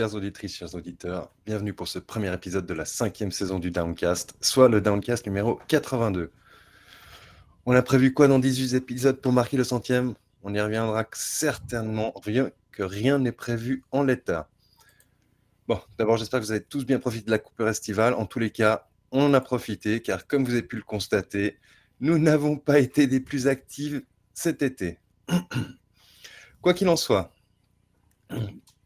chères auditrices, chers auditeurs. Bienvenue pour ce premier épisode de la cinquième saison du Downcast, soit le Downcast numéro 82. On a prévu quoi dans 18 épisodes pour marquer le centième? On y reviendra certainement, rien que rien n'est prévu en l'état. Bon, d'abord, j'espère que vous avez tous bien profité de la coupure estivale. En tous les cas, on en a profité, car comme vous avez pu le constater, nous n'avons pas été des plus actifs cet été. Quoi qu'il en soit,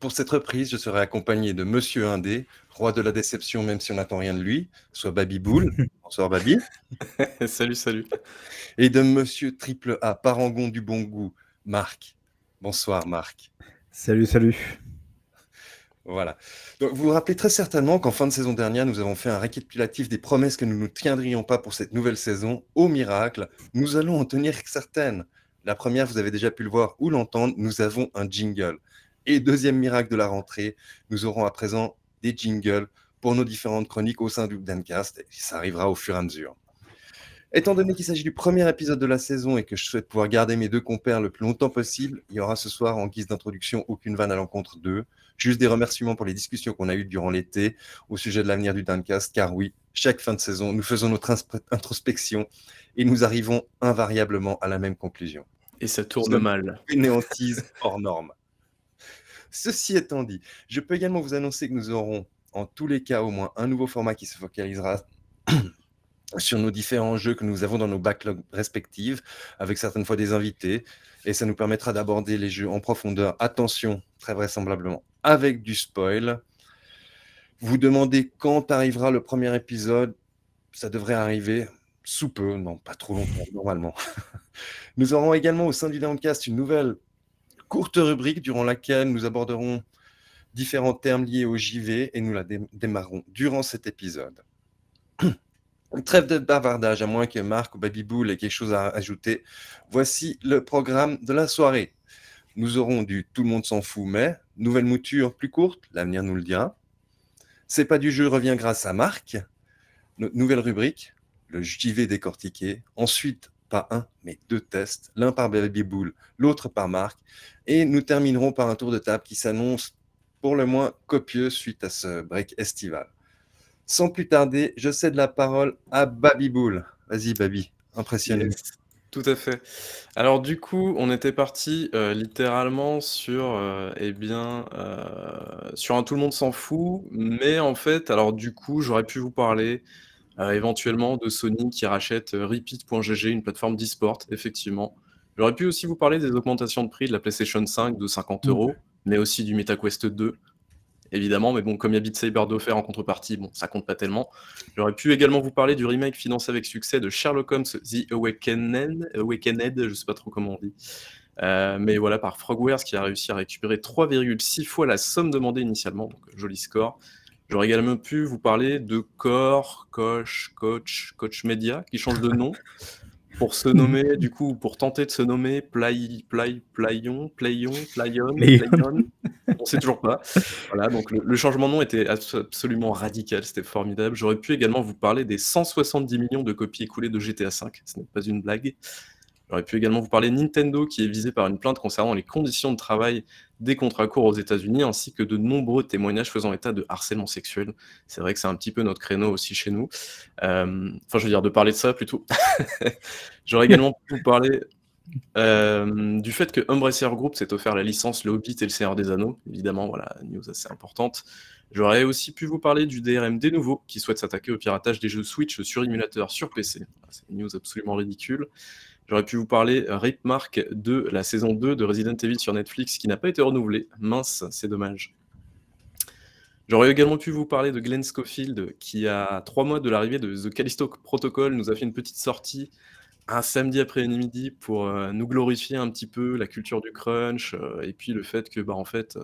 pour cette reprise, je serai accompagné de Monsieur Indé, roi de la déception, même si on n'attend rien de lui, soit Baby Boule. Bonsoir Baby. salut, salut. Et de Monsieur Triple A, parangon du bon goût, Marc. Bonsoir Marc. Salut, salut. Voilà. Donc, vous vous rappelez très certainement qu'en fin de saison dernière, nous avons fait un récapitulatif des promesses que nous ne tiendrions pas pour cette nouvelle saison. Au miracle, nous allons en tenir certaines. La première, vous avez déjà pu le voir ou l'entendre, nous avons un jingle. Et deuxième miracle de la rentrée, nous aurons à présent des jingles pour nos différentes chroniques au sein du Dancast. Et ça arrivera au fur et à mesure. Étant donné qu'il s'agit du premier épisode de la saison et que je souhaite pouvoir garder mes deux compères le plus longtemps possible, il y aura ce soir en guise d'introduction aucune vanne à l'encontre d'eux. Juste des remerciements pour les discussions qu'on a eues durant l'été au sujet de l'avenir du Dancast, car oui, chaque fin de saison, nous faisons notre introspection et nous arrivons invariablement à la même conclusion. Et ça tourne mal. Une hantise hors norme. Ceci étant dit, je peux également vous annoncer que nous aurons en tous les cas au moins un nouveau format qui se focalisera sur nos différents jeux que nous avons dans nos backlogs respectives, avec certaines fois des invités, et ça nous permettra d'aborder les jeux en profondeur. Attention, très vraisemblablement, avec du spoil. Vous demandez quand arrivera le premier épisode, ça devrait arriver sous peu, non, pas trop longtemps, normalement. Nous aurons également au sein du Downcast une nouvelle courte rubrique durant laquelle nous aborderons différents termes liés au JV et nous la démarrons durant cet épisode. Trêve de bavardage, à moins que Marc ou Baby Bull ait quelque chose à ajouter. Voici le programme de la soirée. Nous aurons du Tout le monde s'en fout, mais nouvelle mouture plus courte, l'avenir nous le dira. C'est pas du jeu revient grâce à Marc. Nouvelle rubrique, le JV décortiqué. Ensuite, pas un, mais deux tests, l'un par Baby Bull, l'autre par Marc. Et nous terminerons par un tour de table qui s'annonce pour le moins copieux suite à ce break estival. Sans plus tarder, je cède la parole à Baby Bull. Vas-y, Baby, impressionné. tout à fait. Alors du coup, on était parti euh, littéralement sur, euh, eh bien, euh, sur un tout le monde s'en fout, mais en fait, alors du coup, j'aurais pu vous parler éventuellement de Sony qui rachète euh, Repeat.gg, une plateforme d'e-sport, effectivement. J'aurais pu aussi vous parler des augmentations de prix de la PlayStation 5 de 50 euros, mais aussi du MetaQuest 2, évidemment. Mais bon, comme il y a Beat Saber d'offert en contrepartie, bon, ça compte pas tellement. J'aurais pu également vous parler du remake financé avec succès de Sherlock Holmes The Awakened, Awakened je sais pas trop comment on dit. Euh, mais voilà, par Frogwares qui a réussi à récupérer 3,6 fois la somme demandée initialement, donc joli score. J'aurais également pu vous parler de Core, Coach, Coach, Coach Media, qui change de nom pour se nommer, du coup, pour tenter de se nommer Play, Play, Playon, Playon, Playon, Playon. On sait toujours pas. Voilà, donc le, changement de nom était absolument radical, c'était formidable. J'aurais pu également vous parler des 170 millions de copies écoulées de GTA V, ce n'est pas une blague. J'aurais pu également vous parler de Nintendo qui est visé par une plainte concernant les conditions de travail des contrats courts aux États-Unis, ainsi que de nombreux témoignages faisant état de harcèlement sexuel. C'est vrai que c'est un petit peu notre créneau aussi chez nous. Euh, enfin, je veux dire, de parler de ça plutôt. J'aurais également pu vous parler euh, du fait que Embracer Group s'est offert la licence Le Hobbit et le Seigneur des Anneaux. Évidemment, voilà, news assez importante. J'aurais aussi pu vous parler du DRM des nouveaux qui souhaite s'attaquer au piratage des jeux Switch sur émulateur sur PC. C'est une news absolument ridicule. J'aurais pu vous parler euh, Rip Mark de la saison 2 de Resident Evil sur Netflix qui n'a pas été renouvelée. Mince, c'est dommage. J'aurais également pu vous parler de Glenn Schofield qui, à trois mois de l'arrivée de The Callisto Protocol, nous a fait une petite sortie un samedi après-midi pour euh, nous glorifier un petit peu la culture du crunch euh, et puis le fait que, bah, en fait,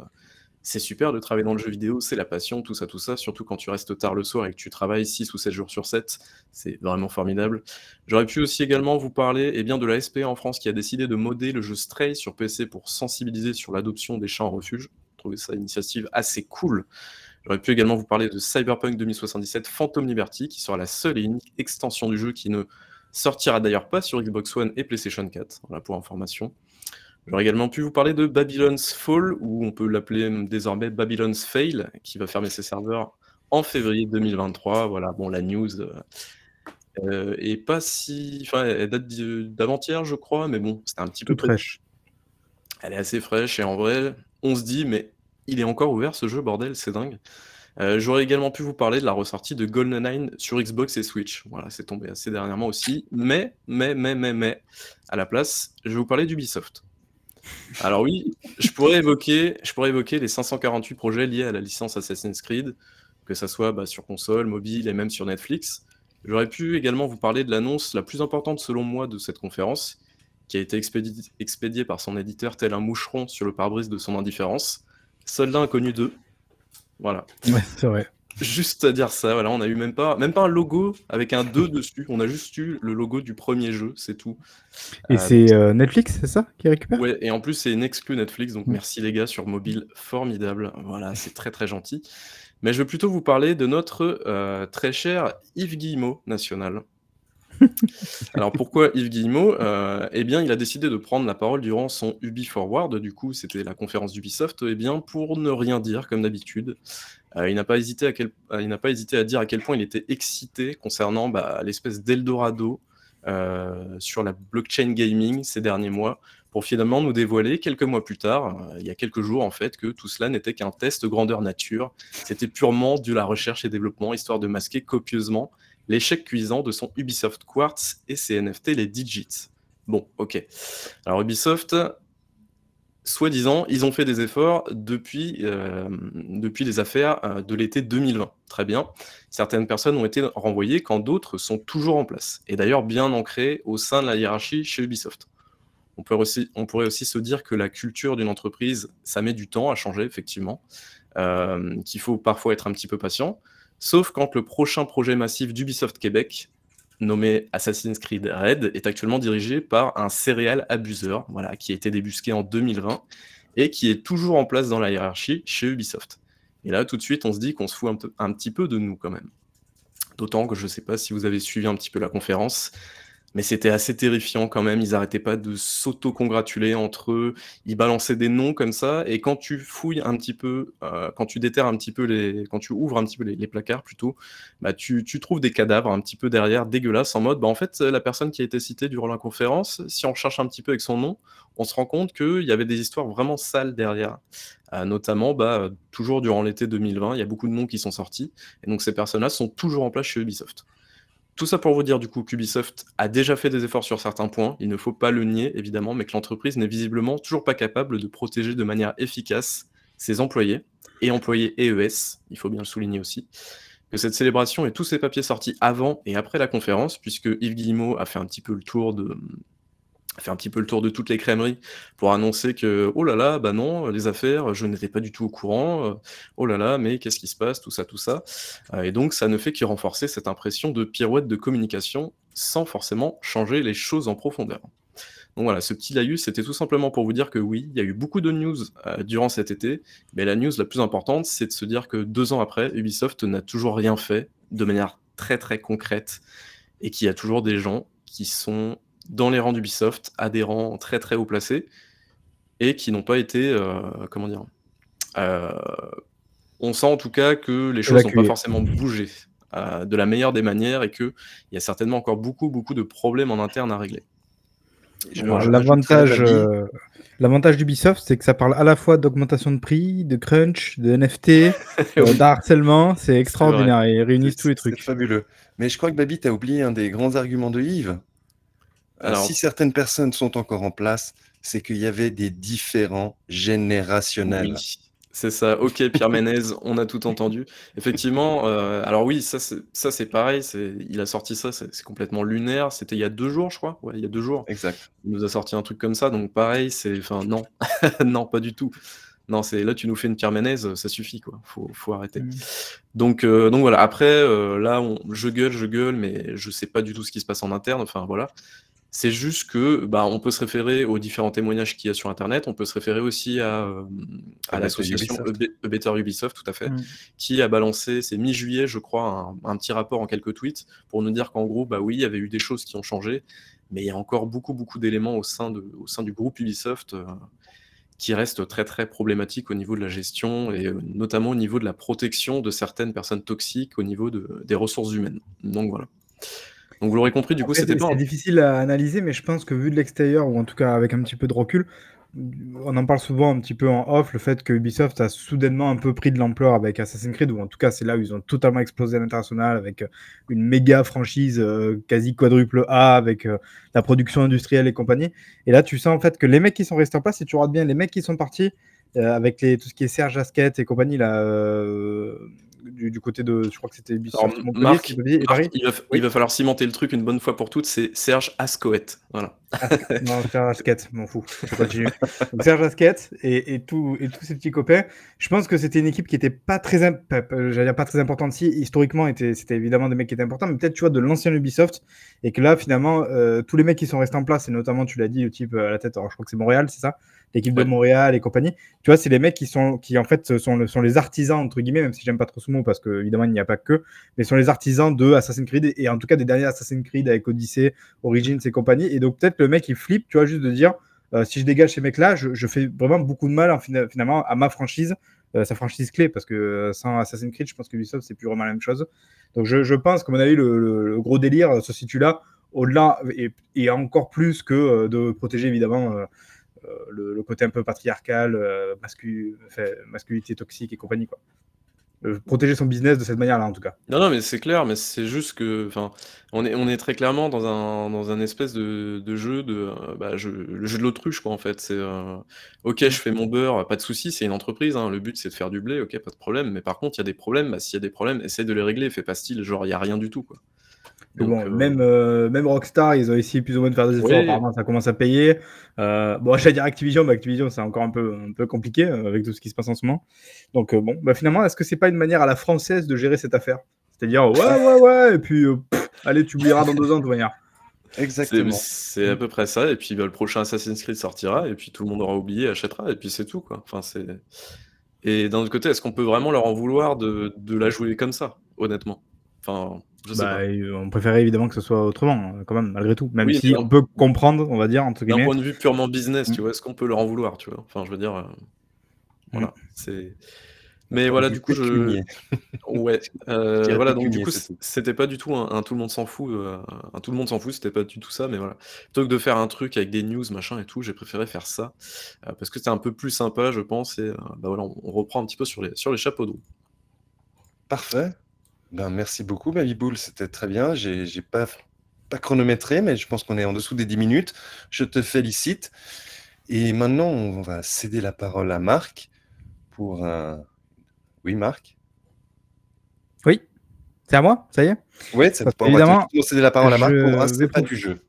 c'est super de travailler dans le jeu vidéo, c'est la passion, tout ça, tout ça, surtout quand tu restes tard le soir et que tu travailles 6 ou 7 jours sur 7, c'est vraiment formidable. J'aurais pu aussi également vous parler eh de la SPA en France qui a décidé de modder le jeu Stray sur PC pour sensibiliser sur l'adoption des chats en refuge. Je trouvais ça une initiative assez cool. J'aurais pu également vous parler de Cyberpunk 2077 Phantom Liberty, qui sera la seule et unique extension du jeu qui ne sortira d'ailleurs pas sur Xbox One et PlayStation 4, voilà pour information. J'aurais également pu vous parler de Babylon's Fall, ou on peut l'appeler désormais Babylon's Fail, qui va fermer ses serveurs en février 2023. Voilà, bon, la news euh, euh, est pas si. Enfin, elle date d'avant-hier, je crois, mais bon, c'était un petit peu. fraîche. Elle est assez fraîche, et en vrai, on se dit, mais il est encore ouvert ce jeu, bordel, c'est dingue. Euh, j'aurais également pu vous parler de la ressortie de GoldenEye sur Xbox et Switch. Voilà, c'est tombé assez dernièrement aussi. Mais, mais, mais, mais, mais, à la place, je vais vous parler d'Ubisoft. Alors oui, je pourrais évoquer, les 548 projets liés à la licence Assassin's Creed, que ça soit bah, sur console, mobile et même sur Netflix. J'aurais pu également vous parler de l'annonce la plus importante selon moi de cette conférence, qui a été expédiée, par son éditeur tel un moucheron sur le pare-brise de son indifférence. Soldat inconnu 2. Voilà. Ouais, c'est vrai. Juste à dire ça, voilà, on a eu même pas, même pas un logo avec un 2 dessus, on a juste eu le logo du premier jeu, c'est tout. Et euh, c'est euh, Netflix, c'est ça, qui récupère? Ouais, et en plus c'est une exclu Netflix, donc merci les gars sur mobile, formidable, voilà, c'est très très gentil. Mais je veux plutôt vous parler de notre euh, très cher Yves Guillemot national. Alors pourquoi Yves Guillemot? Eh bien, il a décidé de prendre la parole durant son Ubi Forward, du coup c'était la conférence d'Ubisoft, eh bien pour ne rien dire comme d'habitude. Euh, il n'a pas, hésité à quel... Euh, il n'a pas hésité à dire à quel point il était excité concernant bah, l'espèce d'Eldorado euh, sur la blockchain gaming ces derniers mois, pour finalement nous dévoiler quelques mois plus tard, il y a quelques jours en fait, que tout cela n'était qu'un test grandeur nature. C'était purement de la recherche et développement, histoire de masquer copieusement l'échec cuisant de son Ubisoft Quartz et ses NFT, les Digits. Bon, ok. Alors Ubisoft, soi-disant, ils ont fait des efforts depuis, euh, les affaires euh, de l'été 2020. Très bien. Certaines personnes ont été renvoyées quand d'autres sont toujours en place. Et d'ailleurs bien ancrées au sein de la hiérarchie chez Ubisoft. On pourrait aussi se dire que la culture d'une entreprise, ça met du temps à changer, effectivement. Euh, qu'il faut parfois être un petit peu patient. Sauf quand le prochain projet massif d'Ubisoft Québec nommé Assassin's Creed Red, est actuellement dirigé par un céréal abuseur, voilà, qui a été débusqué en 2020 et qui est toujours en place dans la hiérarchie chez Ubisoft. Et là, tout de suite, on se dit qu'on se fout un, un, petit peu de nous quand même. D'autant que je ne sais pas si vous avez suivi un petit peu la conférence, mais c'était assez terrifiant quand même. Ils arrêtaient pas de s'auto-congratuler entre eux. Ils balançaient des noms comme ça. Et quand tu fouilles un petit peu, euh, quand tu déterres un petit peu les, quand tu ouvres un petit peu les, placards plutôt, bah tu, tu, trouves des cadavres un petit peu derrière, dégueulasses, en mode, bah en fait, la personne qui a été citée durant la conférence, si on cherche un petit peu avec son nom, on se rend compte qu'il y avait des histoires vraiment sales derrière. Euh, notamment, bah, toujours durant l'été 2020, il y a beaucoup de noms qui sont sortis. Et donc ces personnes-là sont toujours en place chez Ubisoft. Tout ça pour vous dire du coup qu'Ubisoft a déjà fait des efforts sur certains points, il ne faut pas le nier évidemment, mais que l'entreprise n'est visiblement toujours pas capable de protéger de manière efficace ses employés et employés EES, il faut bien le souligner aussi, que cette célébration et tous ces papiers sortis avant et après la conférence, puisque Yves Guillemot a fait un petit peu le tour de, fait un petit peu le tour de toutes les crèmeries pour annoncer que oh là là, bah non, les affaires, je n'étais pas du tout au courant, oh là là, mais qu'est-ce qui se passe, tout ça, tout ça. Euh, et donc ça ne fait que renforcer cette impression de pirouette de communication sans forcément changer les choses en profondeur. Donc voilà, ce petit laïus, c'était tout simplement pour vous dire que oui, il y a eu beaucoup de news euh, durant cet été, mais la news la plus importante, c'est de se dire que deux ans après, Ubisoft n'a toujours rien fait de manière très très concrète et qu'il y a toujours des gens qui sont dans les rangs d'Ubisoft, adhérents très très haut placés, et qui n'ont pas été, euh, comment dire, euh, on sent en tout cas que les choses n'ont pas forcément bougé euh, de la meilleure des manières et qu'il y a certainement encore beaucoup beaucoup de problèmes en interne à régler. L'avantage, l'avantage d'Ubisoft, c'est que ça parle à la fois d'augmentation de prix, de crunch, de NFT, d'harcèlement. C'est extraordinaire. Ils réunissent tous les trucs. C'est fabuleux. Mais je crois que Babi, tu as oublié un des grands arguments de Yves. Alors, si certaines personnes sont encore en place, c'est qu'il y avait des différents générationnels. Oui, c'est ça. Ok, Pierre Ménez, on a tout entendu. Effectivement, euh, alors oui, ça c'est pareil. Il a sorti ça, c'est complètement lunaire. C'était il y a deux jours, je crois. Ouais, il y a deux jours. Exact. Il nous a sorti un truc comme ça. Donc pareil, c'est. Enfin, non. non, pas du tout. Non, c'est là tu nous fais une Pierre Ménez, ça suffit quoi. Faut, faut arrêter. Mmh. Donc, euh, donc voilà. Après, euh, là, on, je gueule, je gueule, mais je sais pas du tout ce qui se passe en interne. Enfin voilà. C'est juste que bah, on peut se référer aux différents témoignages qu'il y a sur Internet. On peut se référer aussi à, euh, à l'association Better Ubisoft, tout à fait, mmh. qui a balancé, c'est mi-juillet, je crois, un, petit rapport en quelques tweets pour nous dire qu'en gros, bah oui, il y avait eu des choses qui ont changé, mais il y a encore beaucoup, beaucoup d'éléments au, sein de, au sein du groupe Ubisoft qui restent très, très problématiques au niveau de la gestion et notamment au niveau de la protection de certaines personnes toxiques au niveau de, des ressources humaines. Donc voilà. Donc vous l'aurez compris, du coup, c'était pas. C'est difficile à analyser, mais je pense que vu de l'extérieur, ou en tout cas avec un petit peu de recul, on en parle souvent un petit peu en off, le fait que Ubisoft a soudainement un peu pris de l'ampleur avec Assassin's Creed, ou en tout cas c'est là où ils ont totalement explosé à l'international avec euh, une méga franchise euh, quasi quadruple A, avec euh, la production industrielle et compagnie. Et là tu sens en fait que les mecs qui sont restés en place, si tu regardes bien, les mecs qui sont partis, avec les, tout ce qui est Serge Asquette et compagnie, là, du, côté de. Je crois que c'était Ubisoft. Marc, il, va, falloir cimenter le truc une bonne fois pour toutes. C'est Serge Ascoët. Voilà. Non, Serge Asquette, m'en fous. Serge Asquette et, et, tout, et tous ces petits copains. Je pense que c'était une équipe qui était pas très, j'allais dire pas très importante. Si historiquement, c'était évidemment des mecs qui étaient importants, mais peut-être tu vois de l'ancien Ubisoft et que là finalement euh, tous les mecs qui sont restés en place et notamment tu l'as dit le type à la tête. Alors je crois que c'est Montréal, c'est ça? L'équipe de Montréal et compagnie. Tu vois, c'est les mecs qui sont, qui en fait sont, sont les artisans entre guillemets, même si j'aime pas trop ce mot parce que évidemment il n'y a pas que, mais sont les artisans de Assassin's Creed et en tout cas des derniers Assassin's Creed avec Odyssey, Origins et compagnie. Et donc peut-être le mec il flippe, tu vois, juste de dire euh, si je dégage ces mecs-là, je, fais vraiment beaucoup de mal finalement à ma franchise, euh, sa franchise clé, parce que euh, sans Assassin's Creed, je pense que Ubisoft c'est plus vraiment la même chose. Donc je, pense qu'à mon avis le, le, gros délire se situe là, au-delà et, encore plus que de protéger évidemment le, côté un peu patriarcal, masculinité toxique et compagnie. Quoi. Euh, protéger son business de cette manière-là, en tout cas. Non, non, mais c'est clair, mais c'est juste que, enfin, on est, on est très clairement dans un, dans un espèce de, de jeu de, bah, le jeu de l'autruche, quoi, en fait. C'est, ok, je fais mon beurre, pas de souci, c'est une entreprise, hein, le but c'est de faire du blé, ok, pas de problème. Mais par contre, il y a des problèmes, bah, s'il y a des problèmes, essaye de les régler, fais pas style, genre, il y a rien du tout, quoi bon, euh, même, euh, même Rockstar, ils ont essayé plus ou moins de faire des efforts. Apparemment, ça commence à payer. Euh, bon, j'allais dire Activision, mais Activision, c'est encore un peu, un peu compliqué avec tout ce qui se passe en ce moment. Donc, bon, bah, finalement, est-ce que c'est pas une manière à la française de gérer cette affaire? C'est-à-dire, ouais, ouais, ouais, et puis, allez, tu oublieras dans deux ans de toute manière. Exactement. C'est à peu près ça. Et puis, bah, le prochain Assassin's Creed sortira, et puis tout le monde aura oublié, achètera, et puis c'est tout, quoi. Enfin, c'est. Et d'un autre côté, est-ce qu'on peut vraiment leur en vouloir de, de la jouer comme ça, honnêtement? Enfin, bah, on préférait évidemment que ce soit autrement, quand même, malgré tout. Même si on peut comprendre, on va dire, entre guillemets. D'un point de vue purement business, tu mm. vois, est-ce qu'on peut leur en vouloir, tu vois? Enfin, je veux dire, euh, voilà, mm. c'est. Mais voilà, du coup, je. ouais. Euh, voilà, donc du coup, c'était pas du tout un, tout le monde s'en fout. Euh, un tout le monde s'en fout, c'était pas du tout ça, mais voilà. Plutôt que de faire un truc avec des news, machin et tout, j'ai préféré faire ça. parce que c'était un peu plus sympa, je pense, et bah voilà, on, reprend un petit peu sur les, sur les chapeaux d'eau. Parfait. Ben, merci beaucoup, Babyboul, c'était très bien. J'ai n'ai pas, pas chronométré, mais je pense qu'on est en dessous des 10 minutes. Je te félicite. Et maintenant, on va céder la parole à Marc pour un. Oui, Marc? Oui, c'est à moi, ça y est? Oui, c'est évidemment. On va céder la parole à Marc pour un pas du jeu.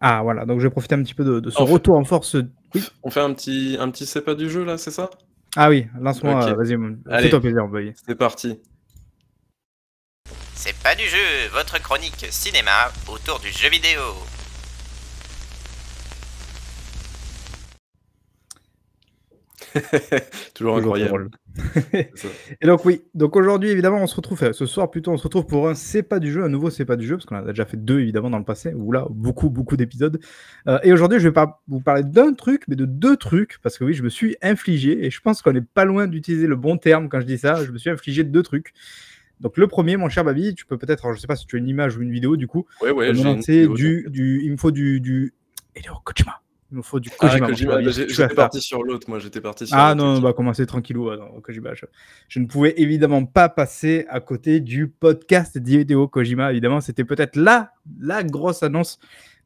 Ah, voilà, donc je vais profiter un petit peu de, ce retour en force. Oui. On fait un petit, un petit C'est pas du jeu là, c'est ça? Ah oui, lance-moi, vas-y, fais-toi plaisir. C'est parti. C'est pas du jeu, votre chronique cinéma autour du jeu vidéo. Toujours incroyable. et donc oui, donc aujourd'hui évidemment on se retrouve, ce soir plutôt on se retrouve pour un c'est pas du jeu, un nouveau c'est pas du jeu, parce qu'on a déjà fait deux évidemment dans le passé, ou là beaucoup beaucoup d'épisodes. Euh, et aujourd'hui je vais pas vous parler d'un truc, mais de deux trucs, parce que oui je me suis infligé, et je pense qu'on n'est pas loin d'utiliser le bon terme quand je dis ça, je me suis infligé deux trucs. Donc le premier, mon cher Babi, tu peux peut-être, je ne sais pas si tu as une image ou une vidéo du coup. Oui, oui, j'ai du, du, il me faut du, du... Hideo Kojima. Il me faut du ah, Kojima. Ah, j'étais parti sur l'autre, moi j'étais parti sur Ah non, on va commencer tranquillou. Kojima. Je, ne pouvais évidemment pas passer à côté du podcast d'Hideo Kojima. Évidemment, c'était peut-être là la grosse annonce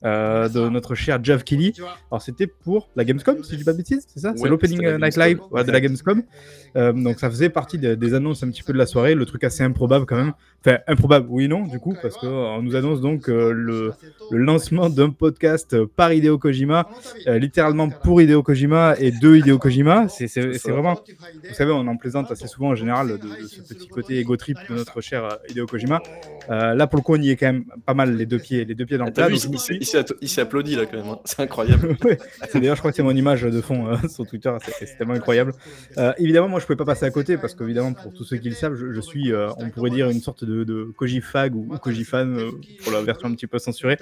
euh, de notre cher Jeff Kelly. Alors c'était pour la Gamescom, si je dis pas de bêtises, c'est ça? C'est l'opening euh, night live de la Gamescom. Euh, donc ça faisait partie des annonces un petit peu de la soirée, le truc assez improbable quand même. Enfin improbable, oui non du coup, parce qu'on nous annonce donc le, le, lancement d'un podcast par Hideo Kojima, littéralement pour Hideo Kojima et de Hideo Kojima. C'est vraiment, vous savez, on en plaisante assez souvent en général de, ce petit côté ego trip de notre cher Hideo Kojima. là pour le coup, on y est quand même pas mal les deux pieds, les deux pieds dans le plat il s'est applaudi là quand même. Hein. C'est incroyable. d'ailleurs, je crois que c'est mon image de fond euh, sur Twitter. C'est tellement incroyable. Euh, évidemment, moi, je pouvais pas passer à côté parce qu'évidemment, pour tous ceux qui le savent, je, suis, euh, on pourrait dire, une sorte de, de ou, fan pour la version un petit peu censurée.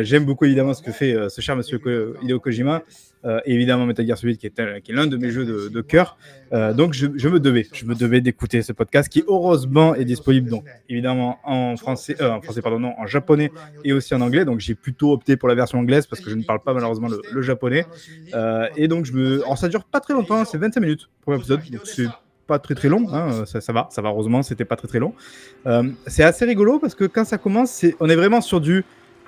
J'aime beaucoup évidemment ce que fait ce cher monsieur Hideo Kojima. Euh, évidemment Metal Gear Solid qui est, l'un de mes jeux de, cœur. Euh, donc je, me devais, je me devais d'écouter ce podcast qui heureusement est disponible donc évidemment en français, euh, en français pardon en japonais et aussi en anglais. Donc j'ai plutôt opté pour la version anglaise parce que je ne parle pas malheureusement le, japonais. Euh, et donc je me, alors ça dure pas très longtemps, c'est 25 minutes pour l'épisode, donc c'est pas très très long, hein, ça, va, ça va heureusement, c'était pas très très long. C'est assez rigolo parce que quand ça commence, on est vraiment sur du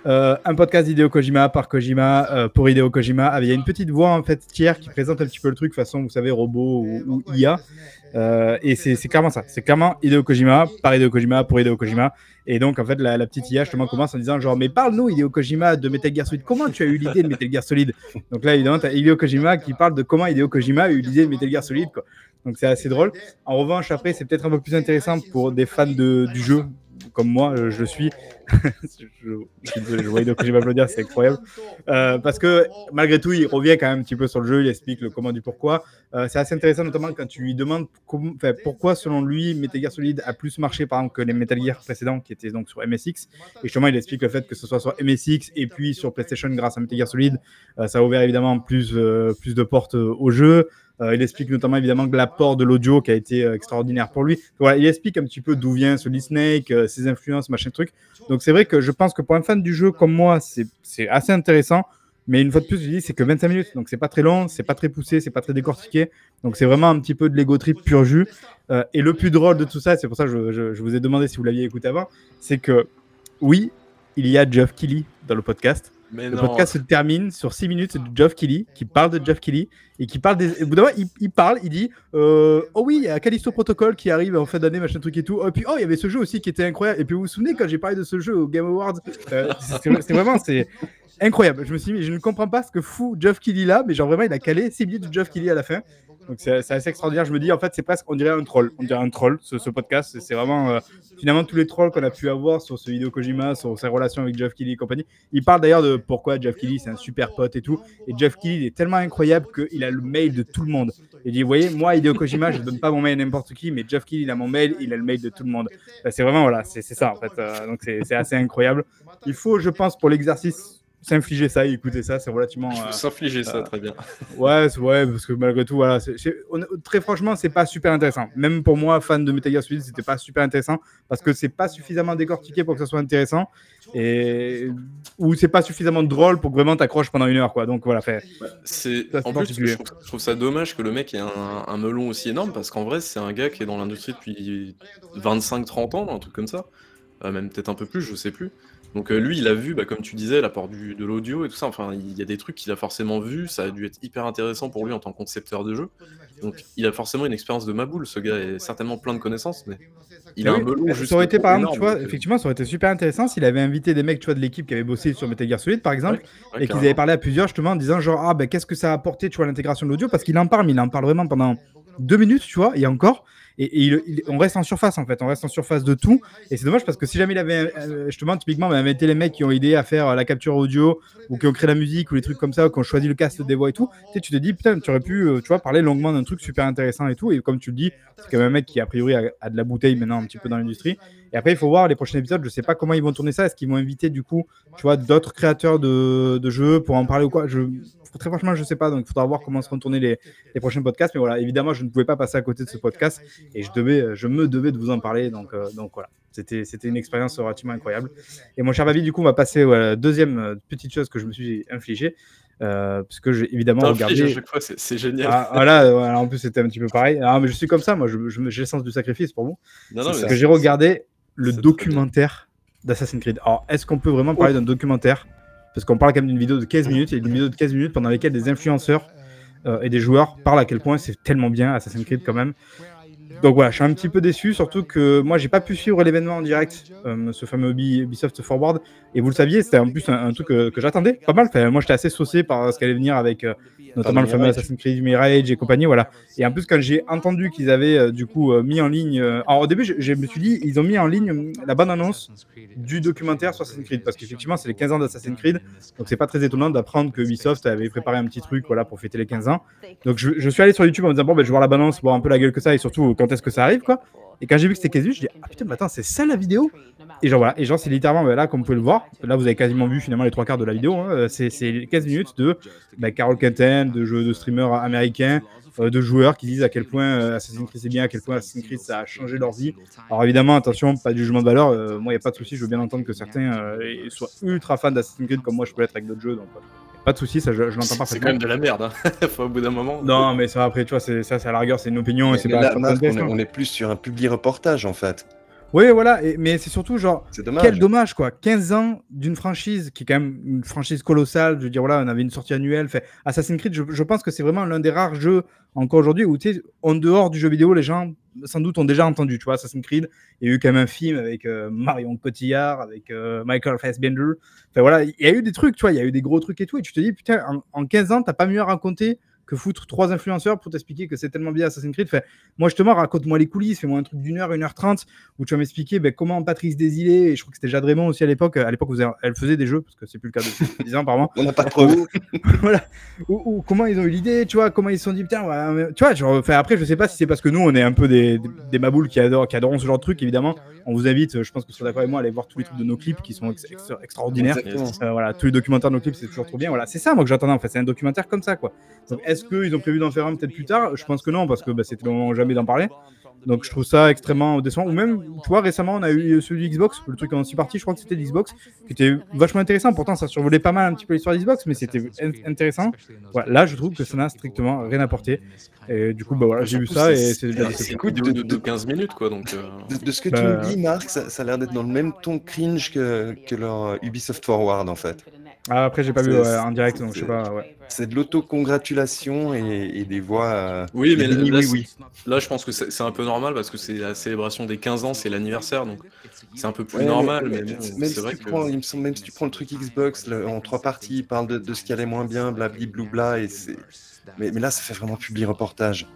euh, un podcast d'Hideo Kojima par Kojima euh, pour Hideo Kojima. il y a une petite voix en fait tiers qui présente un petit peu le truc façon, vous savez, robot ou, IA. Euh, et c'est clairement ça. C'est clairement Hideo Kojima par Hideo Kojima pour Hideo Kojima. Et donc en fait la, la petite IA justement commence en disant genre mais parle-nous Hideo Kojima de Metal Gear Solid. Comment tu as eu l'idée de Metal Gear Solid? Donc là évidemment tu as Hideo Kojima qui parle de comment Hideo Kojima a eu l'idée de Metal Gear Solid. Quoi. Donc c'est assez drôle. En revanche après c'est peut-être un peu plus intéressant pour des fans de, du jeu comme moi, euh, je suis. je, je, suis je voyais donc je vais dire, c'est incroyable. Euh, parce que malgré tout, il revient quand même un petit peu sur le jeu, il explique le comment du pourquoi. Euh, c'est assez intéressant, notamment quand tu lui demandes pourquoi, selon lui, Metal Gear Solid a plus marché par exemple que les Metal Gear précédents qui étaient donc sur MSX. Et justement, il explique le fait que ce soit sur MSX et puis sur PlayStation grâce à Metal Gear Solid, ça a ouvert évidemment plus, plus de portes au jeu. Euh, il explique notamment évidemment l'apport de l'audio qui a été euh, extraordinaire pour lui. Voilà, il explique un petit peu d'où vient Solid Snake, euh, ses influences, machin truc. Donc c'est vrai que je pense que pour un fan du jeu comme moi, c'est assez intéressant. Mais une fois de plus, je dis, c'est que 25 minutes, donc c'est pas très long, c'est pas très poussé, c'est pas très décortiqué. Donc c'est vraiment un petit peu de l'ego trip pur jus. et le plus drôle de tout ça, c'est pour ça que je, je, vous ai demandé si vous l'aviez écouté avant, c'est que oui, il y a Geoff Kelly dans le podcast le podcast se termine sur 6 minutes de Geoff Kelly qui parle de Geoff Kelly et qui parle des. Il, il parle, il dit euh, Oh oui, il y a Callisto Protocol qui arrive en fin d'année, machin truc et tout. Et puis, oh, il y avait ce jeu aussi qui était incroyable. Et puis, vous vous souvenez quand j'ai parlé de ce jeu au Game Awards euh, C'est vraiment. c'est incroyable. Je me suis dit, je ne comprends pas ce que fout Geoff Kelly là, mais genre vraiment, il a calé 6 minutes de Geoff Kelly à la fin. Donc c'est assez extraordinaire. Je me dis, en fait, c'est presque, on dirait un troll. On dirait un troll, ce, podcast. C'est vraiment, euh, finalement, tous les trolls qu'on a pu avoir sur ce vidéo Kojima, sur sa relation avec Jeff Kelly et compagnie. Il parle d'ailleurs de pourquoi Jeff Kelly, c'est un super pote et tout. Et Jeff Kelly, est tellement incroyable qu'il a le mail de tout le monde. Il dit, vous voyez, moi, Hideo Kojima, je ne donne pas mon mail à n'importe qui, mais Jeff Kelly, il a mon mail, il a le mail de tout le monde. Euh, c'est vraiment, voilà, c'est ça, en fait. Euh, donc c'est assez incroyable. Il faut, je pense, pour l'exercice s'infliger ça et écouter ça, c'est relativement. Euh, s'infliger ça, très bien. ouais, ouais, parce que malgré tout, voilà, très franchement, c'est pas super intéressant. Même pour moi, fan de Metal Gear Solid, c'était pas super intéressant parce que c'est pas suffisamment décortiqué pour que ça soit intéressant et ou c'est pas suffisamment drôle pour que vraiment t'accroches pendant une heure, quoi. Donc voilà, fait. c'est en plus, je trouve, ça dommage que le mec ait un, un melon aussi énorme parce qu'en vrai, c'est un gars qui est dans l'industrie depuis 25-30 ans, un truc comme ça, euh, même peut-être un peu plus, je sais plus. Donc euh, lui, il a vu, bah, comme tu disais, l'apport de l'audio et tout ça. Enfin, il y a des trucs qu'il a forcément vu. Ça a dû être hyper intéressant pour lui en tant que concepteur de jeu. Donc il a forcément une expérience de Maboule. Ce gars est certainement plein de connaissances, mais il a un melon juste. Ça aurait été par exemple, tu vois, effectivement, ça aurait été super intéressant s'il avait invité des mecs, tu vois, de l'équipe qui avaient bossé sur Metal Gear Solid, par exemple, et qu'ils avaient parlé à plusieurs justement en disant genre ah ben qu'est-ce que ça a apporté, tu vois, l'intégration de l'audio, parce qu'il en parle, mais il en parle vraiment pendant deux minutes, tu vois, et encore. Et, on reste en surface en fait, on reste en surface de tout. Et c'est dommage parce que si jamais il avait, euh, justement, typiquement, avait été les mecs qui ont aidé à faire la capture audio ou qui ont créé la musique ou les trucs comme ça, ou qui ont choisi le cast des voix et tout, tu, tu te dis, putain, tu aurais pu, euh, tu vois, parler longuement d'un truc super intéressant et tout. Et comme tu le dis, c'est quand même un mec qui, a priori, a, de la bouteille maintenant un petit peu dans l'industrie. Et après, il faut voir les prochains épisodes. Je sais pas comment ils vont tourner ça. Est-ce qu'ils vont inviter, du coup, tu vois, d'autres créateurs de, jeux pour en parler ou quoi? Très franchement, je sais pas. Donc, il faudra voir comment seront tournés les, les, prochains podcasts. Mais voilà, évidemment, je ne pouvais pas passer à côté de ce podcast et je devais, je me devais de vous en parler. Donc, euh, donc voilà. C'était, une expérience relativement incroyable. Et mon cher Babi, du coup, on va passer à la deuxième euh, petite chose que je me suis infligé. Euh, parce que j'ai évidemment regardé. C'est, génial. Ah, voilà, en plus, c'était un petit peu pareil. Ah, mais je suis comme ça, moi, je, j'ai le sens du sacrifice pour vous. Non, non, que j'ai regardé le documentaire d'Assassin's Creed. Alors, est-ce qu'on peut vraiment parler d'un documentaire parce qu'on parle quand même d'une vidéo de 15 minutes, et une vidéo de 15 minutes pendant lesquelles des influenceurs euh, et des joueurs parlent à quel point c'est tellement bien Assassin's Creed quand même. Donc voilà, je suis un petit peu déçu, surtout que moi j'ai pas pu suivre l'événement en direct, euh, ce fameux Ubi- Ubisoft Forward. Et vous le saviez, c'était en plus un, un truc que, que j'attendais pas mal. Enfin, moi j'étais assez saucé par ce qu'allait venir avec euh, notamment le fameux. Assassin's Creed Mirage et compagnie, voilà. Et en plus quand j'ai entendu qu'ils avaient euh, du coup euh, mis en ligne, euh, alors au début je, je me suis dit ils ont mis en ligne euh, la bonne annonce du documentaire sur Assassin's Creed parce qu'effectivement c'est les 15 ans d'Assassin's Creed, donc c'est pas très étonnant d'apprendre que Ubisoft avait préparé un petit truc voilà pour fêter les 15 ans. Donc je, je suis allé sur YouTube en me disant bon ben je vais voir la balance, voir un peu la gueule que ça et surtout quand est-ce que ça arrive quoi. Et quand j'ai vu que c'était 15 minutes, je dis ah putain mais attends c'est ça la vidéo. Et genre voilà, et genre c'est littéralement ben, là comme vous pouvez le voir, là vous avez quasiment vu finalement les trois quarts de la vidéo, hein, c'est c'est 15 minutes de ben, Carol Quentin, de jeux de streamers américains, euh, de joueurs qui disent à quel point euh, Assassin's Creed c'est bien, à quel point Assassin's Creed ça a changé leur vie. Alors évidemment attention, pas du jugement de valeur, euh, moi il n'y a pas de souci, je veux bien entendre que certains euh, soient ultra fans d'Assassin's Creed comme moi je peux l'être avec d'autres jeux, donc euh, pas de souci, ça je, je l'entends C'est parfaitement. quand même de la merde, hein. Au bout d'un moment. Non, mais ça, après, tu vois, c'est, ça, c'est à la rigueur, c'est une opinion et c'est pas. là, pas on, est, on est plus sur un public reportage en fait. Oui, voilà, et- mais c'est surtout genre, dommage. quel dommage, quoi. 15 ans d'une franchise qui est quand même une franchise colossale. Je veux dire, voilà, on avait une sortie annuelle. Fait, Assassin's Creed, je, je pense que c'est vraiment l'un des rares jeux encore aujourd'hui où, tu sais, en dehors du jeu vidéo, les gens, sans doute, ont déjà entendu, tu vois, Assassin's Creed. Il y a eu quand même un film avec euh, Marion Cotillard, avec euh, Michael Fassbender. Enfin, voilà, il y a eu des trucs, tu vois, il y a eu des gros trucs et tout. Et tu te dis, putain, en, en 15 ans, t'as pas mieux à raconter que foutre trois influenceurs pour t'expliquer que c'est tellement bien Assassin's Creed. Fait, moi, justement, raconte-moi les coulisses, fais-moi un truc d'une heure, une heure trente, où tu vas m'expliquer ben, comment Patrice Desilets, et je crois que c'était Jade Raymond aussi à l'époque, à l'époque, elle faisait des jeux, parce que c'est plus le cas depuis 10 ans, apparemment, On n'a pas de preuves. voilà. Ou, ou comment ils ont eu l'idée, tu vois, comment ils se sont dit, putain, ouais, tu vois, genre, enfin, après, je sais pas si c'est parce que nous, on est un peu des, des, des maboules qui adorent, qui adorent ce genre de truc, évidemment. On vous invite, je pense que vous serez d'accord avec moi, à aller voir tous les trucs de nos clips qui sont ex- ex- extraordinaires. Euh, voilà, tous les documentaires de nos clips, c'est toujours trop bien. Voilà, c'est ça, moi, que j'attendais, en fait. C'est un documentaire comme ça, quoi. Donc, est-ce qu'ils ont prévu d'en faire un peut-être plus tard? Je pense que non, parce que bah, c'était le moment jamais d'en parler. Donc, je trouve ça extrêmement décevant. Ou même, tu vois, récemment, on a eu celui de Xbox, le truc en six parties, je crois que c'était l'Xbox, qui était vachement intéressant. Pourtant, ça survolait pas mal un petit peu l'histoire d'Xbox, mais c'était in- intéressant. Voilà, là, je trouve que ça n'a strictement rien apporté. Et du coup, bah voilà, j'ai vu ça et c'est c'est- vidéo de, de 15 minutes, quoi, donc... euh, De, de ce que Bah, tu me dis, Marc, ça, ça a l'air d'être dans le même ton cringe que, que leur euh, Ubisoft Forward en fait. Ah, après, j'ai pas vu ouais, en direct, donc je sais pas. Ouais. C'est de l'autocongratulation et, et des voix. euh, Oui, mais là, oui, là, oui, là, je pense que c'est un peu normal parce que c'est la célébration des 15 ans, c'est l'anniversaire, donc c'est un peu plus Ouais, normal. mais- Mais, mais- bon, même, c'est si vrai tu que. prends, il me semble, même si tu prends le truc Xbox le- en trois parties, il parle de, de ce qui allait moins bien, blabli bloubla, et c'est. Mais, mais là, ça fait vraiment public reportage.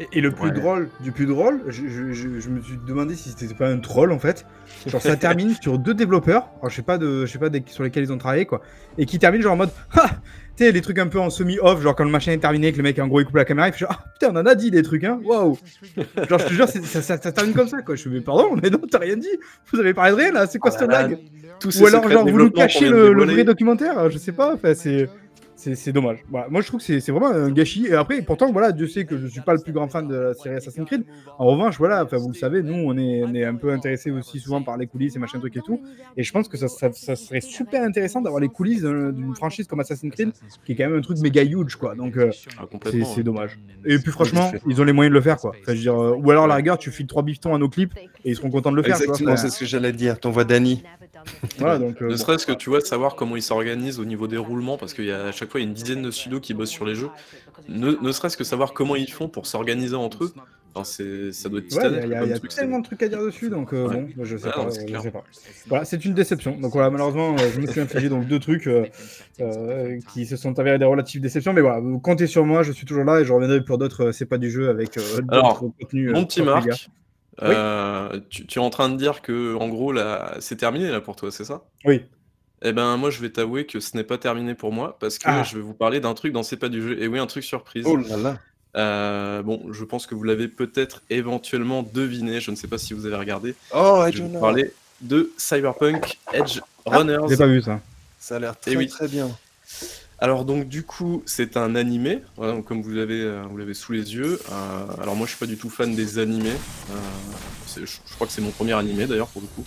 Et, et le plus Ouais. drôle du plus drôle, je, je- je- je me suis demandé si c'était pas un troll en fait. Genre ça termine sur deux développeurs, alors je sais pas de, je sais pas des- sur lesquels ils ont travaillé quoi, et qui termine genre en mode, ah, tu sais les trucs un peu en semi-off, genre quand le machin est terminé, que le mec en gros il coupe la caméra, il fait genre, ah, putain on en a dit des trucs hein, waouh. Genre je te jure ça, ça, ça termine comme ça quoi. Je fais mais pardon, mais non t'as rien dit, vous avez parlé de rien là, c'est quoi Oh cette blague? Ou alors genre vient de le, le vrai documentaire, je sais pas, enfin c'est. C'est dommage. Voilà. Moi, je trouve que c'est vraiment un gâchis. Et après, pourtant, voilà, Dieu sait que je suis pas le plus grand fan de la série Assassin's Creed. En revanche, voilà, enfin, vous le savez, nous, on est, on est un peu intéressés aussi souvent par les coulisses et machin truc et tout. Et je pense que ça, ça- ça serait super intéressant d'avoir les coulisses d'un- d'une franchise comme Assassin's Creed, qui est quand même un truc méga huge, quoi. Donc, euh, Ah, c'est dommage. Et puis, franchement, ils ont les moyens de le faire, quoi. Enfin, je veux dire, euh, ou alors, à la rigueur, tu files trois bifetons à nos clips et ils seront contents de le faire. Exactement, c'est ce que j'allais dire. T'envoies voilà, donc, euh, Ne serait-ce que tu vois, de savoir comment ils s'organisent au niveau des roulements, parce qu'il y a à chaque fois il y a une dizaine de studios qui bossent sur les jeux. Ne, ne serait-ce que savoir comment ils font pour s'organiser entre eux. Enfin, c'est, ça doit être il y a- y y truc, tellement de trucs à dire dessus, donc euh, Ouais. bon, je sais Ah pas, non, c'est euh, je sais pas. Voilà, c'est une déception. Donc voilà, malheureusement, euh, je me suis infligé donc deux trucs euh, qui se sont avérés des relatives déceptions, mais voilà, vous comptez sur moi, je suis toujours là et je reviendrai pour d'autres. c'est pas du jeu avec Alors, contenus. Mon petit. Marc, euh, tu, tu es en train de dire que en gros là, c'est terminé là pour toi, c'est ça? Oui. Eh ben moi je vais t'avouer que ce n'est pas terminé pour moi parce que Ah. je vais vous parler d'un truc dans C'est pas du jeu. Et oui, un truc surprise. Oh là là. Euh, bon, je pense que vous l'avez peut-être éventuellement deviné. Je ne sais pas si vous avez regardé. Oh, Je Edge vais vous Runner. parler de Cyberpunk Edge Ah, Runners. J'ai pas vu ça. Ça a l'air Eh très oui. très bien. Alors donc du coup c'est un animé, voilà, donc, comme vous l'avez euh, vous l'avez sous les yeux. Euh, alors moi je suis pas du tout fan des animés. Euh, je crois que c'est mon premier animé d'ailleurs pour le coup.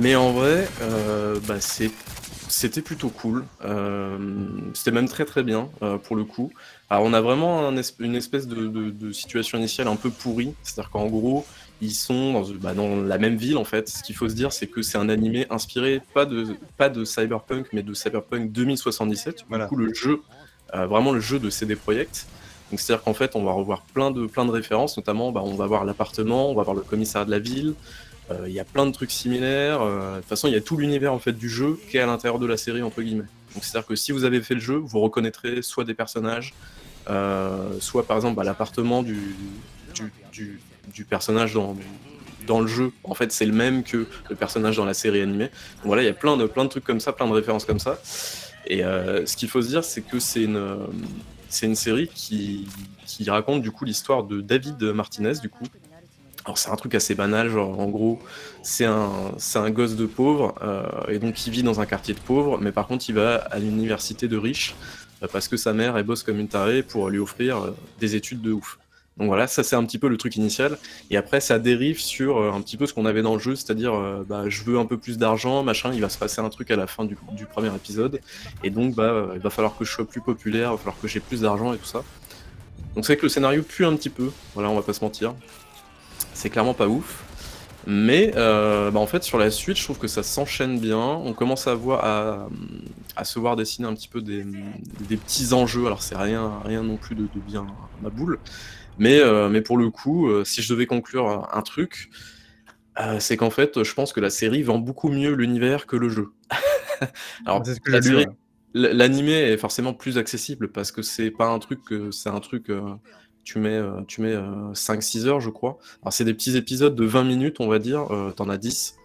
Mais en vrai, euh, bah, c'était plutôt cool. Euh, c'était même très très bien euh, pour le coup. Alors on a vraiment un es- une espèce de, de- de situation initiale un peu pourrie, c'est-à-dire qu'en gros ils sont dans, bah, dans la même ville en fait. Ce qu'il faut se dire c'est que c'est un animé inspiré pas de pas de Cyberpunk mais de Cyberpunk 2077. Voilà. Du coup le jeu, vraiment le jeu de CD Projekt. Donc c'est-à-dire qu'en fait, on va revoir plein de, plein de références, notamment bah, on va voir l'appartement, on va voir le commissariat de la ville, il y a plein de trucs similaires. euh, de toute façon, il y a tout l'univers en fait du jeu qui est à l'intérieur de la série entre guillemets. Donc c'est-à-dire que si vous avez fait le jeu, vous reconnaîtrez soit des personnages, euh, soit par exemple bah, l'appartement du, du, personnage dans, dans le jeu. En fait, c'est le même que le personnage dans la série animée. Donc voilà, il y a plein de, plein de trucs comme ça, plein de références comme ça. Et euh, ce qu'il faut se dire, c'est que c'est une, euh, c'est une série qui, qui raconte du coup l'histoire de David Martinez, du coup. Alors c'est un truc assez banal, genre en gros, c'est un, un gosse de pauvre, euh, et donc il vit dans un quartier de pauvres, mais par contre il va à l'université de riches, euh, parce que sa mère, elle bosse comme une tarée pour lui offrir euh, des études de ouf. Donc voilà, ça c'est un petit peu le truc initial. Et après, ça dérive sur un petit peu ce qu'on avait dans le jeu, c'est-à-dire, bah, je veux un peu plus d'argent, machin, il va se passer un truc à la fin du, premier épisode. Et donc, bah, il va falloir que je sois plus populaire, il va falloir que j'ai plus d'argent et tout ça. Donc c'est vrai que le scénario pue un petit peu, voilà, on va pas se mentir. C'est clairement pas ouf. Mais euh, bah, en fait, sur la suite, je trouve que ça s'enchaîne bien. On commence à voir, à, à se voir dessiner un petit peu des, des petits enjeux. Alors, c'est rien, rien non plus de, de bien ma boule. Mais, euh, mais pour le coup, euh, si je devais conclure un truc, c'est qu'en fait, je pense que la série vend beaucoup mieux l'univers que le jeu. Alors, C'est ce que la l'animé est forcément plus accessible parce que c'est pas un truc, que- c'est un truc, tu mets, euh, tu mets 5-6 heures, je crois. Alors, c'est des petits épisodes de 20 minutes, on va dire, euh, t'en as 10.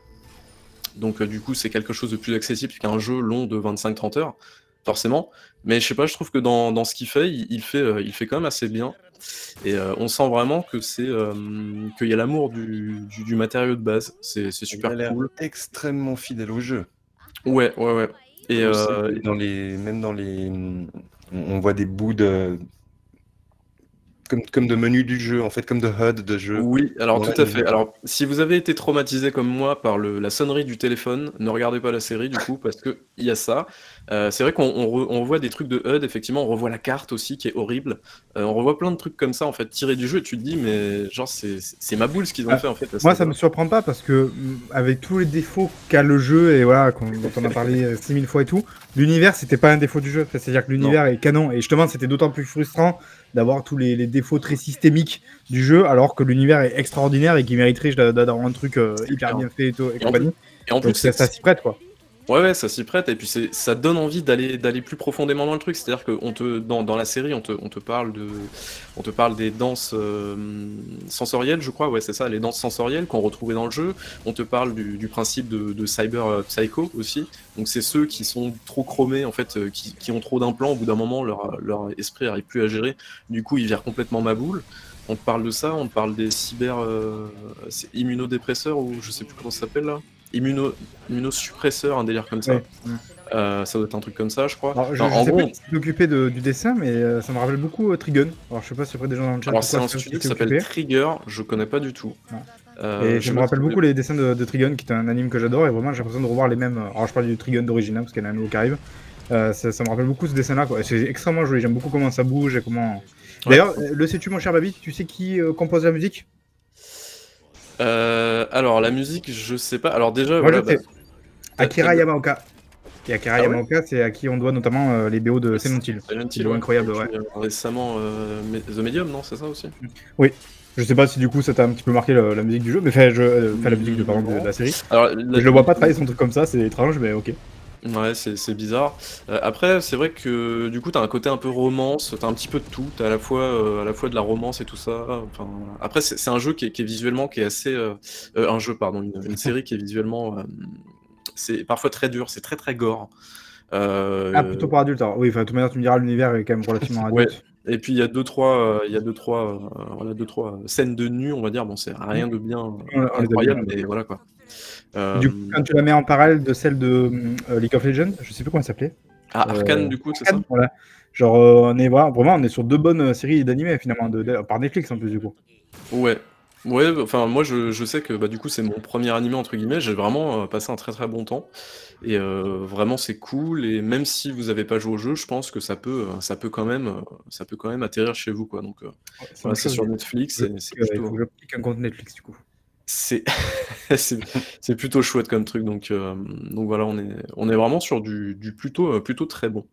Donc, euh, du coup, c'est quelque chose de plus accessible qu'un jeu long de 25-30 heures, forcément. Mais je sais pas, je trouve que dans, dans ce qu'il fait, il, il fait, euh, il fait quand même assez bien. Et euh, on sent vraiment que c'est euh, qu'il y a l'amour du, du, du matériau de base. C'est c'est Il super a cool. extrêmement fidèle au jeu. Ouais, ouais, ouais. Et euh, dans les, même dans les, on voit des bouts de, comme, comme de menus du jeu, en fait, comme de HUD de jeu. Oui, alors Ouais, tout à fait. Alors, si vous avez été traumatisé comme moi par le, la sonnerie du téléphone, ne regardez pas la série du coup, parce que il y a ça. Euh, c'est vrai qu'on on re- on revoit des trucs de HUD, effectivement, on revoit la carte aussi qui est horrible. Euh, on revoit plein de trucs comme ça en fait tirés du jeu. Et tu te dis, mais genre, c'est c'est ma boule ce qu'ils ont Ah, fait en fait. Moi, ça me niveau-là. surprend pas parce que mm, avec tous les défauts qu'a le jeu et voilà, dont on a parlé euh, 6000 fois et tout, l'univers c'était pas un défaut du jeu. C'est-à-dire que l'univers est canon et justement c'était d'autant plus frustrant d'avoir tous les, les défauts très systémiques du jeu alors que l'univers est extraordinaire et qui mériterait d'a- d'avoir un truc euh, hyper bien fait et, tout, et Et en compagnie. Et en Donc plus, ça, c'est ça s'y prête quoi. Ouais, ouais, ça s'y prête, et puis ça donne envie d'aller, d'aller plus profondément dans le truc. C'est-à-dire que on te, dans, dans la série, on te, on te parle de, on te parle des danses euh, sensorielles, je crois, ouais, c'est ça, les danses sensorielles qu'on retrouvait dans le jeu. On te parle du, principe de, de cyber euh, psycho aussi. Donc c'est ceux qui sont trop chromés, en fait, euh, qui, qui ont trop d'implants. Au bout d'un moment, leur, leur esprit n'arrive plus à gérer. Du coup, ils virent complètement ma boule. On te parle de ça, on parle des cyber immunodépresseurs ou je sais plus comment ça s'appelle là. Immuno, immunosuppresseurs, un délire comme ça. Ouais. Euh, ça doit être un truc comme ça, je crois. Alors, je, Non, je en sais gros, pas s'est occupé de- du dessin, mais euh, ça me rappelle beaucoup euh, Trigun. Alors je sais pas si après des gens dans le chat. alors c'est un ça studio qui s'appelle. Trigger, je connais pas du tout. Euh, Et je me rappelle si- beaucoup les dessins de, de Trigun, qui est un anime que j'adore, et vraiment j'ai l'impression de revoir les mêmes. Alors je parle du Trigun d'origine, hein, parce qu'il y en a un nouveau qui arrive. Ça, ça me rappelle beaucoup ce dessin-là, quoi. C'est extrêmement joli, j'aime beaucoup comment ça bouge et comment. D'ailleurs, le sais-tu, mon cher Babi, tu sais qui compose la musique? Euh, alors la musique, je sais pas. Alors déjà, Moi, voilà, je sais. bah, Akira Yamaoka. Et Akira Ah ouais Yamaoka, c'est à qui on doit notamment euh, les BO de Ouais, Silent Hill. Silent Hill, ouais. incroyable, ouais. euh, récemment, euh, Me- The Medium, non, c'est ça aussi Je sais pas si du coup ça t'a un petit peu marqué la musique du jeu, mais enfin, je, euh, enfin, la musique de, pardon, de, de la série. Alors, la- Je le vois pas travailler son truc comme ça, c'est étrange, mais ok. Ouais, c'est c'est bizarre. Euh, après, c'est vrai que du coup, t'as un côté un peu romance, t'as un petit peu de tout, t'as à la fois, euh, à la fois de la romance et tout ça. Enfin, voilà. après, c'est c'est un jeu qui est, qui est visuellement, qui est assez, euh, un jeu, pardon, une, une série qui est visuellement, c'est parfois très dur, c'est très très gore. Ah, plutôt pour adultes. alors. Oui, enfin, de toute manière, tu me diras, l'univers est quand même relativement Ouais. adulte. Et puis il y a deux trois, euh, il y a deux trois, euh, voilà, deux trois scènes de nu, on va dire. Bon, c'est rien de bien On- on les a incroyable, mais voilà quoi. Du Euh, coup, quand tu la mets en parallèle de celle de euh, League of Legends, je sais plus comment elle s'appelait. ah, Arcane, euh, du coup, c'est ça Voilà. Genre, on est voilà, vraiment, on est sur deux bonnes séries d'animés finalement, de, de- par Netflix en plus du coup. Ouais. Ouais, enfin moi je, je sais que bah, du coup c'est mon premier animé entre guillemets, j'ai vraiment euh, passé un très très bon temps et euh, vraiment c'est cool et même si vous avez pas joué au jeu, je pense que ça peut ça peut quand même ça peut quand même atterrir chez vous quoi. Donc euh, C'est voilà, sur Netflix, c'est plutôt je clique un compte Netflix du coup. c'est plutôt chouette comme truc donc euh, donc voilà, on est on est vraiment sur du, du plutôt euh, plutôt très bon.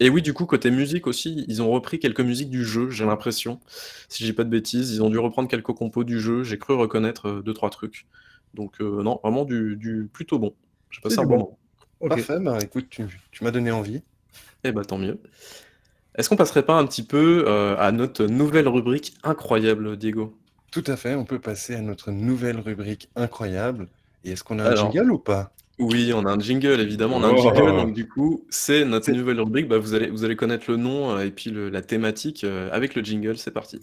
Et oui, du coup, côté musique aussi, ils ont repris quelques musiques du jeu, j'ai l'impression. Si j'ai pas de bêtises, ils ont dû reprendre quelques compos du jeu. J'ai cru reconnaître euh, deux trois trucs. Donc non, vraiment du, du plutôt bon. J'ai passé un bon moment. Ok. Parfait, bah écoute, tu, tu m'as donné envie. Eh bah tant mieux. Est-ce qu'on passerait pas un petit peu à notre nouvelle rubrique incroyable, Diego? Tout à fait, on peut passer à notre nouvelle rubrique incroyable. Et est-ce qu'on a un jingle ou pas? Oui, on a un jingle, évidemment, on a un Oh. jingle, donc du coup, c'est notre C'est- nouvelle rubrique. Bah, vous allez, vous allez connaître le nom euh, et puis le- la thématique euh, avec le jingle, c'est parti.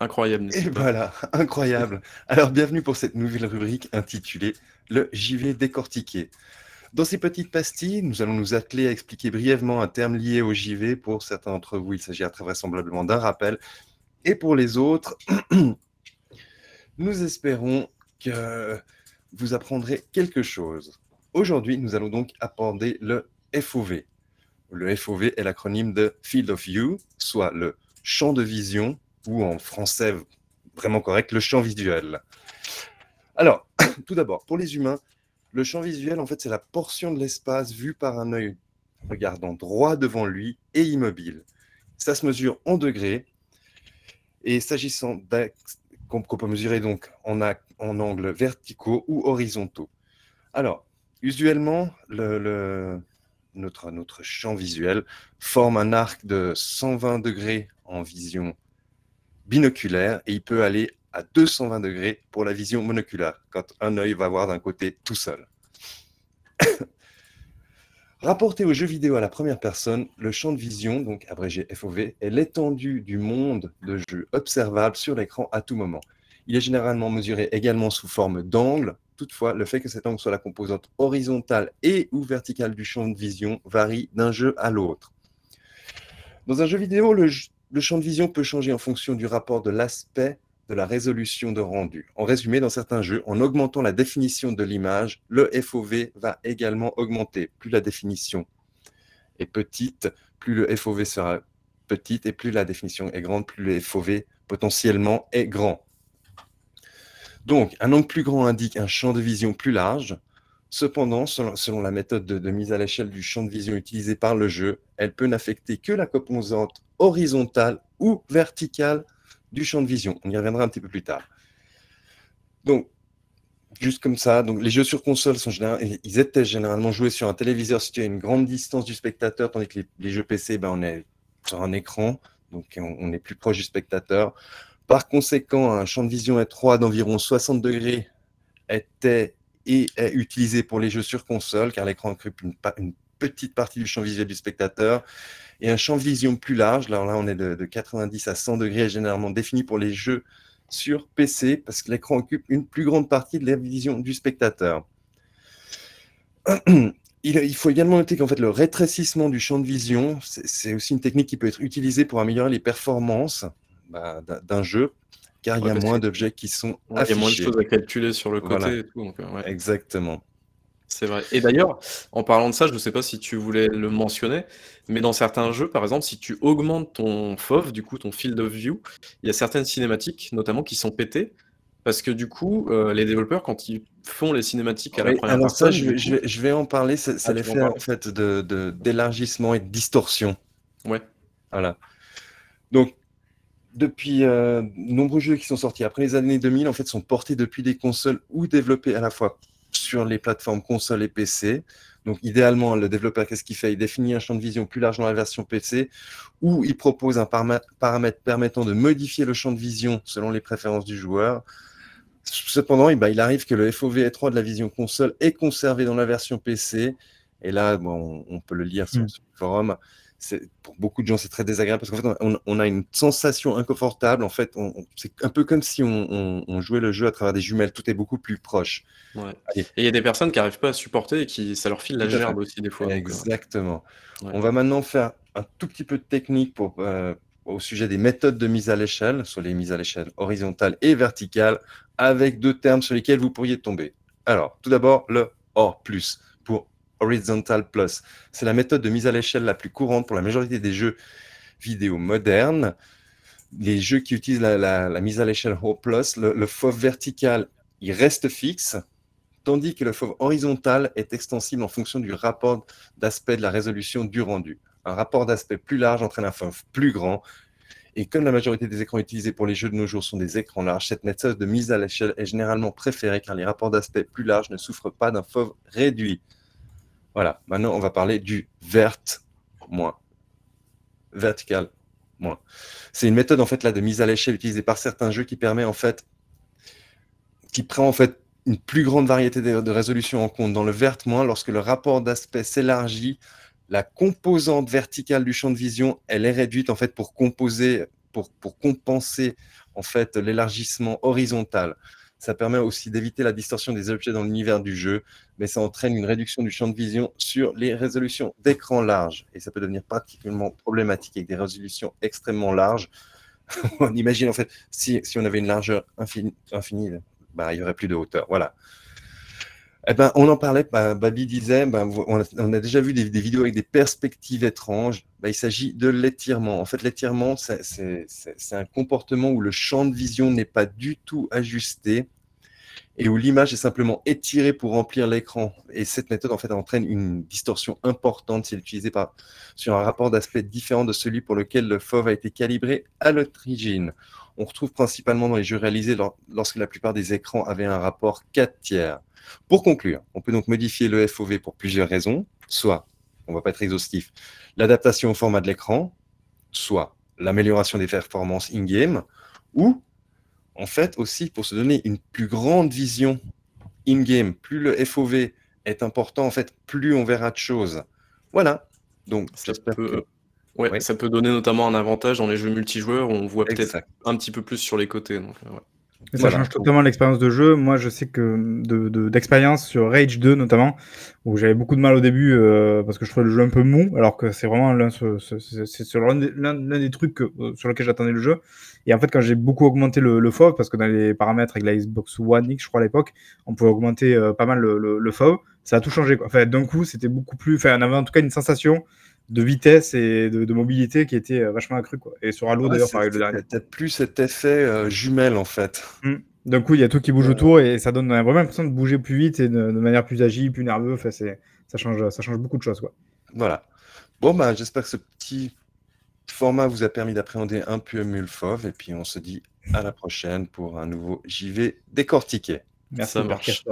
Incroyable, Et pas? voilà, incroyable. Alors bienvenue pour cette nouvelle rubrique intitulée Le JV décortiqué. Dans ces petites pastilles, nous allons nous atteler à expliquer brièvement un terme lié au JV. Pour certains d'entre vous, il s'agira très vraisemblablement d'un rappel. Et pour les autres, nous espérons que vous apprendrez quelque chose. Aujourd'hui, nous allons donc aborder le FOV. Le FOV est l'acronyme de Field of View, soit le champ de vision, ou en français vraiment correct, le champ visuel. Alors, tout d'abord, pour les humains, le champ visuel, en fait, c'est la portion de l'espace vue par un œil regardant droit devant lui et immobile. Ça se mesure en degrés. Et s'agissant qu'on peut mesurer donc en, en angles verticaux ou horizontaux. Alors, usuellement, le, le- notre, notre champ visuel forme un arc de 120 degrés en vision binoculaire et il peut aller à 220 degrés pour la vision monoculaire, quand un œil va voir d'un côté tout seul. Rapporté aux jeux vidéo à la première personne, le champ de vision, donc abrégé FOV, est l'étendue du monde de jeu observable sur l'écran à tout moment. Il est généralement mesuré également sous forme d'angle. Toutefois, le fait que cet angle soit la composante horizontale et ou verticale du champ de vision varie d'un jeu à l'autre. Dans un jeu vidéo, le champ de vision peut changer en fonction du rapport de l'aspect de la résolution de rendu. En résumé, dans certains jeux, en augmentant la définition de l'image, le FOV va également augmenter. Plus la définition est petite, plus le FOV sera petite, et plus la définition est grande, plus le FOV potentiellement est grand. Donc, un angle plus grand indique un champ de vision plus large. Cependant, selon, la méthode de, de mise à l'échelle du champ de vision utilisée par le jeu, elle peut n'affecter que la composante horizontale ou verticale du champ de vision. On y reviendra un petit peu plus tard. Donc, juste comme ça, donc les jeux sur console sont ils étaient généralement joués sur un téléviseur situé à une grande distance du spectateur, tandis que les, jeux PC, ben, on est sur un écran, donc on, est plus proche du spectateur. Par conséquent, un champ de vision étroit d'environ 60 degrés était et est utilisé pour les jeux sur console, car l'écran occupe une petite partie du champ visuel du spectateur. Et un champ de vision plus large, alors là on est de, de 90 à 100 degrés, généralement défini pour les jeux sur PC, parce que l'écran occupe une plus grande partie de la vision du spectateur. Il, faut également noter qu'en fait le rétrécissement du champ de vision, c'est aussi une technique qui peut être utilisée pour améliorer les performances bah, d'un jeu, car il y a moins d'objets qui sont Ouais, il y a moins de affichés. choses à calculer sur le côté Voilà. et tout. donc, euh, ouais. Exactement. C'est vrai. Et d'ailleurs, en parlant de ça, je ne sais pas si tu voulais le mentionner, mais dans certains jeux, par exemple, si tu augmentes ton FOV, du coup, ton field of view, il y a certaines cinématiques, notamment, qui sont pétées, parce que du coup, euh, les développeurs, quand ils font les cinématiques à la Oui, première alors ça, je vais, coup- je vais- je vais en parler. C'est Ah, en l'effet en fait de de- d'élargissement et de distorsion. Ouais. Voilà. Donc, depuis euh, nombreux jeux qui sont sortis après les années 2000, en fait, sont portés depuis des consoles ou développés à la fois sur les plateformes consoles et PC. Donc, idéalement, le développeur, qu'est-ce qu'il fait? Il définit un champ de vision plus large dans la version PC, ou il propose un paramètre permettant de modifier le champ de vision selon les préférences du joueur. Cependant, eh ben, il arrive que le FOV étroit de la vision console est conservé dans la version PC. Et là, bon, on, peut le lire sur, sur le forum. Pour beaucoup de gens, c'est très désagréable parce qu'en fait, on, on a une sensation inconfortable. En fait, c'est un peu comme si on, on- on jouait le jeu à travers des jumelles. Tout est beaucoup plus proche. Ouais. Et il y a des personnes qui n'arrivent pas à supporter et qui ça leur file la fait. gerbe aussi des fois. euh, Exactement. ouais. On va maintenant faire un tout petit peu de technique pour, euh, au sujet des méthodes de mise à l'échelle, soit les mises à l'échelle horizontale et verticale, avec deux termes sur lesquels vous pourriez tomber. Alors, tout d'abord, le OR+, pour Horizontal Plus. C'est la méthode de mise à l'échelle la plus courante pour la majorité des jeux vidéo modernes. les jeux qui utilisent la, mise à l'échelle Plus, le, le vertical, il reste fixe, tandis que le fauve horizontal est extensible en fonction du rapport d'aspect de la résolution du rendu. Un rapport d'aspect plus large entraîne un fauve plus grand. Et comme la majorité des écrans utilisés pour les jeux de nos jours sont des écrans larges, cette méthode de mise à l'échelle est généralement préférée car les rapports d'aspect plus larges ne souffrent pas d'un fauve réduit. Voilà, maintenant on va parler du vert moins. Vertical moins. C'est une méthode en fait là de mise à l'échelle utilisée par certains jeux qui permet en fait qui prend en fait une plus grande variété de, de résolution en compte. Dans le vert moins, lorsque le rapport d'aspect s'élargit, la composante verticale du champ de vision, elle est réduite en fait pour composer, pour, pour compenser en fait l'élargissement horizontal. Ça permet aussi d'éviter la distorsion des objets dans l'univers du jeu, mais ça entraîne une réduction du champ de vision sur les résolutions d'écran large. Et ça peut devenir particulièrement problématique avec des résolutions extrêmement larges. on imagine en fait, si, on avait une largeur infinie, infinie bah, il n'y aurait plus de hauteur. Voilà. Eh ben, on en parlait, bah, Babi disait, bah, on, a, déjà vu des, vidéos avec des perspectives étranges. Bah, il s'agit de l'étirement. En fait, l'étirement, c'est un comportement où le champ de vision n'est pas du tout ajusté et où l'image est simplement étirée pour remplir l'écran. Et cette méthode, en fait, entraîne une distorsion importante si elle est utilisée sur un rapport d'aspect différent de celui pour lequel le FOV a été calibré à l'origine. On retrouve principalement dans les jeux réalisés lorsque la plupart des écrans avaient un rapport 4 tiers. Pour conclure, on peut donc modifier le FOV pour plusieurs raisons, soit, on ne va pas être exhaustif, l'adaptation au format de l'écran, soit l'amélioration des performances in-game, ou en fait aussi pour se donner une plus grande vision in-game. Plus le FOV est important, en fait, plus on verra de choses. Voilà. Donc, j'espère que... Ouais, ouais, ça peut donner notamment un avantage dans les jeux multijoueurs où on voit peut-être un petit peu plus sur les côtés. Donc, ouais. Ça voilà. change totalement l'expérience de jeu. Moi, je sais que d'expérience de, sur Rage 2 notamment, où j'avais beaucoup de mal au début euh, parce que je trouvais le jeu un peu mou, alors que c'est vraiment l'un des, des, trucs que, euh, sur lesquels j'attendais le jeu. Et en fait, quand j'ai beaucoup augmenté le, le FOV, parce que dans les paramètres avec la Xbox One X, je crois à l'époque, on pouvait augmenter euh, pas mal le, le, le FOV, ça a tout changé. Quoi. Enfin, d'un coup, c'était beaucoup plus. Enfin, on avait en tout cas une sensation de vitesse et de, de, mobilité qui était vachement accrue. Quoi. Et sur Halo, ouais, d'ailleurs, pareil, le dernier. Peut-être plus cet effet euh, jumelle, en fait. Mmh. D'un coup, il y a tout qui bouge autour et ça donne vraiment l'impression de bouger plus vite et de, de manière plus agile, plus nerveux. Enfin, ça, change, ça change beaucoup de choses. Quoi. Voilà. Bon, bah, j'espère que ce petit format vous a permis d'appréhender un peu mieux le FOV. Et puis, on se dit à la prochaine pour un nouveau JV décortiqué. Merci, ça marche.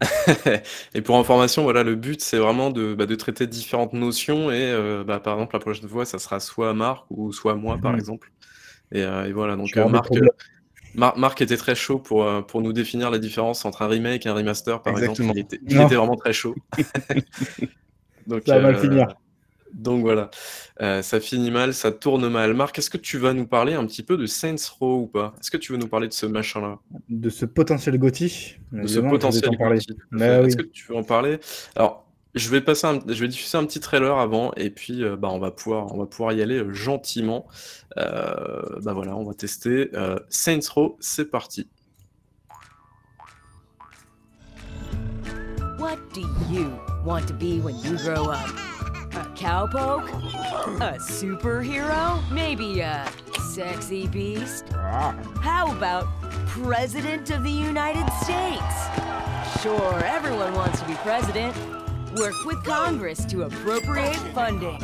et pour information, voilà, le but c'est vraiment de, bah, de, traiter différentes notions et euh, bah, par exemple la prochaine fois ça sera soit Marc ou soit moi mmh. par exemple. Et, euh, et voilà donc euh, Marc, Mar Marc était très chaud pour, pour nous définir la différence entre un remake et un remaster par Exactement. exemple. Il était, il était, vraiment très chaud. donc, ça va mal finir. Donc voilà, euh, ça finit mal, ça tourne mal. Marc, est-ce que tu vas nous parler un petit peu de Saints Row ou pas? Est-ce que tu veux nous parler de ce machin-là? De ce potentiel Gotti De ce potentiel Gotti. Bah, Est-ce oui. que tu veux en parler? Alors, je vais, passer un, je vais diffuser un petit trailer avant et puis euh, bah, on, va pouvoir, on va pouvoir y aller euh, gentiment. Euh, bah voilà, on va tester. Saints Row, c'est parti. What do you want to be when you grow up? A cowpoke? A superhero? Maybe a sexy beast? How about President of the United States? Sure, everyone wants to be president. Work with Congress to appropriate funding.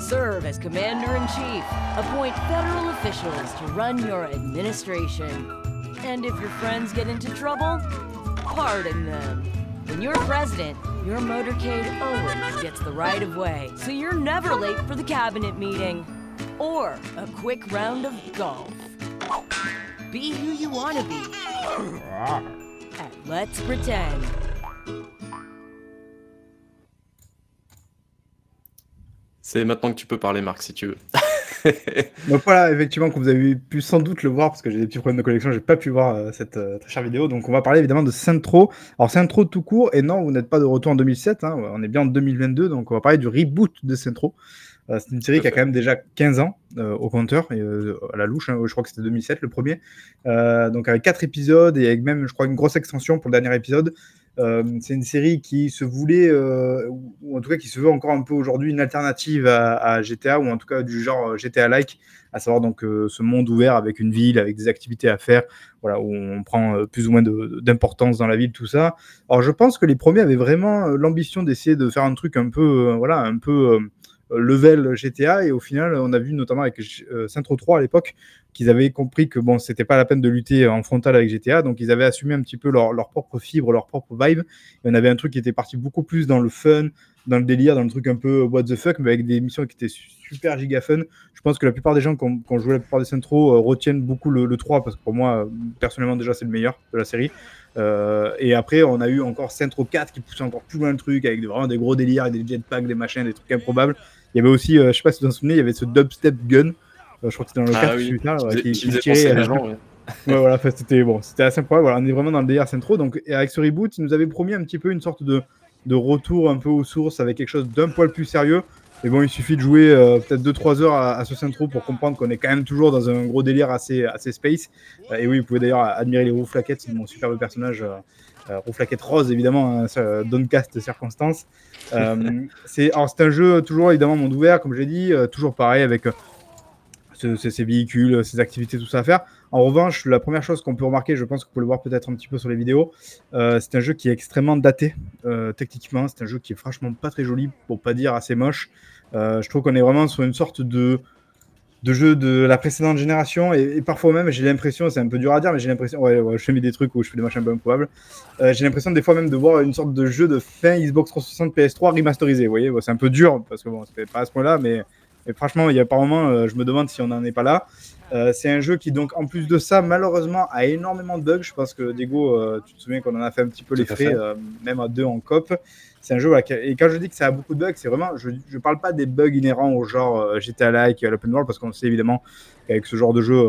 Serve as commander in chief. Appoint federal officials to run your administration. And if your friends get into trouble, pardon them. When you're president, your motorcade always gets the right of way, so you're never late for the cabinet meeting. Or a quick round of golf. Be who you want to be. At Let's Pretend. C'est maintenant que tu peux parler, Marc, si tu veux. donc voilà, effectivement, que vous avez pu sans doute le voir, parce que j'ai des petits problèmes de connexion, j'ai pas pu voir euh, cette euh, très chère vidéo. Donc on va parler évidemment de Centro. Alors Centro tout court, et non, vous n'êtes pas de retour en 2007, hein, on est bien en 2022, donc on va parler du reboot de Centro. Euh, c'est une série qui a quand même déjà 15 ans euh, au compteur, et, à la louche, hein, je crois que c'était 2007 le premier. donc avec 4 épisodes, et avec même, je crois, une grosse extension pour le dernier épisode. Euh, c'est une série qui se voulait, euh, ou en tout cas qui se veut encore un peu aujourd'hui une alternative à, GTA, ou en tout cas du genre GTA-like, à savoir donc euh, ce monde ouvert avec une ville, avec des activités à faire, voilà, où on prend euh, plus ou moins d'importance dans la ville, tout ça. Alors je pense que les premiers avaient vraiment euh, l'ambition d'essayer de faire un truc un peu, euh, voilà, un peu euh, level GTA, et au final, on a vu notamment avec euh, Saints Row 3 à l'époque qu'ils avaient compris que bon, c'était pas la peine de lutter en frontal avec GTA, donc ils avaient assumé un petit peu leur, leur propre fibre, leur propre vibe. Et on avait un truc qui était parti beaucoup plus dans le fun, dans le délire, dans le truc un peu what the fuck, mais avec des missions qui étaient su- super giga fun. Je pense que la plupart des gens qui ont, qui ont joué la plupart des Centro euh, retiennent beaucoup le, le 3 parce que pour moi, euh, personnellement, déjà, c'est le meilleur de la série. Euh, et après, on a eu encore Centro 4 qui poussait encore plus loin le truc avec vraiment des gros délires, des jetpacks, des machins, des trucs improbables. Il y avait aussi, euh, je sais pas si vous vous en souvenez, il y avait ce dubstep gun. Euh, je crois que c'était dans le Ah 4 oui, ouais, qui, tirait, euh, gens. ouais. Ouais, voilà, c'était bon, c'était assez incroyable. Voilà, on est vraiment dans le délire Centro. Donc, et avec ce reboot, ils nous avaient promis un petit peu une sorte de, de retour un peu aux sources avec quelque chose d'un poil plus sérieux. Et bon, il suffit de jouer euh, peut-être 2-3 heures à, à ce Centro pour comprendre qu'on est quand même toujours dans un gros délire assez, assez space. Euh, et oui, vous pouvez d'ailleurs admirer les Rouflaquettes, c'est mon superbe personnage. Euh, euh, Rouflaquette rose, évidemment, hein, Downcast circonstance. Euh, c'est alors, c'est un jeu toujours évidemment monde ouvert, comme j'ai dit, euh, toujours pareil avec euh, ce- ces, véhicules, ces activités, tout ça à faire. En revanche, la première chose qu'on peut remarquer, je pense que vous pouvez le voir peut-être un petit peu sur les vidéos, euh, c'est un jeu qui est extrêmement daté euh, techniquement. C'est un jeu qui est franchement pas très joli, pour pas dire assez moche. Euh, je trouve qu'on est vraiment sur une sorte de, de jeu de la précédente génération et, parfois même, j'ai l'impression, c'est un peu dur à dire, mais j'ai l'impression, ouais, je fais des trucs où je fais des machins un peu improbables. Euh, j'ai l'impression des fois même de voir une sorte de jeu de fin Xbox 360 PS3 remasterisé. Vous voyez, c'est un peu dur parce que bon, c'était pas à ce point-là, mais, mais franchement, il y a par moment, euh, je me demande si on n'en est pas là. Euh, c'est un jeu qui, donc, en plus de ça, malheureusement, a énormément de bugs. Je pense que Diego, euh, tu te souviens qu'on en a fait un petit peu Tout les frais, euh, même à deux en cop. C'est un jeu, voilà, qui a- et quand je dis que ça a beaucoup de bugs, c'est vraiment, je ne parle pas des bugs inhérents au genre GTA-like, à l'open world, parce qu'on sait évidemment qu'avec ce genre de jeu,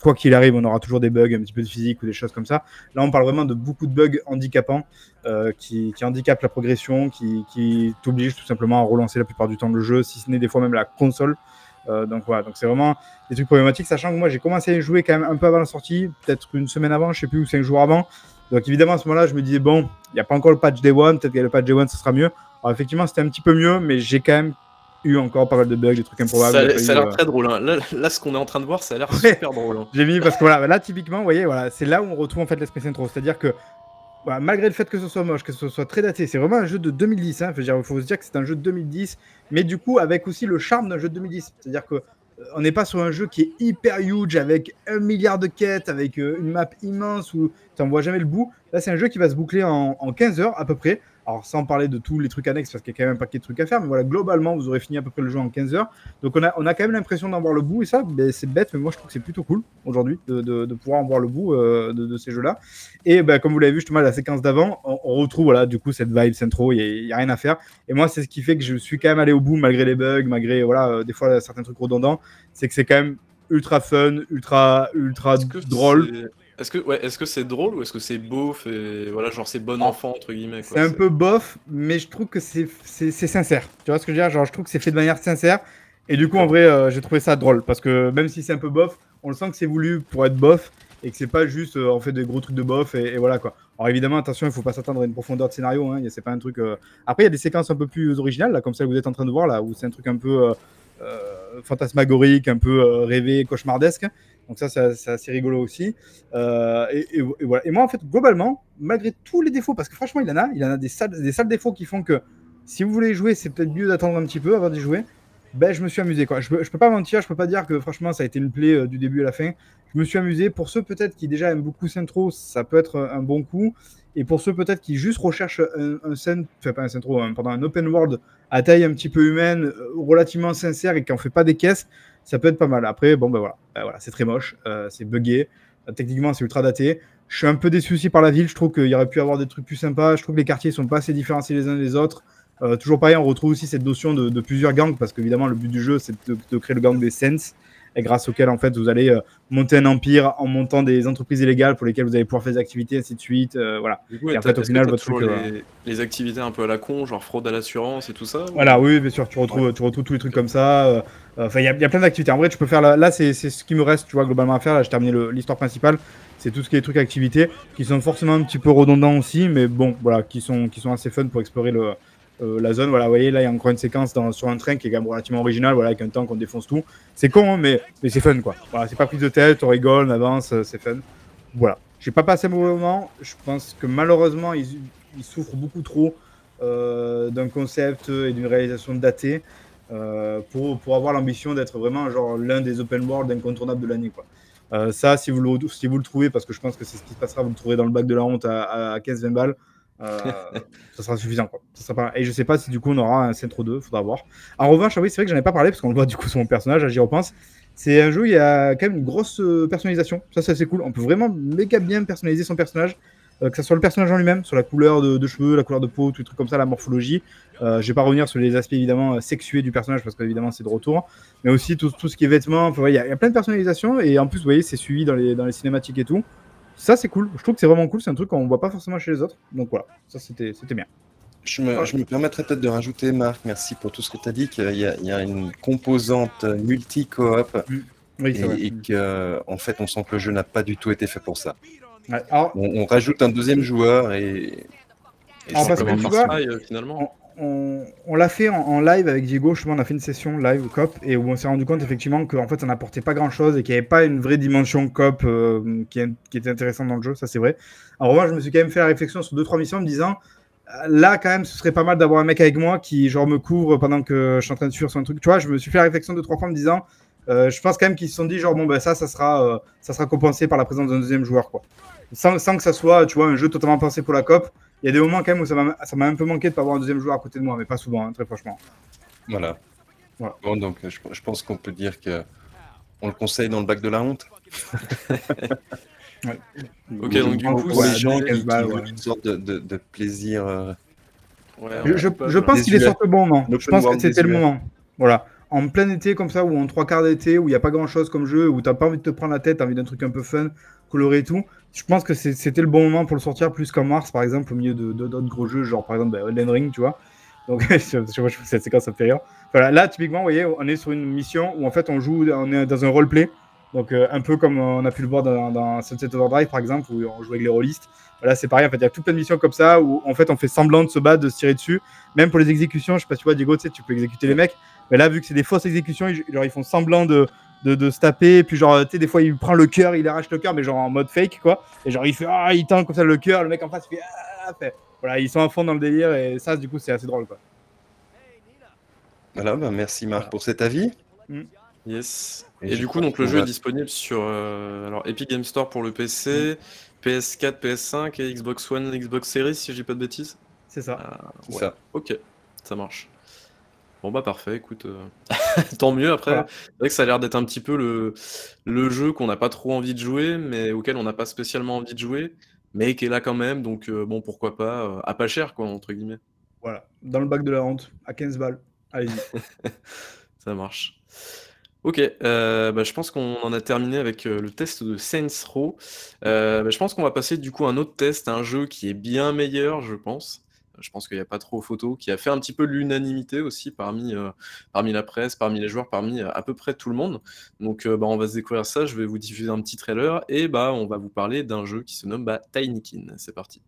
quoi qu'il arrive, on aura toujours des bugs, un petit peu de physique ou des choses comme ça. Là, on parle vraiment de beaucoup de bugs handicapants qui, qui handicapent la progression, qui, qui t'obligent tout simplement à relancer la plupart du temps le jeu, si ce n'est des fois même la console. Euh, donc voilà, donc c'est vraiment des trucs problématiques, sachant que moi j'ai commencé à jouer quand même un peu avant la sortie, peut-être une semaine avant, je sais plus, ou cinq jours avant. Donc évidemment à ce moment-là, je me disais bon, il n'y a pas encore le patch Day One, peut-être qu'avec le patch Day One, ce sera mieux. Alors effectivement, c'était un petit peu mieux, mais j'ai quand même eu encore pas mal de bugs, des trucs improbables. Ça, a l'air- pas ça a eu, l'air euh, très drôle. hein. Là, là, ce qu'on est en train de voir, ça a l'air Ouais. super drôle. hein. J'ai mis parce que voilà, là typiquement, vous voyez, voilà, c'est là où on retrouve en fait l'esprit Centro. C'est-à-dire que voilà, malgré le fait que ce soit moche, que ce soit très daté, c'est vraiment un jeu de 2010. Hein, Faut dire- il faut se dire que c'est un jeu de 2010, mais du coup avec aussi le charme d'un jeu de 2010. C'est-à-dire que euh, on n'est pas sur un jeu qui est hyper huge avec un milliard de quêtes, avec euh, une map immense où tu n'en vois jamais le bout. Là, c'est un jeu qui va se boucler en, en 15 heures à peu près. Alors, sans parler de tous les trucs annexes, parce qu'il y a quand même un paquet de trucs à faire, mais voilà, globalement, vous aurez fini à peu près le jeu en 15 heures. Donc, on a, on a quand même l'impression d'en voir le bout, et ça, ben, c'est bête, mais moi, je trouve que c'est plutôt cool aujourd'hui de, de- de pouvoir en voir le bout euh, de, de ces jeux-là. Et ben, comme vous l'avez vu, justement, la séquence d'avant, on, on retrouve voilà, du coup cette vibe Centro, il n'y a, rien à faire. Et moi, c'est ce qui fait que je suis quand même allé au bout, malgré les bugs, malgré voilà, euh, des fois certains trucs redondants. C'est que c'est quand même ultra fun, ultra, ultra drôle. Est-ce que ouais, est-ce que c'est drôle ou est-ce que c'est beauf et voilà genre c'est bon enfant entre guillemets C'est un peu bof, mais je trouve que c'est sincère. Tu vois ce que je veux dire? Genre, je trouve que c'est fait de manière sincère. Et du coup, en vrai, euh, j'ai trouvé ça drôle. Parce que même si c'est un peu bof, on le sent que c'est voulu pour être bof. Et que c'est pas juste, euh, on fait des gros trucs de bof. Et, et voilà quoi. Alors évidemment, attention, il faut pas s'attendre à une profondeur de scénario. Hein. C'est pas un truc. euh, Après, il y a des séquences un peu plus originales, là, comme celle que vous êtes en train de voir, là, où c'est un truc un peu euh, fantasmagorique, un peu rêvé, cauchemardesque. Donc ça, c'est assez rigolo aussi. Euh, et, voilà. Et moi, en fait, globalement, malgré tous les défauts, parce que franchement, il en a, il en a des sales, défauts qui font que si vous voulez jouer, c'est peut-être mieux d'attendre un petit peu avant d'y jouer. Ben, je me suis amusé. Quoi. Je, je peux pas mentir, je peux pas dire que franchement, ça a été une plaie euh, du début à la fin. Je me suis amusé. Pour ceux peut-être qui déjà aiment beaucoup Centro, ça peut être un bon coup. Et pour ceux peut-être qui juste recherchent un, un un Centro, un, un open world à taille un petit peu humaine, euh, relativement sincère et qui en fait pas des caisses, ça peut être pas mal. Après, bon ben voilà, Ben voilà c'est très moche, euh, c'est buggé, Euh, techniquement c'est ultra daté. Je suis un peu déçu aussi par la ville. Je trouve qu'il y aurait pu avoir des trucs plus sympas. Je trouve que les quartiers sont pas assez différenciés les uns des autres. Euh, toujours pareil, on retrouve aussi cette notion de, de plusieurs gangs parce qu'évidemment le but du jeu c'est de, de créer le gang des Sens et grâce auquel en fait vous allez euh, monter un empire en montant des entreprises illégales pour lesquelles vous allez pouvoir faire des activités ainsi de suite. euh, voilà. Coup, Et en fait, au final, votre truc, euh, les, les activités un peu à la con, genre fraude à l'assurance et tout ça ou- Voilà, oui, bien sûr, tu retrouves, tu retrouves tous les trucs comme ça. Euh, Enfin, il y, a- plein d'activités. En vrai, tu peux faire là, c'est ce qui me reste, tu vois, globalement à faire. Là, j'ai terminé l'histoire principale. C'est tout ce qui est trucs activités qui sont forcément un petit peu redondants aussi, mais bon, voilà, qui sont, qui sont assez fun pour explorer euh, la zone. Voilà, vous voyez, là, il y a encore une séquence sur un train qui est quand même relativement originale, voilà, avec un tank, on défonce tout. C'est con, hein, mais, mais c'est fun, quoi. Voilà, c'est pas prise de tête, on rigole, on avance, euh, c'est fun. Voilà. J'ai pas passé un mauvais moment. Je pense que malheureusement, ils, souffrent beaucoup trop d'un concept et d'une réalisation datée euh, pour, pour avoir l'ambition d'être vraiment genre l'un des open world incontournables de l'année. quoi. Euh, ça, si vous, le, si vous le trouvez, parce que je pense que c'est ce qui se passera, vous le trouverez dans le bac de la honte à, à 15-20 balles, euh, ça sera suffisant. Quoi. Ça sera pas... Et je sais pas si du coup on aura un Centro 2, faudra voir. En revanche, ah oui, c'est vrai que j'en ai pas parlé parce qu'on le voit du coup sur mon personnage, j'y repense. C'est un jeu où il y a quand même une grosse personnalisation. Ça, c'est assez cool. On peut vraiment méga bien personnaliser son personnage, que ce soit le personnage en lui-même, sur la couleur de, de cheveux, la couleur de peau, tous les trucs comme ça, la morphologie. Euh, je vais pas revenir sur les aspects évidemment euh, sexués du personnage parce qu'évidemment c'est de retour, mais aussi tout, tout ce qui est vêtements. Il y, a- il y a plein de personnalisation et en plus, vous voyez, c'est suivi dans les, dans les cinématiques et tout. Ça, c'est cool. Je trouve que c'est vraiment cool. C'est un truc qu'on voit pas forcément chez les autres. Donc voilà, ça c'était c'était bien. Je me, je me permettrais peut-être de rajouter, Marc, merci pour tout ce que tu as dit, qu'il y, a- il y a une composante multi-coop Oui, c'est vrai. et, et que, en fait, on sent que le jeu n'a pas du tout été fait pour ça. Ouais. Alors, On, on rajoute un deuxième joueur et. et Ah, c'est parce que comme tu un vois- Cry, euh, finalement. On, l'a fait en, live avec Diego, justement, on a fait une session live cop et où on s'est rendu compte effectivement qu'en fait ça n'apportait pas grand chose et qu'il n'y avait pas une vraie dimension cop euh, qui, était intéressante dans le jeu, ça c'est vrai. En revanche, je me suis quand même fait la réflexion sur deux trois missions en me disant là quand même ce serait pas mal d'avoir un mec avec moi qui genre me couvre pendant que je suis en train de suivre sur un truc. Tu vois, je me suis fait la réflexion deux trois fois en me disant euh, je pense quand même qu'ils se sont dit genre bon ben ça ça sera euh, ça sera compensé par la présence d'un deuxième joueur quoi. Sans, sans que ça soit tu vois un jeu totalement pensé pour la cop. Il y a des moments quand même où ça m'a ça m'a un peu manqué de pas avoir un deuxième joueur à côté de moi, mais pas souvent, hein, très franchement. Voilà. Voilà. Bon, donc je, je pense qu'on peut dire que on le conseille dans le bac de la honte. Ok, donc du Pour- coup, pour les ouais, gens qui, qui bah, ouais. une sorte de, de- de plaisir. euh, Ouais, Je, pense qu'il est sorti au bon moment. Je pense que c'était le moment. Voilà. En plein été comme ça, ou en trois quarts d'été, où il n'y a pas grand chose comme jeu, où t'as pas envie de te prendre la tête, t'as envie d'un truc un peu fun, coloré et tout. Je pense que c'était le bon moment pour le sortir, plus qu'en mars, par exemple, au milieu de d'autres gros jeux, genre par exemple bah, Elden Ring, tu vois. Donc, je, je, je, cette séquence, rire. Voilà, là, typiquement, vous voyez, on est sur une mission où en fait on joue, on est dans un roleplay. Donc, euh, un peu comme on a pu le voir dans, dans Sunset Overdrive, par exemple, où on joue avec les rôlistes. Voilà, c'est pareil, en fait, il y a tout plein de missions comme ça où en fait on fait semblant de se battre, de se tirer dessus. Même pour les exécutions, je sais pas tu vois, Diego, tu sais, tu peux exécuter les mecs. Mais là, vu que c'est des fausses exécutions, ils, ils font semblant de, de, de se taper. Et puis, genre, tu sais, des fois, il prend le cœur, il arrache le cœur, mais genre en mode fake, quoi. Et genre, il fait Ah, il tend comme ça le cœur, le mec en face, il fait Ah, fait. Voilà, ils sont à fond dans le délire et ça, du coup, c'est assez drôle, quoi. Voilà, bah, merci Marc pour cet avis. Yes. Et du coup, donc le jeu va- est disponible sur euh, alors Epic Game Store pour le PC, PS4, PS5 et Xbox One, Xbox Series, si je dis pas de bêtises. C'est ça. Ah, ouais. ça. Ok, ça marche. Bon bah parfait, écoute, euh, tant mieux. Après, Voilà. c'est vrai que ça a l'air d'être un petit peu le, le jeu qu'on n'a pas trop envie de jouer, mais auquel on n'a pas spécialement envie de jouer, mais qui est là quand même, donc euh, bon pourquoi pas, euh, à pas cher quoi, entre guillemets. Voilà. Dans le bac de la honte, à 15 balles. Allez-y. Ça marche. Ok, euh, bah, je pense qu'on en a terminé avec euh, le test de Saints Row. Euh, bah, je pense qu'on va passer du coup à un autre test, un jeu qui est bien meilleur, je pense. Je pense qu'il n'y a pas trop photo, qui a fait un petit peu l'unanimité aussi parmi, euh, parmi la presse, parmi les joueurs, parmi euh, à peu près tout le monde. Donc euh, bah, on va se découvrir ça, je vais vous diffuser un petit trailer et bah, on va vous parler d'un jeu qui se nomme bah, Tinykin. C'est parti.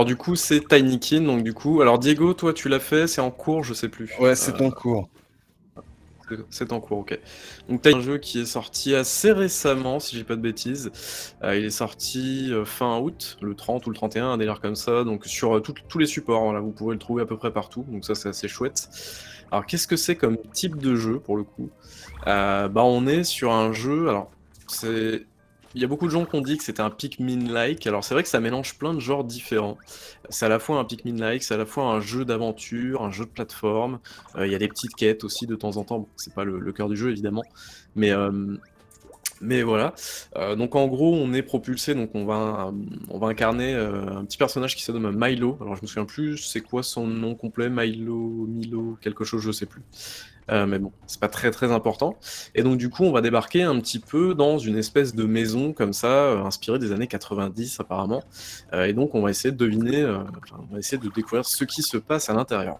Alors du coup, c'est Tinykin. Donc du coup, alors Diego, toi, tu l'as fait. C'est en cours, je sais plus. Ouais, c'est Euh, en cours. c'est- en cours, ok. Donc t'as un jeu qui est sorti assez récemment, si j'ai pas de bêtises. Euh, il est sorti euh, fin août, le 30 ou le 31, un délire comme ça. Donc sur euh, tout- tous les supports, voilà, vous pouvez le trouver à peu près partout. Donc ça, c'est assez chouette. Alors qu'est-ce que c'est comme type de jeu pour le coup? Bah on est sur un jeu. Alors c'est il y a beaucoup de gens qui ont dit que c'était un Pikmin-like. Alors c'est vrai que ça mélange plein de genres différents. C'est à la fois un Pikmin-like, c'est à la fois un jeu d'aventure, un jeu de plateforme. Euh, Il y a des petites quêtes aussi de temps en temps. Bon, c'est pas le, cœur du jeu évidemment, mais euh, mais voilà. Euh, donc en gros, on est propulsé. Donc on va on va incarner un petit personnage qui se nomme Milo. Alors je me souviens plus. C'est quoi son nom complet? Milo, Milo, quelque chose, je sais plus. Euh, mais bon, c'est pas très très important. Et donc du coup, on va débarquer un petit peu dans une espèce de maison comme ça, euh, inspirée des années 90 apparemment. Euh, et donc on va essayer de deviner, enfin, on va essayer de découvrir ce qui se passe à l'intérieur.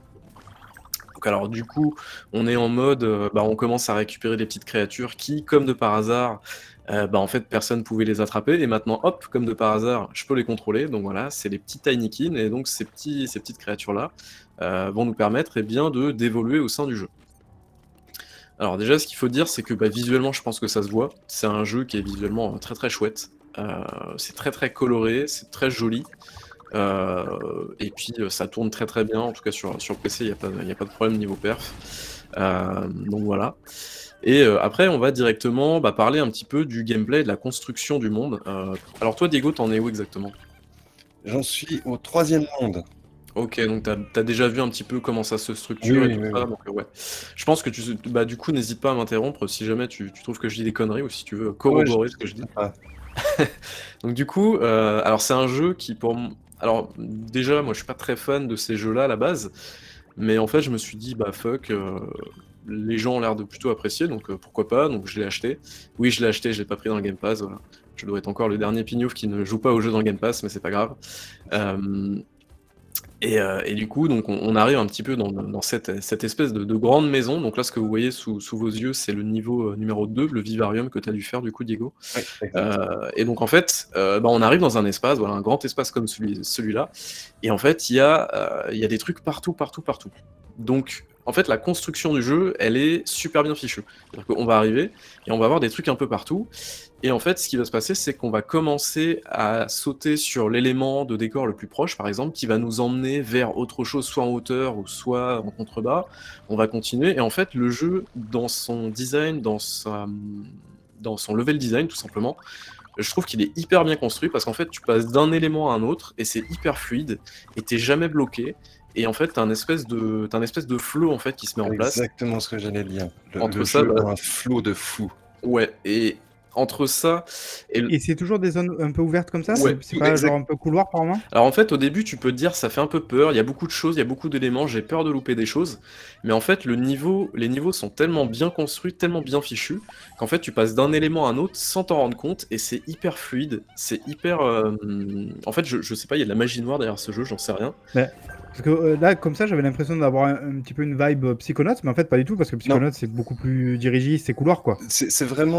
Donc alors du coup, on est en mode, bah, on commence à récupérer des petites créatures qui, comme de par hasard, bah, en fait personne pouvait les attraper. Et maintenant, hop, comme de par hasard, je peux les contrôler. Donc voilà, c'est les petits Tinykin. Et donc ces, petits, ces petites créatures-là euh, vont nous permettre eh bien, de d'évoluer au sein du jeu. Alors déjà, ce qu'il faut dire, c'est que bah, visuellement, je pense que ça se voit. C'est un jeu qui est visuellement euh, très très chouette. Euh, c'est très très coloré, c'est très joli. Euh, et puis ça tourne très très bien, en tout cas sur, sur PC, il n'y a, pas- y a pas de problème niveau perf. Donc voilà. Et après, on va directement bah, parler un petit peu du gameplay, de la construction du monde. Alors toi, Diego, t'en es où exactement? J'en suis au troisième monde. Ok, donc t'as as déjà vu un petit peu comment ça se structure Oui, et tout oui, ça, oui. donc euh, ouais. Je pense que tu, bah, du coup, n'hésite pas à m'interrompre si jamais tu, tu trouves que je dis des conneries ou si tu veux corroborer ce que je dis. Ah, Donc du coup, euh, alors c'est un jeu qui pour m- alors déjà moi je suis pas très fan de ces jeux-là à la base, mais en fait je me suis dit bah fuck, euh, les gens ont l'air de plutôt apprécier donc euh, pourquoi pas donc je l'ai acheté. Oui je l'ai acheté, je l'ai pas pris dans le Game Pass. Voilà. Je dois être encore le dernier pignouf qui ne joue pas au jeu dans le Game Pass, mais c'est pas grave. Euh, et, euh, et du coup, donc on, on arrive un petit peu dans, dans cette, cette espèce de, de grande maison. Donc là, ce que vous voyez sous, sous vos yeux, c'est le niveau euh, numéro 2, le vivarium que tu as dû faire du coup, Diego. Euh, et donc en fait, bah, on arrive dans un espace, voilà, un grand espace comme celui, celui-là, et en fait, il y, a, y a des trucs partout, partout, partout. Donc, en fait, la construction du jeu, elle est super bien fichue. C'est-à-dire qu'on va arriver et on va avoir des trucs un peu partout. Et en fait, ce qui va se passer, c'est qu'on va commencer à sauter sur l'élément de décor le plus proche, par exemple, qui va nous emmener vers autre chose, soit en hauteur ou soit en contrebas. On va continuer. Et en fait, le jeu, dans son design, dans, sa, dans son level design, tout simplement, je trouve qu'il est hyper bien construit parce qu'en fait, tu passes d'un élément à un autre et c'est hyper fluide et t'es jamais bloqué. Et en fait, t'as un espèce de, t'as un espèce de flow en fait qui se met en place. Exactement ce que j'allais dire. Le, Entre le ça, jeu bah- a un flot de fou. Ouais. Et entre ça et le- Et c'est toujours des zones un peu ouvertes comme ça? Ouais, C'est pas exact. genre un peu couloir par moment? Alors en fait, au début, tu peux te dire ça fait un peu peur, il y a beaucoup de choses, il y a beaucoup d'éléments, j'ai peur de louper des choses. Mais en fait, le niveau, les niveaux sont tellement bien construits, tellement bien fichus, qu'en fait, tu passes d'un élément à un autre sans t'en rendre compte, et c'est hyper fluide, c'est hyper... euh, En fait, je, je sais pas, il y a de la magie noire derrière ce jeu, j'en sais rien. Parce que euh, là, comme ça, j'avais l'impression d'avoir un, un petit peu une vibe euh, Psychonauts, mais en fait, pas du tout, parce que Psychonauts, c'est beaucoup plus dirigiste, c'est couloir, quoi.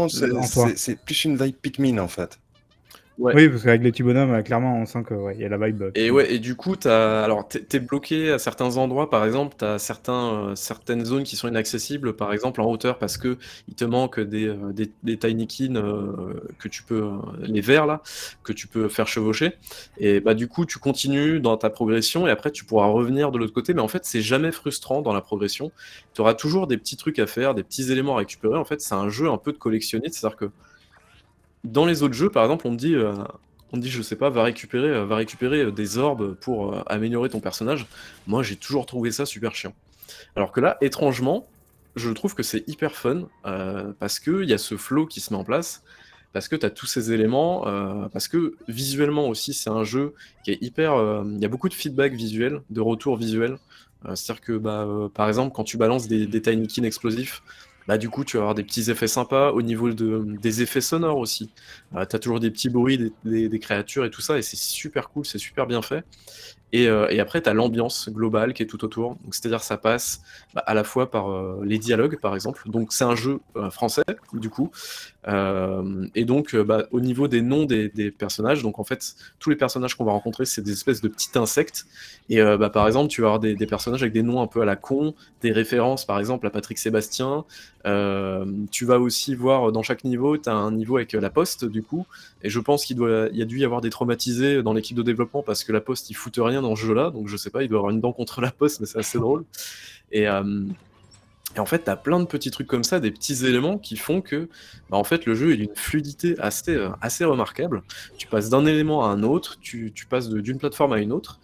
C'est vraiment, c'est- c'est plus une vibe Pikmin en fait. Ouais. Oui, parce qu'avec les petits bonhommes, euh, clairement, on sent qu'il ouais, y a la vibe. euh, Et ouais, et du coup, t'as, alors t'es, t'es bloqué à certains endroits, par exemple, t'as certains, euh, certaines zones qui sont inaccessibles, par exemple en hauteur, parce que il te manque des, euh, des, des tinykin euh, que tu peux, euh, les verts là, que tu peux faire chevaucher. Et bah du coup, tu continues dans ta progression et après tu pourras revenir de l'autre côté. Mais en fait, c'est jamais frustrant dans la progression. Tu auras toujours des petits trucs à faire, des petits éléments à récupérer. En fait, c'est un jeu un peu de collectionniste, c'est-à-dire que dans les autres jeux, par exemple, on te dit, euh, on dit, je sais pas, va récupérer, euh, va récupérer euh, des orbes pour améliorer ton personnage. Moi, j'ai toujours trouvé ça super chiant. Alors que là, étrangement, je trouve que c'est hyper fun parce que il y a ce flow qui se met en place, parce que tu as tous ces éléments, parce que visuellement aussi, c'est un jeu qui est hyper. Il y a beaucoup de feedback visuel, de retour visuel. C'est-à-dire que, bah, par exemple, quand tu balances des, des tinykin explosifs, bah, du coup, tu vas avoir des petits effets sympas au niveau de, des effets sonores aussi. Euh, tu as toujours des petits bruits des, créatures et tout ça, et c'est super cool, c'est super bien fait. Et, euh, et après, tu as l'ambiance globale qui est tout autour. C'est-à-dire, ça passe bah, à la fois par euh, les dialogues, par exemple. Donc, c'est un jeu français, du coup. Et donc, bah, au niveau des noms des, personnages, donc en fait, tous les personnages qu'on va rencontrer, c'est des espèces de petits insectes. Et bah, par exemple, tu vas avoir des personnages avec des noms un peu à la con, des références, par exemple, à Patrick Sébastien. Euh, tu vas aussi voir dans chaque niveau, tu as un niveau avec la Poste, du coup. Et je pense qu'il doit, il y a dû y avoir des traumatisés dans l'équipe de développement parce que la Poste, il foutent rien dans ce jeu-là. Donc je sais pas, il doit avoir une dent contre la Poste, mais c'est assez drôle. Et, euh, et en fait, tu as plein de petits trucs comme ça, des petits éléments qui font que bah, en fait, le jeu il a une fluidité assez, euh, assez remarquable. Tu passes d'un élément à un autre, tu, tu passes d'une plateforme à une autre.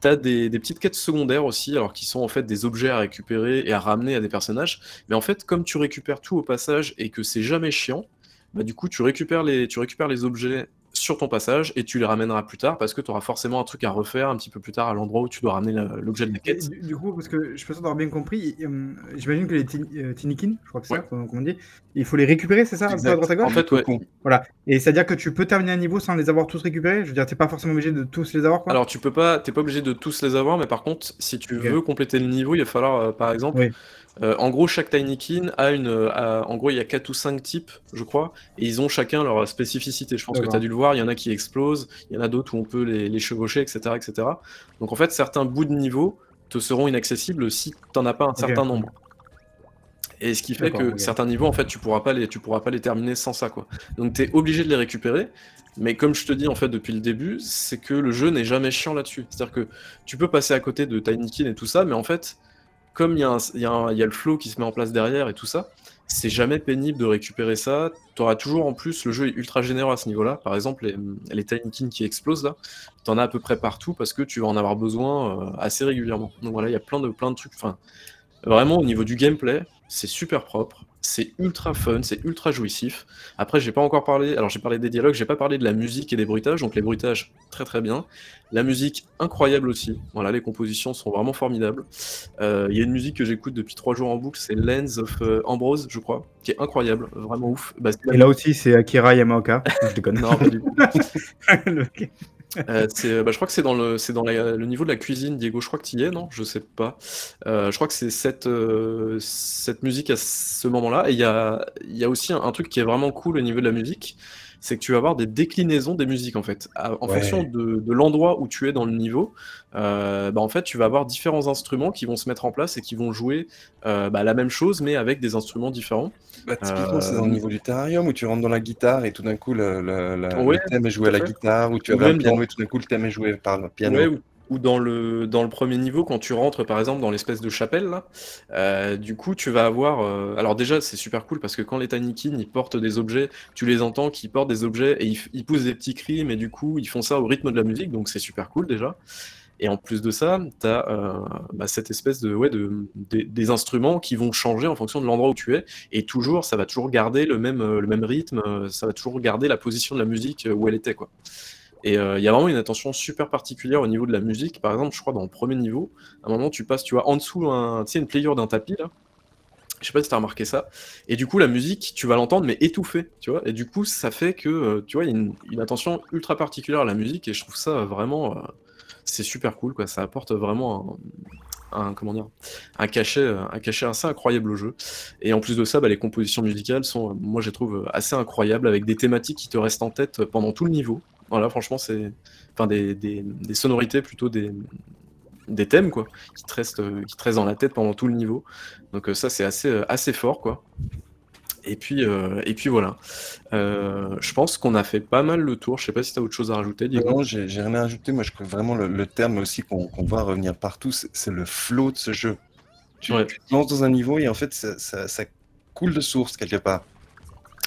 Tu as des, petites quêtes secondaires aussi, alors qui sont en fait des objets à récupérer et à ramener à des personnages. Mais en fait, comme tu récupères tout au passage et que c'est jamais chiant, bah, du coup, tu récupères les objets sur ton passage et tu les ramèneras plus tard parce que tu auras forcément un truc à refaire un petit peu plus tard à l'endroit où tu dois ramener l'objet de la quête. Du, du coup, parce que je pense avoir bien compris, euh, j'imagine que les euh, Tinikin, je crois que c'est Ouais. ça, comment on dit, il faut les récupérer, c'est ça, à droite à gauche En fait, ouais. Voilà. Et c'est-à-dire que tu peux terminer un niveau sans les avoir tous récupérés? Je veux dire, t'es pas forcément obligé de tous les avoir, quoi? Alors tu peux pas, t'es pas obligé de tous les avoir, mais par contre, si tu veux compléter le niveau, il va falloir, euh, par exemple, Oui. Euh, en gros, chaque Tinykin a une, a- en gros, il y a 4 ou 5 types, je crois, et ils ont chacun leur spécificité. Je pense que tu as dû le voir, il y en a qui explosent, il y en a d'autres où on peut les, les chevaucher, etc., etc. Donc en fait, certains bouts de niveau te seront inaccessibles si t'en as pas un certain nombre. Et ce qui fait que certains niveaux, en fait, tu pourras pas les, tu pourras pas les terminer sans ça, quoi. Donc t'es obligé de les récupérer. Mais comme je te dis en fait depuis le début, c'est que le jeu n'est jamais chiant là-dessus. C'est-à-dire que tu peux passer à côté de Tinykin et tout ça, mais en fait, comme il y, a le flow qui se met en place derrière et tout ça, c'est jamais pénible de récupérer ça. Tu auras toujours en plus, le jeu ultra généreux à ce niveau-là. Par exemple, les, les qui explosent là, tu en as à peu près partout parce que tu vas en avoir besoin euh, assez régulièrement. Donc voilà, il y a plein de, plein de trucs. Enfin, Vraiment, au niveau du gameplay, c'est super propre, c'est ultra fun, c'est ultra jouissif. Après, j'ai pas encore parlé, alors j'ai parlé des dialogues, j'ai pas parlé de la musique et des bruitages, donc les bruitages, très très bien. La musique, incroyable aussi. Voilà, les compositions sont vraiment formidables. Euh, Il y a une musique que j'écoute depuis trois jours en boucle, c'est Lens of euh, Ambrose, je crois, qui est incroyable, vraiment ouf. Bah, Et là aussi, c'est Akira Yamaoka. je déconne. Non, pas du tout. Euh, c'est, bah, je crois que c'est dans, le, dans le niveau de la cuisine, Diego. Je crois que tu y es, non? Je sais pas. Euh, je crois que c'est cette, euh, cette musique à ce moment-là. Et il y a, y a aussi un, un truc qui est vraiment cool au niveau de la musique, c'est que tu vas avoir des déclinaisons des musiques en fait. À- en Ouais. fonction de, de l'endroit où tu es dans le niveau, euh, bah, en fait, tu vas avoir différents instruments qui vont se mettre en place et qui vont jouer euh, bah, la même chose, mais avec des instruments différents. Bah, typiquement, c'est dans le Euh, niveau du terrarium où tu rentres dans la guitare et tout d'un coup, le, le- le- Ouais, le thème est joué à à la guitare, ou tu avais un piano et tout d'un coup, le thème est joué par le piano. Ouais, ou, dans le, dans le premier niveau, quand tu rentres par exemple dans l'espèce de chapelle, euh, du coup tu vas avoir. euh, alors déjà, c'est super cool parce que quand les Tinykin ils portent des objets, tu les entends qui portent des objets et ils, poussent des petits cris, mais du coup ils font ça au rythme de la musique, donc c'est super cool déjà. Et en plus de ça, tu as cette espèce de, ouais, de, des- instruments qui vont changer en fonction de l'endroit où tu es. Et toujours, ça va toujours garder le même, euh, le même rythme, euh, ça va toujours garder la position de la musique euh, où elle était. quoi. Et euh, il y a vraiment une attention super particulière au niveau de la musique. Par exemple, je crois dans le premier niveau, à un moment, tu passes, tu vois, en dessous, un, tu sais, une pliure d'un tapis, là. Je sais pas si tu as remarqué ça. Et du coup, la musique, tu vas l'entendre, mais étouffée, tu vois. Et du coup, ça fait que, euh, tu vois, il y a une, une attention ultra particulière à la musique. Et je trouve ça vraiment. euh, c'est super cool, quoi. Ça apporte vraiment un, un- comment dire, un cachet, un cachet assez incroyable au jeu. Et en plus de ça, bah, les compositions musicales sont, moi, je les trouve assez incroyables, avec des thématiques qui te restent en tête pendant tout le niveau. Voilà, franchement, c'est. Enfin, des, des- des sonorités plutôt des, des thèmes, quoi, qui te, restent, euh, qui te restent dans la tête pendant tout le niveau. Donc, euh, ça, c'est assez, euh, assez fort, quoi. Et puis, euh, et puis voilà. Euh, je pense qu'on a fait pas mal le tour. Je sais pas si tu as autre chose à rajouter, Diego. Non, j'ai rien à ajouter. Moi, je trouve vraiment le, le terme aussi qu'on qu'on voit revenir partout, c'est c'est le flow de ce jeu. Tu, Ouais. tu te lances dans un niveau et en fait, ça, ça- ça coule de source quelque part.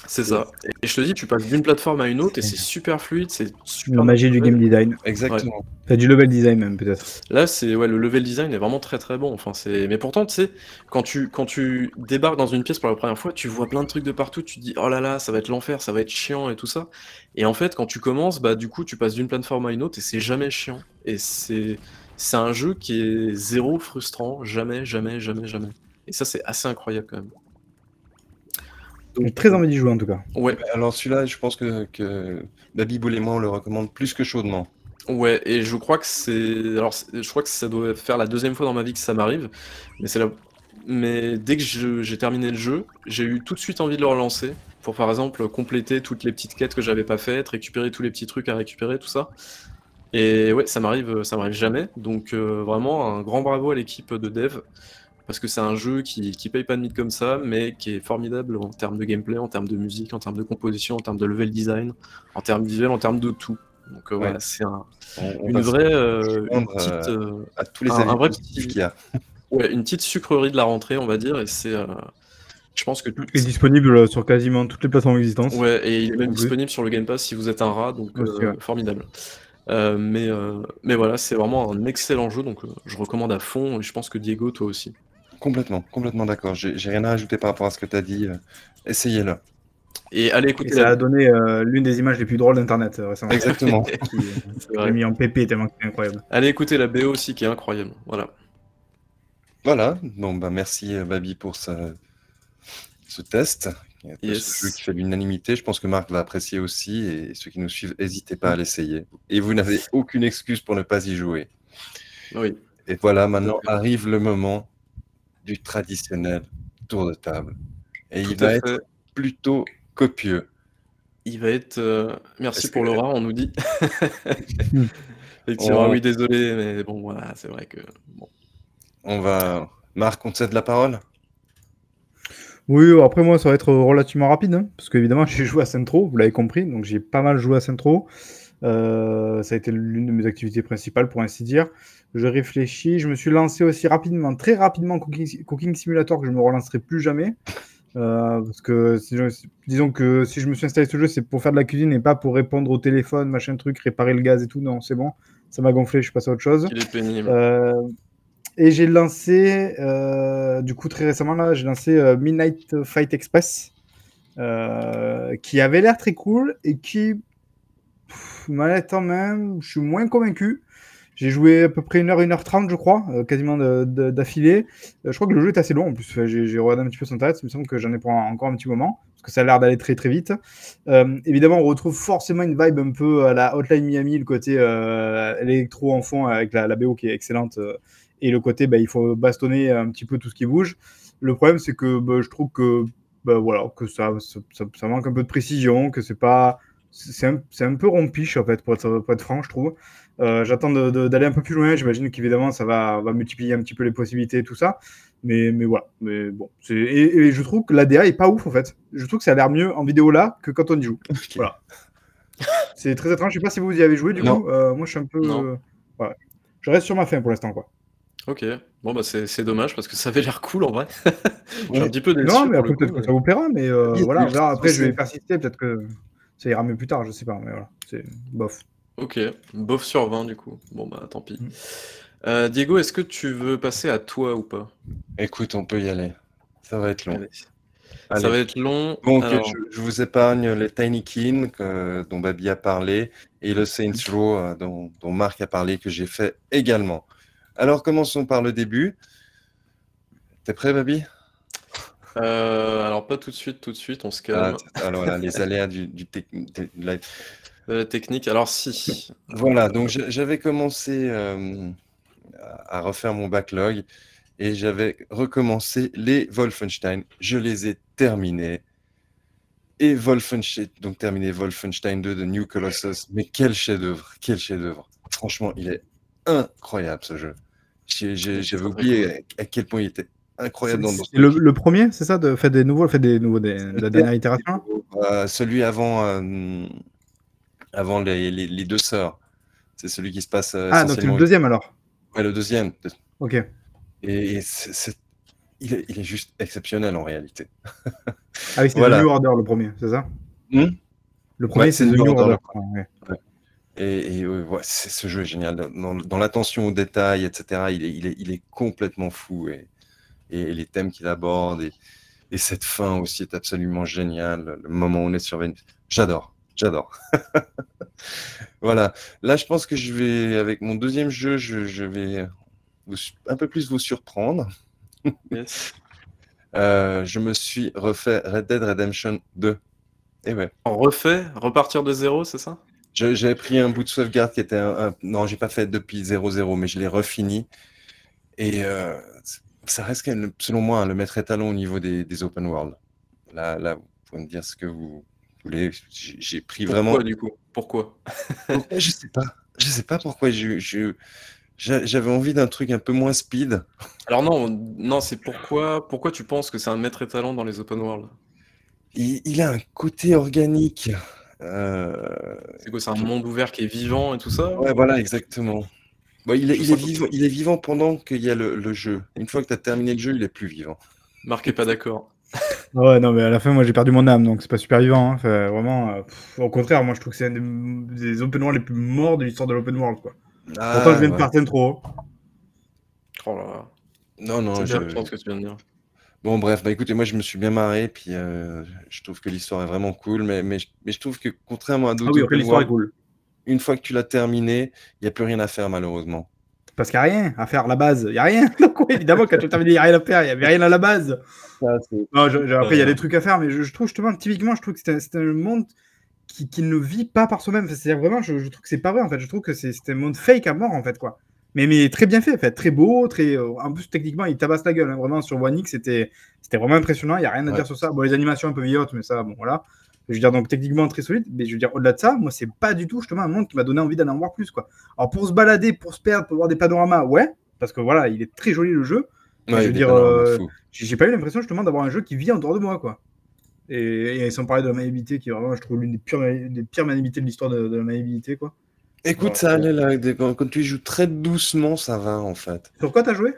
C'est ça. Et je te dis, tu passes d'une plateforme à une autre et c'est super fluide, c'est super. La magie du game design. Exactement. Enfin, du level design même, peut-être. Là, c'est ouais, le level design est vraiment très très bon. Enfin, c'est. Mais pourtant, tu sais, quand tu quand tu débarques dans une pièce pour la première fois, tu vois plein de trucs de partout. Tu te dis, oh là là, ça va être l'enfer, ça va être chiant et tout ça. Et en fait, quand tu commences, bah du coup, tu passes d'une plateforme à une autre et c'est jamais chiant. Et c'est c'est un jeu qui est zéro frustrant, jamais, jamais, jamais, jamais. Et ça, c'est assez incroyable quand même. J'ai très envie d'y jouer en tout cas. Ouais. Alors celui-là, je pense que, que Baby Boule et moi, on le recommande plus que chaudement. Ouais, et je crois que c'est. Alors, je crois que ça doit faire la deuxième fois dans ma vie que ça m'arrive. Mais c'est la... Mais dès que je- j'ai terminé le jeu, j'ai eu tout de suite envie de le relancer. Pour par exemple compléter toutes les petites quêtes que j'avais pas faites, récupérer tous les petits trucs à récupérer, tout ça. Et ouais, ça m'arrive, ça m'arrive jamais. Donc euh, vraiment un grand bravo à l'équipe de dev. Parce que c'est un jeu qui, qui paye pas de mythe comme ça, mais qui est formidable en termes de gameplay, en termes de musique, en termes de composition, en termes de level design, en termes visuels, en termes de tout. Donc euh, Ouais. voilà, c'est un, une vraie, euh, une petite, euh, à tous les un- un vrai petit- qu'il y a. ouais, une petite sucrerie de la rentrée, on va dire, et c'est, euh, je pense que Il est disponible sur quasiment toutes les plateformes existantes. ouais, et il est même disponible sur le Game Pass si vous êtes un rat, donc euh, formidable. Euh, mais, euh, mais voilà, c'est vraiment un excellent jeu, donc euh, je recommande à fond, et je pense que Diego, toi aussi. Complètement, complètement d'accord. J'ai rien à rajouter par rapport à ce que tu as dit. euh, Essayez-le. Et allez Et écouter ça la... a donné euh, l'une des images les plus drôles d'Internet euh, récemment. Exactement. Qui, mis en PP tellement c'est incroyable. Allez écouter la BO aussi, qui est incroyable. Voilà. Voilà. Bon, bah, merci, Babi, pour ce, ce test. Yes. Ce jeu qui fait l'unanimité. Je pense que Marc va apprécier aussi. Et ceux qui nous suivent, n'hésitez pas à l'essayer. Et vous n'avez aucune excuse pour ne pas y jouer. Oui. Et voilà, maintenant arrive le moment du traditionnel tour de table. Et il Tout va fait. être plutôt copieux. Il va être. euh, Merci pour que- rat, on nous dit. Effectivement, On- oui, désolé, mais bon, voilà, c'est vrai que. Bon. On va. Marc, on te cède la parole? Oui, euh, après moi ça va être relativement rapide, hein, parce qu'évidemment j'ai joué à Centro, vous l'avez compris, donc j'ai pas mal joué à Centro. Euh, ça a été l'une de mes activités principales pour ainsi dire. Je réfléchis, je me suis lancé aussi rapidement, très rapidement Cooking, Cooking Simulator que je me relancerai plus jamais. Euh, parce que disons que si je me suis installé ce jeu, c'est pour faire de la cuisine et pas pour répondre au téléphone, machin truc, réparer le gaz et tout. Non, c'est bon, ça m'a gonflé, je passe à autre chose. Il est pénible. Euh, et j'ai lancé, euh, du coup, très récemment, là, j'ai lancé Midnight Fight Express, qui avait l'air très cool et qui, manette en main, je suis moins convaincu. J'ai joué à peu près 1h, 1h30, je crois, euh, quasiment d'affilée. Euh, je crois que le jeu est assez long, en plus. J'ai regardé un petit peu son internet, il me semble que j'en ai pour un- encore un petit moment, parce que ça a l'air d'aller très très vite. Euh, évidemment, on retrouve forcément une vibe un peu à la Hotline Miami, le côté électro en fond, avec la, BO qui est excellente. et le côté, bah, il faut bastonner un petit peu tout ce qui bouge. Le problème, c'est que bah, je trouve que, bah, voilà, que ça, manque un peu de précision, que c'est pas. C'est un, peu rompiche, en fait, pour être franc, je trouve. Euh, J'attends d'aller un peu plus loin. J'imagine qu'évidemment, ça va, va multiplier un petit peu les possibilités et tout ça. Mais, mais voilà. Mais bon, et, et je trouve que l'ADA est pas ouf, en fait. Je trouve que ça a l'air mieux en vidéo là que quand on y joue. Voilà. C'est très étrange. Je sais pas si vous y avez joué, du Non. coup. Euh, moi, je suis un peu. Euh, ouais. Je reste sur ma fin pour l'instant, quoi. Ok, bon bah c'est dommage parce que ça avait l'air cool en vrai. Je suis Ouais. un petit peu déçu. Non, mais peut-être que ça vous plaira, mais euh, voilà. Après, je vais persister, peut-être que ça ira mieux plus tard, je sais pas, mais voilà, c'est bof. Ok, bof sur 20 du coup. Bon bah tant pis. Mm. Euh, Diego, est-ce que tu veux passer à toi ou pas? Écoute, on peut y aller. Ça va être long. Allez. Allez. Ça va être long. Donc, Alors, je, je vous épargne les Tiny Kin dont Babi a parlé et le Saints Row euh, dont, dont Marc a parlé que j'ai fait également. Alors, commençons par le début. T'es prêt, Babi? Euh, alors pas tout de suite, tout de suite, on se Ah, calme. Alors, voilà, les aléas du, du tec- de la- De la technique, alors si. Voilà, donc j'avais commencé euh, à refaire mon backlog et j'avais recommencé les Wolfenstein. Je les ai terminés. Et Wolfenstein, donc terminé Wolfenstein 2 de New Colossus. Mais quel chef-d'œuvre, quel chef-d'œuvre. Franchement, il est incroyable ce jeu. J'avais oublié à, quel point il était incroyable dans, le, le premier, c'est ça, de fait des nouveaux, fait des nouveaux, des, de la dernière itération? Euh, celui avant, euh, avant les, les- les deux sœurs. C'est celui qui se passe euh, Ah, donc c'est le deuxième alors. Ouais, le deuxième. Ok. Et, il, est, il est juste exceptionnel en réalité. Ah oui, c'est Voilà. The New Order le premier, c'est ça Hmm? Le premier, Ouais, c'est The New Order. ouais. Et, et, ouais, ce jeu est génial. Dans, dans l'attention aux détails, etc., il est, il est, il est complètement fou. Et, et les thèmes qu'il aborde, et, et cette fin aussi est absolument géniale. Le moment où on est sur. J'adore, j'adore. voilà. Là, je pense que je vais, avec mon deuxième jeu, je, je vais vous un peu plus vous surprendre. Yes. Euh, je me suis refait Red Dead Redemption 2. Et ouais. On refait, repartir de zéro, c'est ça? J'avais pris un bout de sauvegarde qui était un, un- non, j'ai pas fait depuis 0-0, mais je l'ai refini. Et euh, ça reste, selon moi, hein, le maître étalon au niveau des, des open world. Là, là, vous pouvez me dire ce que vous J'ai pris Pourquoi vraiment. du coup? Pourquoi? Je sais pas. Je sais pas pourquoi. je- je- j'a- J'avais envie d'un truc un peu moins speed. Alors non, non, c'est pourquoi, pourquoi tu penses que c'est un maître étalon dans les open world? Il, il a un côté organique. Euh, C'est quoi, c'est un monde ouvert qui est vivant et tout ça? Ouais, voilà, exactement. Bon, il, est, il, est vivant, il est vivant pendant qu'il y a le, le jeu. Une fois que tu as terminé le jeu, il est plus vivant. Marc est pas d'accord. Ouais, non, mais à la fin, moi, j'ai perdu mon âme, donc c'est pas super vivant. hein. Enfin, vraiment, euh, pff, au contraire, moi, je trouve que c'est un des, des open world les plus morts de l'histoire de l'open world, quoi. Ah, Pourtant, je viens de ouais. partir trop haut. Oh là là. Non, non, C'est je- bien, je pense que tu viens de dire. Bon, bref, bah écoutez, moi je me suis bien marré, puis euh, je trouve que l'histoire est vraiment cool, mais, mais, je- mais je trouve que contrairement à d'autres Ah oui, après, open l'histoire est world, cool. une fois que tu l'as terminé, il n'y a plus rien à faire malheureusement. Parce qu'il n'y a rien à faire à la base. Il n'y a rien. Donc, évidemment, quand tu as terminé, il n'y a rien à faire. Il n'y avait rien à la base. Non, je- je- après, il y a des trucs à faire, mais je, je trouve justement, typiquement, je trouve que c'est un, monde qui, qui ne vit pas par soi-même. Enfin, C'est-à-dire vraiment, je, trouve que c'est pas vrai en fait. Je trouve que c'est un monde fake à mort en fait, quoi. Mais, mais très bien fait, en fait. très beau, très. euh, en plus, techniquement, il tabasse la gueule. hein. Vraiment, sur One X, c'était c'était vraiment impressionnant. Il n'y a rien à Ouais. dire sur ça. Bon, les animations un peu vieillottes, mais ça, bon, voilà. Je veux dire, donc techniquement très solide. Mais je veux dire, au-delà de ça, moi, c'est pas du tout justement un monde qui m'a donné envie d'en voir plus, quoi. Alors, pour se balader, pour se perdre, pour voir des panoramas, ouais. Parce que voilà, il est très joli le jeu. Ouais, je veux dire, euh, j'ai pas eu l'impression justement d'avoir un jeu qui vit en dehors de moi, quoi. Et, et sans parler de la maniabilité, qui est vraiment, je trouve, l'une des pires, des pires maniabilités de l'histoire de, de la maniabilité, quoi. Écoute, ça allait là, quand, quand tu joues très doucement, ça va en fait. Sur quoi t'as joué?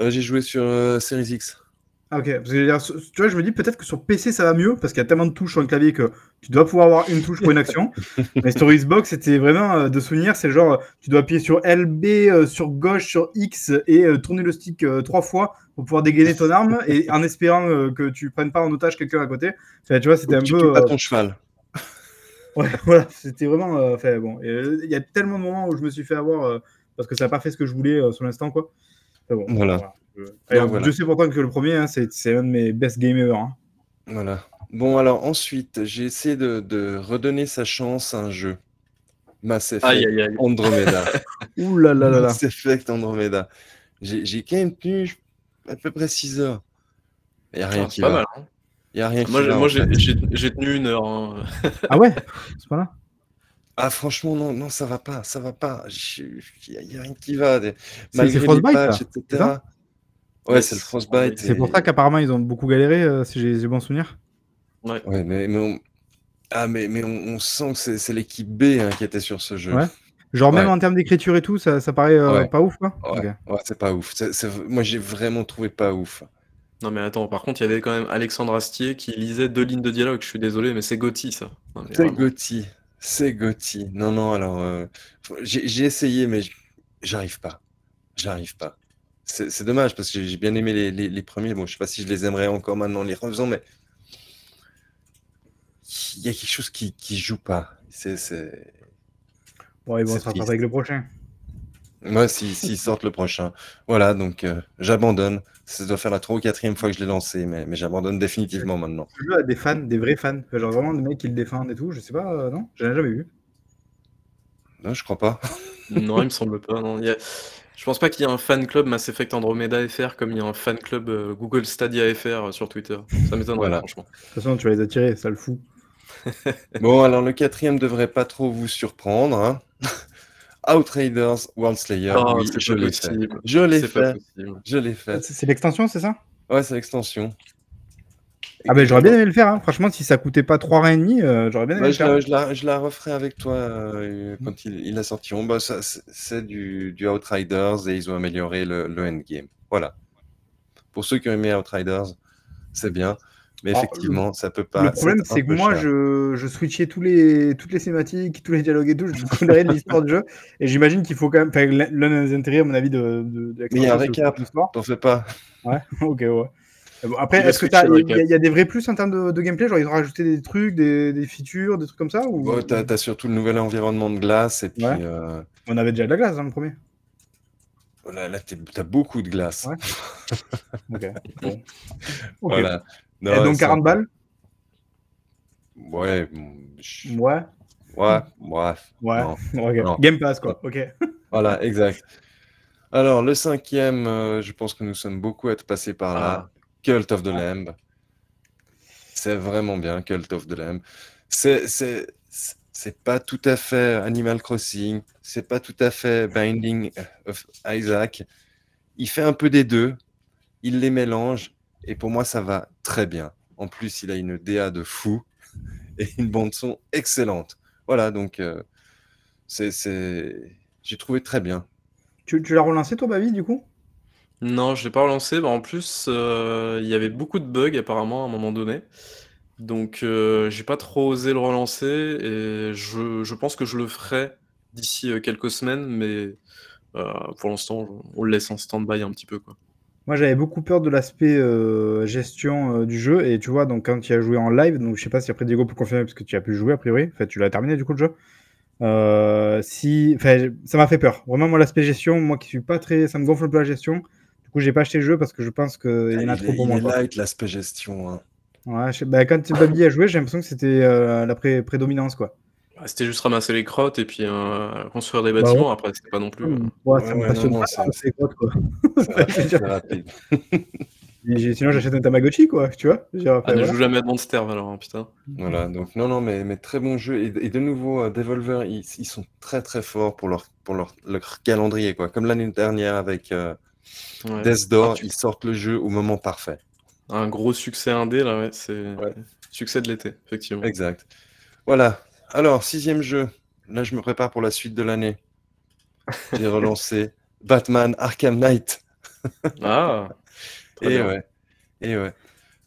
Euh, J'ai joué sur euh, Series X. Ah, ok. Parce que, je veux dire, sur- tu vois, je me dis peut-être que sur PC ça va mieux, parce qu'il y a tellement de touches sur un clavier que tu dois pouvoir avoir une touche pour une action. Mais sur Xbox, c'était vraiment euh, de souvenir, c'est genre, tu dois appuyer sur LB, euh, sur gauche, sur X, et euh, tourner le stick trois fois pour pouvoir dégainer ton arme, et en espérant que tu prennes pas en otage quelqu'un à côté. Enfin, tu vois, c'était un tu peu. pas ton cheval. Ouais, voilà, c'était vraiment. Enfin, bon, il y a tellement de moments où je me suis fait avoir parce que ça n'a pas fait ce que je voulais sur l'instant, quoi. Bon, Voilà. Voilà. je sais pourtant que le premier, hein, c'est un de mes best game ever. hein. Voilà. Bon, alors ensuite, j'ai essayé de, de redonner sa chance à un jeu. Mass Effect Aïe aïe aïe. Andromeda. Ouh là là là là. Mass Effect Andromeda. J'ai quand même tenu à peu près 6 heures. Il n'y a rien Ah, qui pas va. mal. hein. Il y a rien Moi, j'ai- va, moi, tenu une heure. hein. Ah ouais? C'est pas là? Ah, franchement, non, non, ça va pas, ça va pas. Il n'y a, rien qui va. Malgré les Frostbite, patchs, là, etc. c'est ça Ouais, Ouais, c'est le c'est- Frostbite. C'est pour ça qu'apparemment ils ont beaucoup galéré, euh, si j'ai j'ai bon souvenir. Ouais, mais, mais on... Ah, mais, mais on, on sent que c'est c'est l'équipe B hein, qui était sur ce jeu. Ouais. Genre, même Ouais. en termes d'écriture et tout, ça, ça paraît euh, Ouais. pas ouf, quoi Ouais, c'est pas ouf. Moi, j'ai vraiment trouvé pas ouf. Non mais attends, par contre, il y avait quand même Alexandre Astier qui lisait deux lignes de dialogue. Je suis désolé, mais c'est Gotti ça. C'est. Gotti. C'est Gotti. Non, non, alors. euh, j'ai essayé, mais j'arrive pas. J'arrive pas. C'est dommage parce que j'ai bien aimé les, les- les premiers. Bon, je sais pas si je les aimerais encore maintenant en les refaisant, mais. Il y a quelque chose qui, qui joue pas. C'est. Bon, ils vont C'est se rattraper triste. avec le prochain. Moi, s'ils s'ils sortent le prochain. Voilà, donc euh, j'abandonne. Ça doit faire la trois ou quatrième fois que je l'ai lancé, mais, mais j'abandonne définitivement maintenant. Ce jeu a des fans, des vrais fans? Genre vraiment des mecs qui le défendent et tout. Je sais pas, euh, non? J'en ai jamais vu. Non, je crois pas. Non, il me semble pas. Non. Il y a- Je pense pas qu'il y ait un fan club Mass Effect Andromeda FR comme il y a un fan club euh, Google Stadia FR euh, sur Twitter. Ça m'étonnerait Voilà. franchement. De toute façon, tu vas les attirer, ça le fout. Bon, alors le quatrième devrait pas trop vous surprendre. hein. Outriders World Slayer. Ah, oui, c'est je l'ai fait. possible. Je l'ai fait. possible. Je l'ai fait. C'est c'est l'extension, c'est ça? Ouais, c'est l'extension. Ah ben j'aurais bien aimé le faire, hein. franchement, si ça coûtait pas 3 reins et demi, euh, j'aurais bien aimé Ouais, le je, faire. la, je, la, je la referai avec toi euh, quand il, il a sorti. Bon, bah, ça, c'est- du, du Outriders et ils ont amélioré le, le endgame. Voilà. Pour ceux qui ont aimé Outriders, c'est bien. Mais Alors, effectivement, ça peut pas. le problème, c'est que moi, cher. je, je switchais tous les, toutes les cinématiques, tous les dialogues et tout, je connais de l'histoire du jeu, et j'imagine qu'il faut quand même, l'un des intérêts, à mon avis, de, de, de Mais il y a un récap. T'en fais pas. Ouais, ok, ouais. Après, est-ce que il y, a- y des vrais plus en termes de, de gameplay Genre, ils ont rajouté des trucs, des, des features, des trucs comme ça ou... Ouais, t'as, t'as surtout le nouvel environnement de glace et puis Ouais. euh, On avait déjà de la glace dans le premier. oh là, là, t'as beaucoup de glace. Ouais. Ok. Bon. Voilà. Non, et donc ça- 40 balles Ouais, je- Ouais. Ouais, bref. Ouais, Non. Non. Game Pass, quoi. Ok. Voilà, exact. Alors, le cinquième, euh, je pense que nous sommes beaucoup à être passés par là. Cult of the Lamb. C'est vraiment bien, Cult of the Lamb. C'est, c'est, c'est- c'est pas tout à fait Animal Crossing, c'est pas tout à fait Binding of Isaac. Il fait un peu des deux, il les mélange, et pour moi, ça va très bien. En plus, il a une DA de fou et une bande-son excellente. Voilà, donc, euh, c'est, c'est... j'ai trouvé très bien. Tu, tu l'as relancé, toi, Babi, du coup? Non, je l'ai pas relancé. Bah, en plus, euh, il y avait beaucoup de bugs apparemment à un moment donné. Donc, euh, j'ai pas trop osé le relancer et je, je pense que je le ferai d'ici euh, quelques semaines, mais euh, pour l'instant, on le laisse en stand-by un petit peu, quoi. Moi, j'avais beaucoup peur de l'aspect gestion du jeu. Et tu vois, donc quand tu as joué en live, donc je sais pas si après Diego peut confirmer, parce que tu as pu jouer a priori. Enfin, tu l'as terminé du coup le jeu. Si, enfin, ça m'a fait peur. Vraiment, moi, l'aspect gestion, moi qui suis pas très, ça me gonfle un peu la gestion. Du coup, j'ai pas acheté le jeu parce que je pense qu'il y en a il trop est, pour il moi. est light, l'aspect gestion. hein. Ouais, je bah, quand Babi a joué, j'ai l'impression que c'était euh, la pré- prédominance, quoi. Bah, C'était juste ramasser les crottes et puis euh, construire des Bah, bâtiments. Après, c'était pas non plus. euh, Ouais, Ouais, ça me ouais, passionne non, non, pas, quoi. C'est rapide, Sinon, j'achète un Tamagotchi, quoi. Tu vois dire, Ah, ne voilà. joue jamais à Monster alors, hein, putain. Voilà, donc non, non, mais, mais très bon jeu. Et, et de nouveau, euh, Devolver, ils, ils sont très très forts pour leur, pour leur, leur calendrier, quoi. Comme l'année dernière avec euh, Ouais. Death Door, Ah, tu- ils sortent le jeu au moment parfait. Un gros succès indé, là, ouais, c'est Ouais. succès de l'été, effectivement. Exact. Voilà. Alors, sixième jeu. Là, je me prépare pour la suite de l'année. J'ai relancé Batman Arkham Knight. Ah, très Et bien. ouais. Et ouais.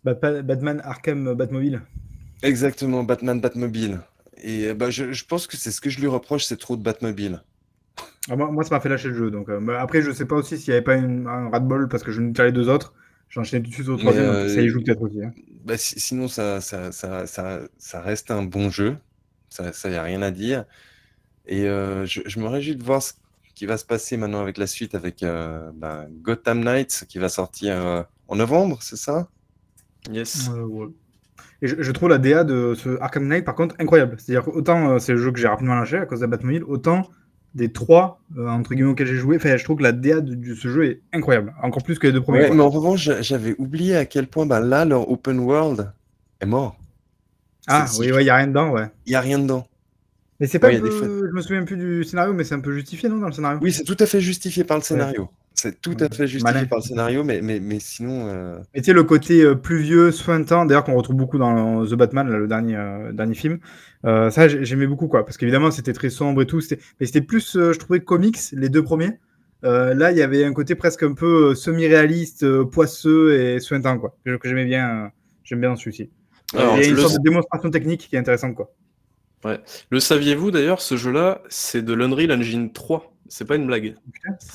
Bat- Batman Arkham Batmobile. Exactement, Batman Batmobile. Et bah, je, je pense que c'est ce que je lui reproche, c'est trop de Batmobile. Ah, moi, moi, ça m'a fait lâcher le jeu. Donc, euh, après, je sais pas aussi s'il n'y avait pas une- un rat ball parce que je ne les deux autres. J'ai enchaîné tout de suite au troisième. euh, ça y joue peut-être aussi. hein. Bah, si- sinon, ça, ça, ça, ça, ça reste un bon jeu. Ça, ça y a rien à dire. Et euh, je, je me réjouis de voir ce qui va se passer maintenant avec la suite, avec euh, bah, Gotham Knights qui va sortir euh, en novembre, c'est ça? Yes. Euh, ouais. Et je, je trouve la DA de ce Arkham Knight par contre incroyable. C'est-à-dire que autant euh, c'est le jeu que j'ai rapidement lâché à cause de la Batmobile, autant des trois euh, entre guillemets auxquels j'ai joué, enfin, je trouve que la DA de, de ce jeu est incroyable, encore plus que les deux premiers. Ouais, mais en revanche, j'a- j'avais oublié à quel point bah, là, leur open world est mort. Ah oui, c'est- ouais, il y a rien dedans, ouais. Il n'y a rien dedans. Mais c'est pas Ouais, il peu... Je me souviens plus du scénario, mais c'est un peu justifié, non, dans le scénario? Oui, c'est tout à fait justifié par le scénario. C'est tout à fait justifié Malin. par le scénario, mais, mais, mais sinon. euh, Mais tu sais, le côté euh, pluvieux, sointant, d'ailleurs qu'on retrouve beaucoup dans The Batman, là, le dernier, euh, dernier film, euh, ça j'ai- j'aimais beaucoup, quoi. Parce qu'évidemment, c'était très sombre et tout. c'était- Mais c'était plus, euh, je trouvais, comics, les deux premiers. Euh, là, il y avait un côté presque un peu semi-réaliste, euh, poisseux et sointant, quoi. Que, j'aimais bien, euh, j'aime bien dans celui-ci. Il y a une le- sorte de démonstration technique qui est intéressante, quoi. Le saviez-vous d'ailleurs, ce jeu-là, c'est de l'Unreal Engine 3. C'est pas une blague.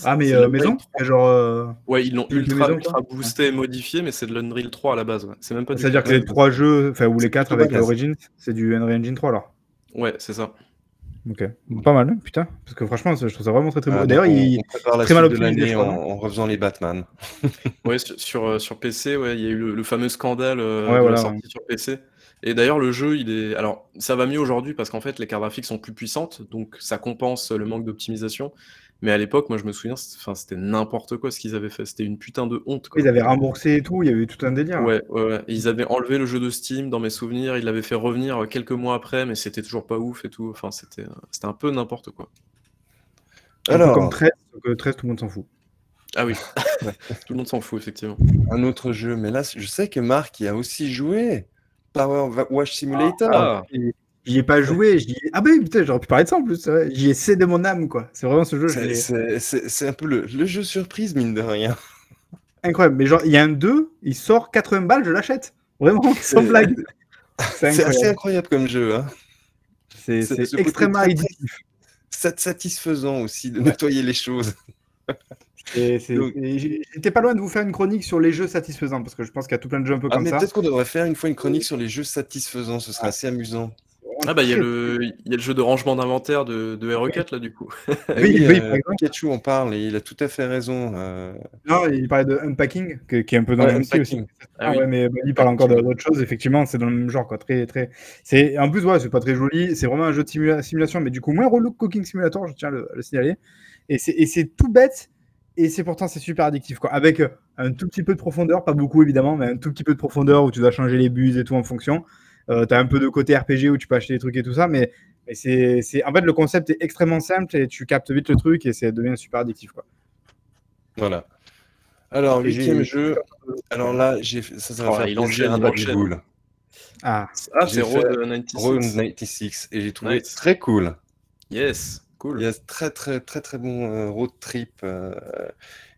Ah, mais euh, maison 3. Genre. euh, Ouais, ils l'ont ultra, maison, ultra quoi. boosté et modifié, mais c'est de l'Unreal 3 à la base. ouais. C'est même pas C'est-à-dire que les trois jeux, enfin, ou les quatre avec. Origins, c'est du Unreal Engine 3, alors. Ouais, c'est ça. Ok. Pas mal, hein, putain. Parce que franchement, je trouve ça vraiment très très beau. ah, D'ailleurs, il. prépare la très mal de l'année en, refaisant les Batman. Ouais, sur, sur, euh, sur PC, ouais, il y a eu le, le fameux scandale euh, Ouais, de voilà, la sortie sur PC. Et d'ailleurs, le jeu, il est. Alors, ça va mieux aujourd'hui parce qu'en fait, les cartes graphiques sont plus puissantes, donc ça compense le manque d'optimisation. Mais à l'époque, moi, je me souviens, c'était enfin, c'était n'importe quoi ce qu'ils avaient fait. C'était une putain de honte. Quoi. Ils avaient remboursé et tout, il y avait eu tout un délire. Ouais, ouais, ouais. Ils avaient enlevé le jeu de Steam dans mes souvenirs, ils l'avaient fait revenir quelques mois après, mais c'était toujours pas ouf et tout. Enfin, c'était c'était un peu n'importe quoi. Alors, comme 13, sauf que 13, tout le monde s'en fout. Ah oui, tout le monde s'en fout, effectivement. un autre jeu, mais là, je sais que Marc y a aussi joué. Power Wash Simulator. Ah, Et J'y ai pas joué, j'y ai... Ah bah oui, putain, j'aurais pu parler de ça en plus. J'y ai cédé mon âme, quoi. C'est vraiment ce jeu, je C'est- un peu le, le jeu surprise, mine de rien. incroyable. Mais genre, il y a un 2, il sort 80 balles, je l'achète. Vraiment, sans C'est- blague. C'est C'est assez incroyable. comme jeu. Hein. C'est ce extrêmement addictif. Satisfaisant aussi de nettoyer les choses. J'étais pas loin de vous faire une chronique sur les jeux satisfaisants, parce que je pense qu'il y a tout plein de jeux un peu Ah, comme mais ça. peut-être qu'on devrait faire une fois une chronique sur les jeux satisfaisants, ce serait assez amusant. Ah bah il y, a le... il y a le jeu de rangement d'inventaire de, de RE4 là du coup. Eh Oui, oui, oui, euh, par exemple. Pikachu en parle et il a tout à fait raison. euh, Non, il parlait de unpacking, que- qui est un peu dans Ouais, le même style aussi. Ah Ah oui. ouais, mais bah, il parle encore de- d'autre chose. Effectivement, c'est dans le même genre, quoi. Très, très. C'est en plus, ouais, c'est pas très joli. C'est vraiment un jeu de simula- simulation, mais du coup moins relou que Cooking Simulator, je tiens à le, à le signaler. Et c'est et c'est tout bête. Et c'est pourtant c'est super addictif, quoi. Avec euh, un tout petit peu de profondeur, pas beaucoup évidemment, mais un tout petit peu de profondeur où tu dois changer les buts et tout en fonction. Euh, T'as un peu de côté RPG où tu peux acheter des trucs et tout ça, mais, mais c'est c'est- en fait le concept est extrêmement simple et tu captes vite le truc et ça devient super addictif, quoi. Voilà. Alors, huitième jeu. Alors là, j'ai ça, ça va Oh, faire il enchaîne, il. Bull. Ah, Ah c'est Road 96. Road 96 et j'ai trouvé Nice. très cool. Yes, cool. Il y a très très très très bon euh, road trip euh,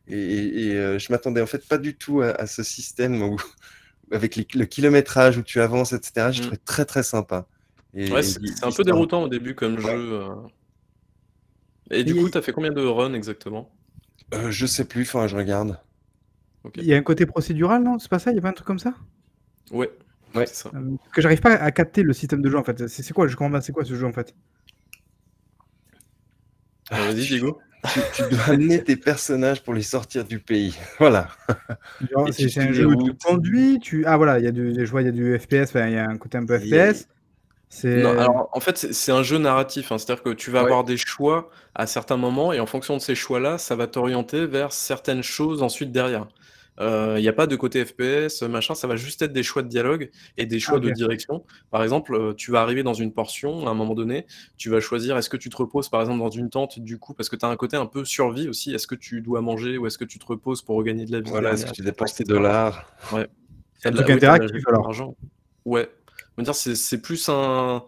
et, et- et, euh, je m'attendais en fait pas du tout à, à ce système où avec les- le kilométrage où tu avances etc. J'ai Mm. trouvé très très sympa. Ouais, c'est un peu déroutant au début comme jeu. Et du Et- coup, t'as fait combien de runs exactement? Euh, je sais plus, enfin je regarde. Il y a un côté procédural, non? C'est pas ça? Il y a pas un truc comme ça? Ouais, Ouais. c'est ça. Euh, que j'arrive pas à capter le système de jeu en fait. C'est quoi? Je comprends pas, c'est quoi ce jeu en fait? Vas-y, Diego. Tu, tu dois amener tes personnages pour les sortir du pays. Voilà. C'est un jeu où tu routes. conduis, tu ah voilà, il y a du, je vois, il y a du FPS, il y a un côté un peu FPS. C'est Non, alors en fait, c'est c'est un jeu narratif, hein, c'est-à-dire que tu vas Ouais. avoir des choix à certains moments et en fonction de ces choix-là, ça va t'orienter vers certaines choses ensuite derrière. Euh, Il n'y a pas de côté FPS, machin, ça va juste être des choix de dialogue et des choix Ah, de direction. Par exemple, euh, tu vas arriver dans une portion, à un moment donné, tu vas choisir est-ce que tu te reposes par exemple dans une tente, du coup, parce que tu as un côté un peu survie aussi, est-ce que tu dois manger ou est-ce que tu te reposes pour regagner de la vie Voilà, est-ce que tu dépenses tes dollars Ouais. C'est un truc interactif, alors. Ouais. On va dire c'est c'est plus un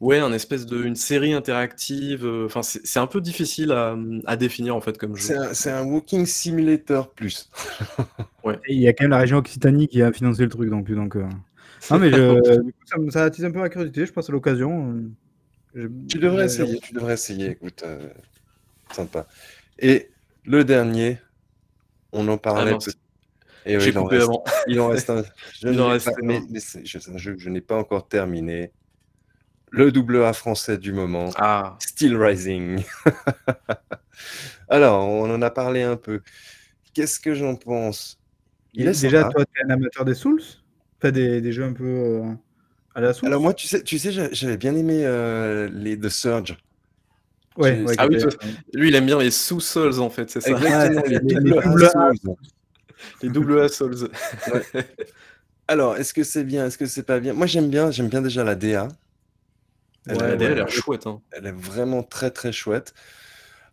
ouais, un espèce de une série interactive, euh, enfin c'est c'est un peu difficile à, à définir en fait comme C'est jeu. un, c'est un walking simulator plus. Et il y a quand même la région Occitanie qui a financé le truc donc donc. euh, Non mais je, du coup, ça, me- ça attise un peu ma curiosité. Je pense à l'occasion. euh, je- Tu devrais je- essayer, tu devrais essayer, écoute, euh, sympa. Et le dernier, on en Ah parlait. mince, peut- Et oui, j'ai il en coupé reste, avant. il en reste un. Je Il en l'ai reste pas- un. mais, mais c'est je- c'est un jeu que je n'ai pas encore terminé. Le double A français du moment, Ah, Still Rising. Alors, on en a parlé un peu. Qu'est-ce que j'en pense? Il est Déjà, sympa. toi, tu es un amateur des Souls? Enfin, des, des jeux un peu euh, à la Souls? Alors moi, tu sais, tu sais, j'a- j'avais bien aimé euh, les The Surge. Ouais, Ah oui, toi- lui il aime bien les sous-sols en fait, c'est ça. Exactement, les les- les double A double A. Souls. Les double A Souls. Alors, est-ce que c'est bien, est-ce que c'est pas bien? Moi, j'aime bien, j'aime bien déjà la DA. Elle, a l'air chouette. Hein. elle est vraiment très très chouette.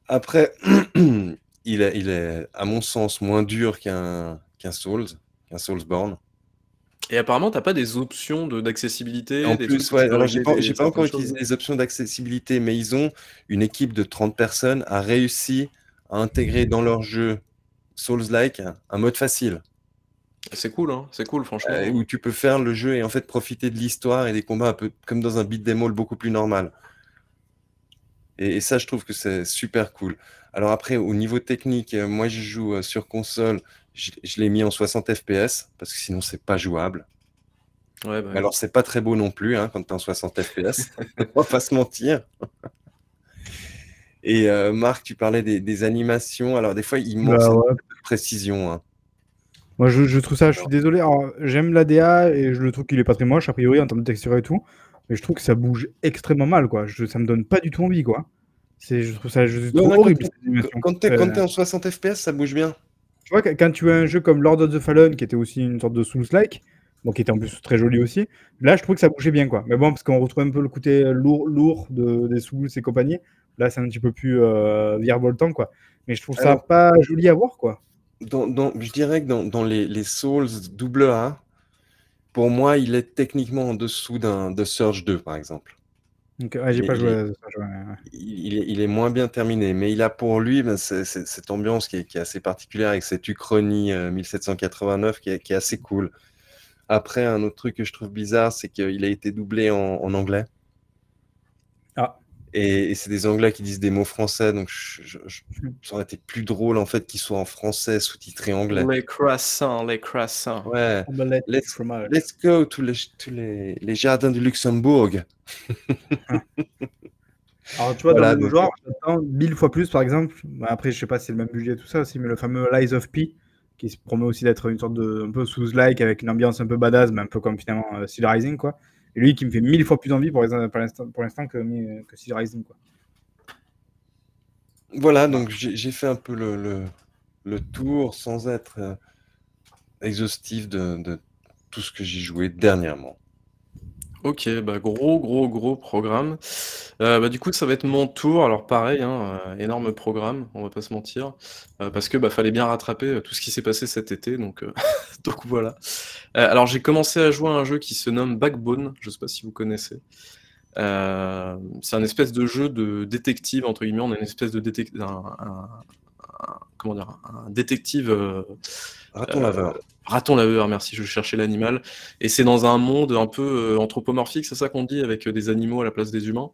Après, il est, il est, à mon sens, moins dur qu'un qu'un Souls, qu'un Soulsborne. Et apparemment, t'as pas des options de- d'accessibilité, En des plus, ouais, tu alors j'ai pas, des- pas encore utilisé les options d'accessibilité, mais ils ont une équipe de 30 personnes a réussi à intégrer dans leur jeu Souls-like un mode facile. C'est cool, hein. C'est cool, franchement. euh, où tu peux faire le jeu et en fait profiter de l'histoire et des combats un peu comme dans un beat all beaucoup plus normal. Et, et ça, je trouve que c'est super cool. Alors après, au niveau technique, euh, moi je joue euh, sur console, je, je l'ai mis en 60 FPS parce que sinon c'est pas jouable. Ouais, bah, alors c'est pas très beau non plus hein, quand tu es en 60 FPS, on va pas se mentir. Et euh, Marc, tu parlais des, des animations. Alors des fois, il manque Bah ouais. de précision. hein. Moi, je, je trouve ça, je suis désolé. J'aime la DA et je le trouve qu'il est pas très moche, a priori, en termes de texture et tout. Mais je trouve que ça bouge extrêmement mal, quoi. Je, ça me donne pas du tout envie, quoi. Je trouve ça je trouve Non, trop non, quand horrible, t'es-. Quand tu es, Euh, en 60 FPS, ça bouge bien. Tu vois, quand tu as un jeu comme Lord of the Fallen, qui était aussi une sorte de Souls-like, donc qui était en plus très joli aussi, là, je trouve que ça bougeait bien, quoi. Mais bon, parce qu'on retrouve un peu le côté lourd, lourd de, des Souls et compagnie. Là, c'est un petit peu plus euh, virevoltant, quoi. Mais je trouve ça pas joli à voir, quoi. Dans, dans- je dirais que dans, dans les, les Souls double A, pour moi, il est techniquement en dessous d'un de Surge 2, par exemple. Ouais, j'ai pas joué est- à ça. ouais, ouais. Il, est, il est moins bien terminé, mais il a pour lui ben, cette ambiance qui est, qui assez particulière avec cette Uchronie euh, 1789 qui est, qui est assez cool. Après, un autre truc que je trouve bizarre, c'est qu'il a été doublé en, en anglais. Et, et c'est des Anglais qui disent des mots français, donc je, je- je- ça aurait été plus drôle en fait qu'ils soient en français sous-titrés anglais. Les croissants, les croissants. Ouais. Let's, go to les, to les, les jardins du Luxembourg. Alors, tu vois, Voilà, dans le donc, genre, j'attends mille fois plus, par exemple. Bah, Après, je sais pas si c'est le même budget, tout ça aussi, mais le fameux Lies of P, qui se promet aussi d'être une sorte de un peu sous-like avec une ambiance un peu badass, mais un peu comme finalement Steel Rising, quoi. Et lui qui me fait mille fois plus envie pour l'instant que, que Steel Rising, quoi. Voilà, donc j'ai fait un peu le tour sans être euh, exhaustif de, de tout ce que j'ai joué dernièrement. Ok, bah gros, gros, gros programme. Euh, bah, du coup, ça va être mon tour. Alors pareil, hein, euh, énorme programme, on va pas se mentir, euh, parce que bah, fallait bien rattraper tout ce qui s'est passé cet été, donc, voilà. Alors j'ai commencé à jouer à un jeu qui se nomme Backbone, je sais pas si vous connaissez. C'est un espèce de jeu de détective, entre guillemets, on a une espèce de détective, un- comment dire, un détective euh, Raton euh, laveur. Raton laveur, merci, je cherchais l'animal. Et c'est dans un monde un peu euh, anthropomorphique, c'est ça qu'on dit, avec des animaux à la place des humains?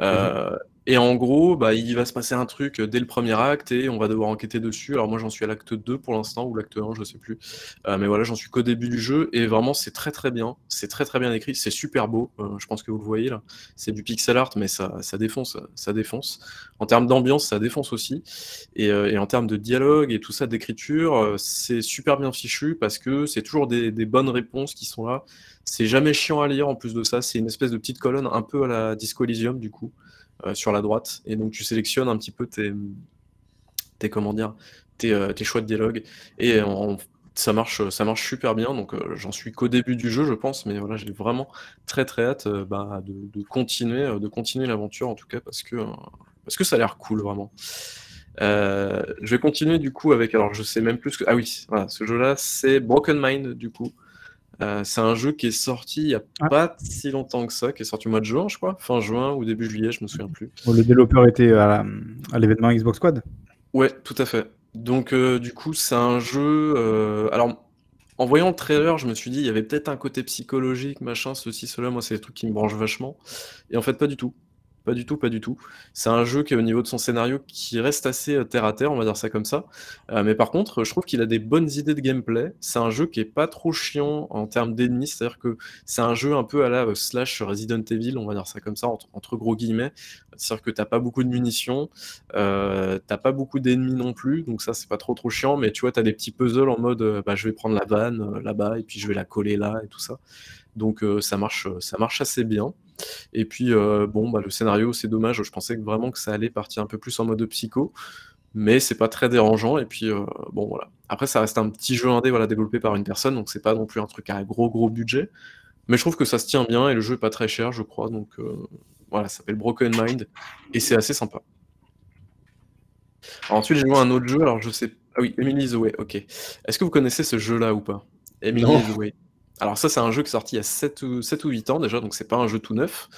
Euh, Et en gros, bah, il va se passer un truc euh, dès le premier acte et on va devoir enquêter dessus. Alors moi j'en suis à l'acte 2 pour l'instant, ou l'acte 1, je sais plus. Euh, mais voilà, j'en suis qu'au début du jeu et vraiment c'est très très bien. C'est très très bien écrit, c'est super beau. Je pense que vous le voyez là. C'est du pixel art, mais ça, ça défonce, ça défonce. En termes d'ambiance, ça défonce aussi. Et, en termes de dialogue et tout ça, d'écriture, c'est super bien fichu parce que c'est toujours des, des bonnes réponses qui sont là. C'est jamais chiant à lire en plus de ça. C'est une espèce de petite colonne un peu à la Disco Elysium du coup, euh, sur la droite. Et donc tu sélectionnes un petit peu tes, tes comment dire, tes, euh, choix de dialogue. Et ça marche, ça marche super bien. Donc euh, j'en suis qu'au début du jeu, je pense. Mais voilà, j'ai vraiment très très hâte bah, de, continuer, de continuer l'aventure en tout cas parce que, parce que ça a l'air cool vraiment. Je vais continuer du coup avec, alors je sais même plus que, ah oui, voilà, ce jeu-là, c'est Broken Mind du coup. Euh, c'est un jeu qui est sorti il n'y a Ah. pas si longtemps que ça, qui est sorti au mois de juin, je crois, fin juin ou début juillet, je me souviens plus. Bon, le développeur était à la- à l'événement Xbox Squad. Ouais, tout à fait. Donc euh, du coup, c'est un jeu. euh, Alors, en voyant le trailer, je me suis dit, il y avait peut-être un côté psychologique, machin, ceci, cela. Moi, c'est des trucs qui me branchent vachement. Et en fait, pas du tout. Pas du tout, pas du tout. C'est un jeu qui au niveau de son scénario qui reste assez euh, terre à terre, on va dire ça comme ça. Euh, mais par contre, je trouve qu'il a des bonnes idées de gameplay. C'est un jeu qui est pas trop chiant en termes d'ennemis, c'est-à-dire que c'est un jeu un peu à la euh, slash Resident Evil, on va dire ça comme ça, entre, gros guillemets. C'est-à-dire que t'as pas beaucoup de munitions, t'as pas beaucoup d'ennemis non plus, donc ça c'est pas trop trop chiant, mais tu vois, t'as des petits puzzles en mode bah, je vais prendre la vanne là-bas et puis je vais la coller là et tout ça. Donc ça marche, ça marche assez bien. Et puis euh, bon, bah, le scénario c'est dommage, je pensais vraiment que ça allait partir un peu plus en mode psycho, mais c'est pas très dérangeant. Et puis euh, bon voilà. Après ça reste un petit jeu indé voilà, développé par une personne, donc c'est pas non plus un truc à gros gros budget. Mais je trouve que ça se tient bien et le jeu est pas très cher, je crois. Donc euh, voilà, ça s'appelle Broken Mind et c'est assez sympa. Alors, ensuite, j'ai joué à un autre jeu. Alors, je sais. Ah oui, Emily the Way, ok. Est-ce que vous connaissez ce jeu-là ou pas? Emily Non. the Way. Alors, ça, c'est un jeu qui est sorti il y a 7 ou, 7 ou 8 ans déjà, donc c'est pas un jeu tout neuf.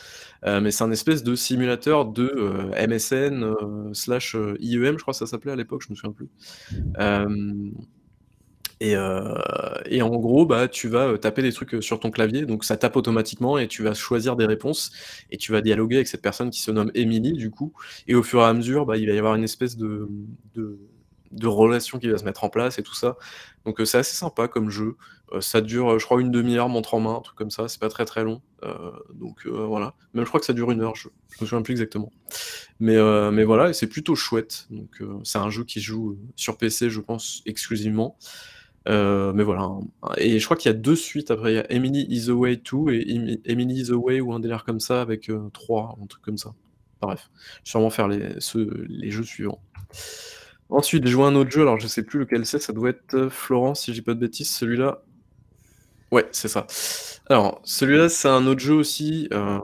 Euh, mais c'est un espèce de simulateur de euh, MSN euh, slash IEM, je crois que ça s'appelait à l'époque, je me souviens plus. Et, et en gros, bah, tu vas taper des trucs sur ton clavier, donc ça tape automatiquement et tu vas choisir des réponses et tu vas dialoguer avec cette personne qui se nomme Emily, du coup. Et au fur et à mesure, bah, il va y avoir une espèce de, de relation qui va se mettre en place et tout ça. Donc euh, c'est assez sympa comme jeu. Euh, ça dure, euh, je crois, une demi-heure, montre en main, un truc comme ça. C'est pas très très long. Donc voilà. Même je crois que ça dure une heure, je, je me souviens plus exactement. Mais, mais voilà, c'est plutôt chouette. Donc c'est un jeu qui joue sur PC, je pense, exclusivement. Mais voilà. hein. Et je crois qu'il y a deux suites après. Il y a Emily is Away 2 et Emi- Emily is Away ou un délire comme ça avec euh, 3, un truc comme ça. Bref, sûrement faire les jeux suivants. Ensuite, j'ai à un autre jeu, alors je sais plus lequel c'est, ça doit être euh, Florence, si dis pas de bêtises, celui-là. Ouais, c'est ça. Alors, celui-là, c'est un autre jeu aussi, euh,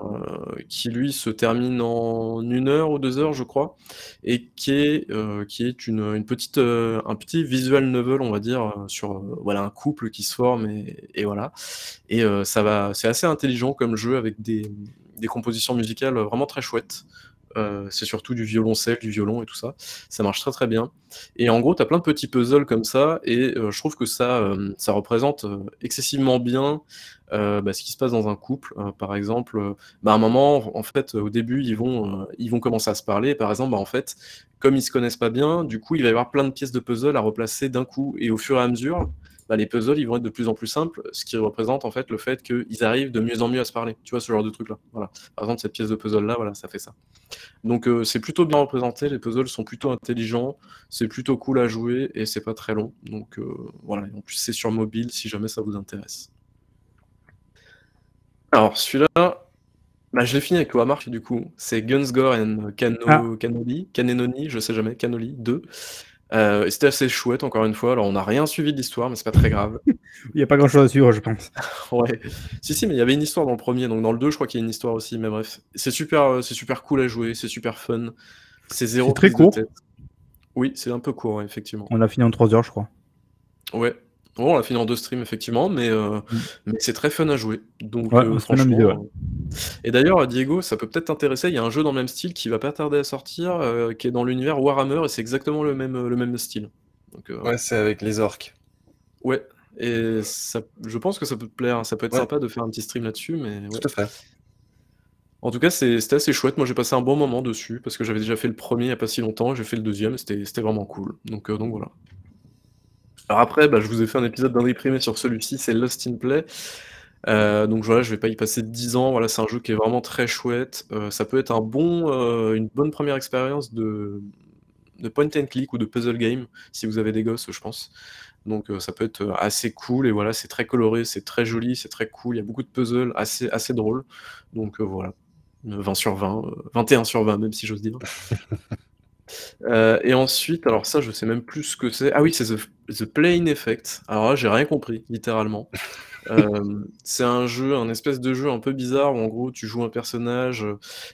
qui lui se termine en une heure ou deux heures, je crois, et qui est, euh, qui est une, une petite, un petit visual novel, on va dire, sur voilà, un couple qui se forme, et, et voilà. Et ça va, c'est assez intelligent comme jeu, avec des, des compositions musicales vraiment très chouettes. Euh, c'est surtout du violoncelle, du violon et tout ça. Ça marche très très bien. Et en gros, tu as plein de petits puzzles comme ça, et euh, je trouve que ça, euh, ça représente excessivement bien bah, ce qui se passe dans un couple. par exemple, bah, à un moment, en fait, au début, ils vont, ils vont commencer à se parler. Par exemple, bah, en fait, comme ils se connaissent pas bien, du coup, il va y avoir plein de pièces de puzzle à replacer d'un coup. Et au fur et à mesure, bah, les puzzles ils vont être de plus en plus simples, ce qui représente en fait le fait qu'ils arrivent de mieux en mieux à se parler. Tu vois, ce genre de truc là. Voilà. Par exemple, cette pièce de puzzle là, voilà, ça fait ça. Donc euh, c'est plutôt bien représenté, les puzzles sont plutôt intelligents, c'est plutôt cool à jouer et c'est pas très long. Donc euh, voilà, en plus c'est sur mobile si jamais ça vous intéresse. Alors celui-là, bah, je l'ai fini avec Marc du coup. C'est Gunsgore and Cano... Ah. Caneloni, je sais jamais, Canoli 2. Euh, c'était assez chouette, encore une fois. Alors, on n'a rien suivi de l'histoire, mais c'est pas très grave. Il n'y a pas grand chose à suivre, je pense. ouais. Si, si, mais il y avait une histoire dans le premier, donc dans le 2, je crois qu'il y a une histoire aussi, mais bref. C'est super, euh, c'est super cool à jouer, c'est super fun. C'est zéro. très court. Oui, c'est un peu court, effectivement. On a fini en 3 heures, je crois. Ouais, Bon, on l'a fini en deux streams, effectivement, mais, euh, mmh. mais c'est très fun à jouer. Donc, euh, franchement. Euh, et d'ailleurs, Diego, ça peut peut-être t'intéresser. Il y a un jeu dans le même style qui va pas tarder à sortir, qui est dans l'univers Warhammer, et c'est exactement le même, le même style. ouais, c'est avec les orques. Ouais, et ça, je pense que ça peut te plaire. Ça peut être sympa de faire un petit stream là-dessus, mais Tout à fait. En tout cas, c'était assez chouette. Moi, j'ai passé un bon moment dessus parce que j'avais déjà fait le premier il n'y a pas si longtemps. J'ai fait le deuxième, c'était vraiment cool. Donc, donc voilà. Alors après, bah, je vous ai fait un épisode d'un déprimé sur celui-ci, c'est Lost in Play. Euh, donc voilà, je vais pas y passer 10 ans. Voilà, c'est un jeu qui est vraiment très chouette. Euh, ça peut être euh, une bonne première expérience de, point and click ou de puzzle game si vous avez des gosses, je pense. Donc ça peut être assez cool et voilà, c'est très coloré, c'est très joli, c'est très cool. Il y a beaucoup de puzzles assez, assez drôles. Donc voilà, 20 sur 20, 21 sur 20 même si j'ose dire. Euh, et ensuite, alors ça, je sais même plus ce que c'est. Ah oui, c'est The, The Plane Effect. Alors là, j'ai rien compris, littéralement. Euh, c'est un jeu, un espèce de jeu un peu bizarre où en gros tu joues un personnage,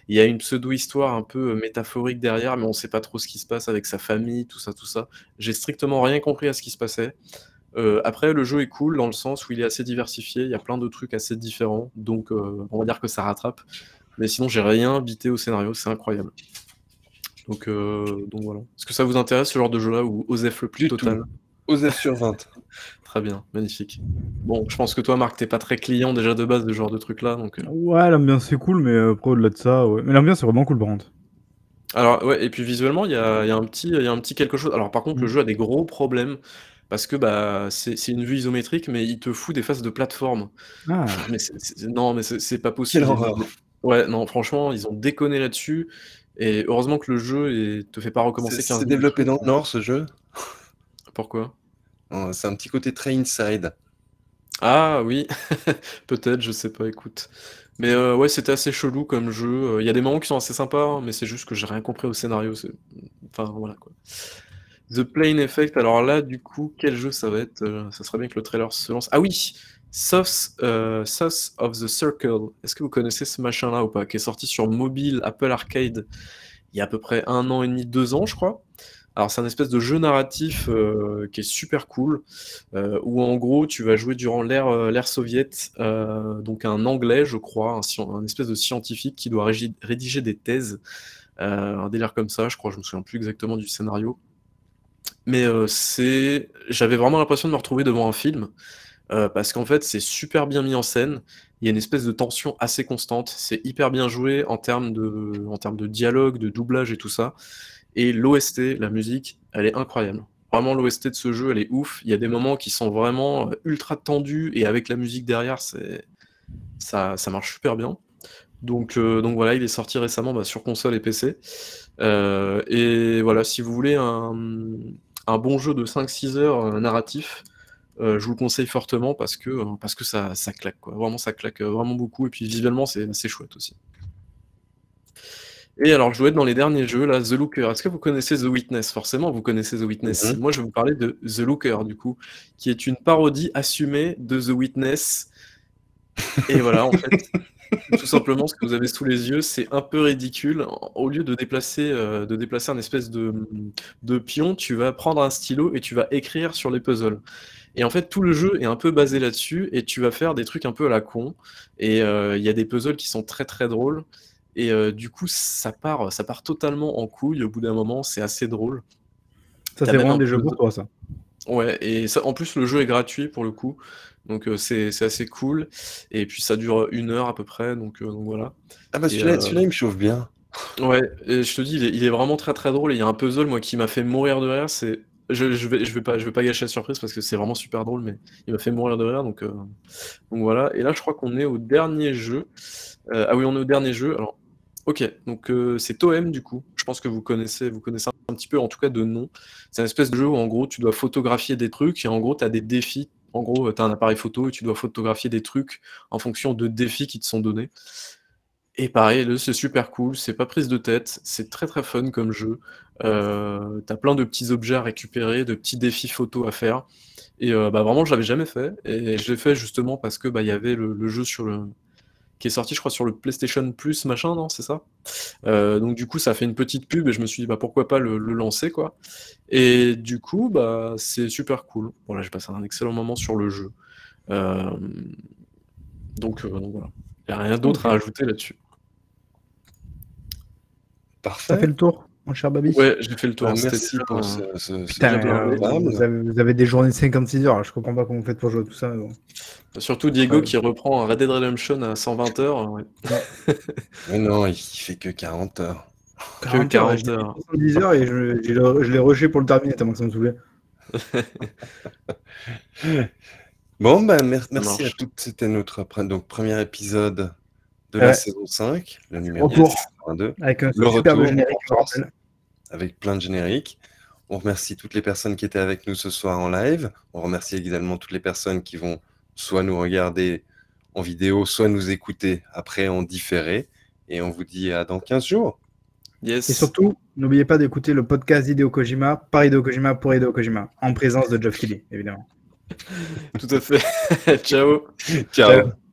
il y a une pseudo-histoire un peu métaphorique derrière, mais on sait pas trop ce qui se passe avec sa famille, tout ça, tout ça. J'ai strictement rien compris à ce qui se passait. Euh, après, le jeu est cool dans le sens où il est assez diversifié, il y a plein de trucs assez différents, donc on va dire que ça rattrape. Mais sinon, j'ai rien bité au scénario, c'est incroyable. Donc, euh, donc voilà. Est-ce que ça vous intéresse ce genre de jeu-là ou OSEF le plus total OSEF sur 20. Très bien, magnifique. Bon, je pense que toi, Marc, t'es pas très client déjà de base de ce genre de truc-là. Donc, euh. Ouais, l'ambiance c'est cool, mais euh, après, au-delà de ça, ouais. Mais l'ambiance c'est vraiment cool, par contre. Alors, ouais, et puis visuellement, il y a, y, a un petit, y a un petit quelque chose. Alors, par contre, le mm. jeu a des gros problèmes parce que bah, c'est une vue isométrique, mais il te fout des phases de plateforme. Ah. Mais non, mais c'est pas possible. Ouais, non, franchement, ils ont déconné là-dessus. Et heureusement que le jeu ne te fait pas recommencer 15 C'est développé dans le Nord, ce jeu Pourquoi? Oh, C'est un petit côté très inside. Ah oui, peut-être, je sais pas, écoute. Mais euh, ouais, c'était assez chelou comme jeu. Euh, il y a des moments qui sont assez sympas, hein, mais c'est juste que j'ai rien compris au scénario. Enfin, voilà quoi. The Plane Effect, alors là, du coup, quel jeu ça va être? Euh, Ça serait bien que le trailer se lance. Ah oui Sauce, euh, of the Circle. Est-ce que vous connaissez ce machin-là ou pas Qui est sorti sur mobile, Apple Arcade, il y a à peu près un an et demi, deux ans, je crois. Alors c'est un espèce de jeu narratif euh, qui est super cool, euh, où en gros tu vas jouer durant l'ère euh, soviète, donc un anglais je crois, un, espèce de scientifique qui doit rédiger des thèses, un délire comme ça, je crois, je me souviens plus exactement du scénario. Mais c'est, j'avais vraiment l'impression de me retrouver devant un film. Euh, parce qu'en fait, c'est super bien mis en scène. Il y a une espèce de tension assez constante. C'est hyper bien joué en termes de, en termes de dialogue, de doublage et tout ça. Et l'OST, la musique, elle est incroyable. Vraiment, l'OST de ce jeu, elle est ouf. Il y a des moments qui sont vraiment euh, ultra tendus et avec la musique derrière, ça, ça marche super bien. Donc, euh, donc voilà, il est sorti récemment bah, sur console et PC. et voilà, si vous voulez un, un bon jeu de 5-6 heures narratif, je vous le conseille fortement parce que, euh, parce que ça, ça claque, quoi. Vraiment, ça claque euh, vraiment beaucoup. Et puis visuellement, c'est chouette aussi. Et alors, je dois être dans les derniers jeux, là, The Looker. Est-ce que vous connaissez The Witness? Forcément, vous connaissez The Witness. Mm-hmm. Moi, je vais vous parler de The Looker, du coup, qui est une parodie assumée de The Witness. Et voilà, en fait, tout simplement, ce que vous avez sous les yeux, c'est un peu ridicule. Au lieu de déplacer, de déplacer un espèce de, de pion, tu vas prendre un stylo et tu vas écrire sur les puzzles. Et en fait, tout le jeu est un peu basé là-dessus, et tu vas faire des trucs un peu à la con. Et euh, il y a des puzzles qui sont très très drôles. Et euh, du coup, ça part, ça part totalement en couille au bout d'un moment. C'est assez drôle. Ça, c'est vraiment un des jeux pour toi, ça. Ouais, et ça, en plus, le jeu est gratuit pour le coup. Donc, euh, c'est c'est assez cool. Et puis, ça dure une heure à peu près. Donc, euh, donc voilà. Ah bah celui-là, euh, celui-là, il me chauffe bien. Ouais, et je te dis, il est, il est vraiment très très drôle. Et il y a un puzzle, moi, qui m'a fait mourir de rire. C'est, je, je vais, pas, gâcher la surprise parce que c'est vraiment super drôle, mais il m'a fait mourir de rire. Donc, euh, voilà. Et là, je crois qu'on est au dernier jeu. Euh, ah oui, on est au dernier jeu. Alors, ok. Donc euh, c'est Toem du coup. Je pense que vous connaissez, vous connaissez un petit peu, en tout cas de nom. C'est une espèce de jeu où en gros, tu dois photographier des trucs et en gros, tu as des défis. En gros, tu as un appareil photo et tu dois photographier des trucs en fonction de défis qui te sont donnés. Et pareil, c'est super cool, c'est pas prise de tête, c'est très très fun comme jeu. Euh, t'as plein de petits objets à récupérer, de petits défis photos à faire. Et euh, bah, vraiment, je l'avais jamais fait. Et je l'ai fait justement parce que bah, il y avait le, le jeu sur le qui est sorti, je crois, sur le PlayStation Plus, machin, non, c'est ça? Euh, donc du coup, ça a fait une petite pub et je me suis dit bah pourquoi pas le, le lancer quoi. Et du coup, bah c'est super cool. Voilà, j'ai passé un excellent moment sur le jeu. Euh, donc, euh, donc voilà. Il n'y a rien d'autre à ajouter là-dessus. Parfait. Ça fait le tour, mon cher Babi Ouais, j'ai fait le tour. Ah, C'était merci pour ce, ce- Putain, euh, vous, avez, vous avez des journées de 56 heures, je comprends pas comment vous faites pour jouer à tout ça. mais bon. Surtout Diego Ouais. qui reprend un Red Dead Redemption à 120 heures. ouais. Mais non, il fait que 40 heures. Que 40 heures, 40 j'ai heures. 70 heures et je, l'ai rushé pour le terminer tellement que ça me saoulait. Bon, ben mer- merci à toutes. C'était notre pre- donc, premier épisode de la saison 5, le numéro. 82, Avec un Le superbe retour générique, avec plein de génériques. On remercie toutes les personnes qui étaient avec nous ce soir en live. On remercie également toutes les personnes qui vont soit nous regarder en vidéo, soit nous écouter après en différé. Et on vous dit à dans 15 jours. Yes. Et surtout, n'oubliez pas d'écouter le podcast d'Hideo Kojima, par Hideo Kojima pour Hideo Kojima, en présence de Geoff Keighley, évidemment. Tout à fait. Ciao. Ciao. Ciao.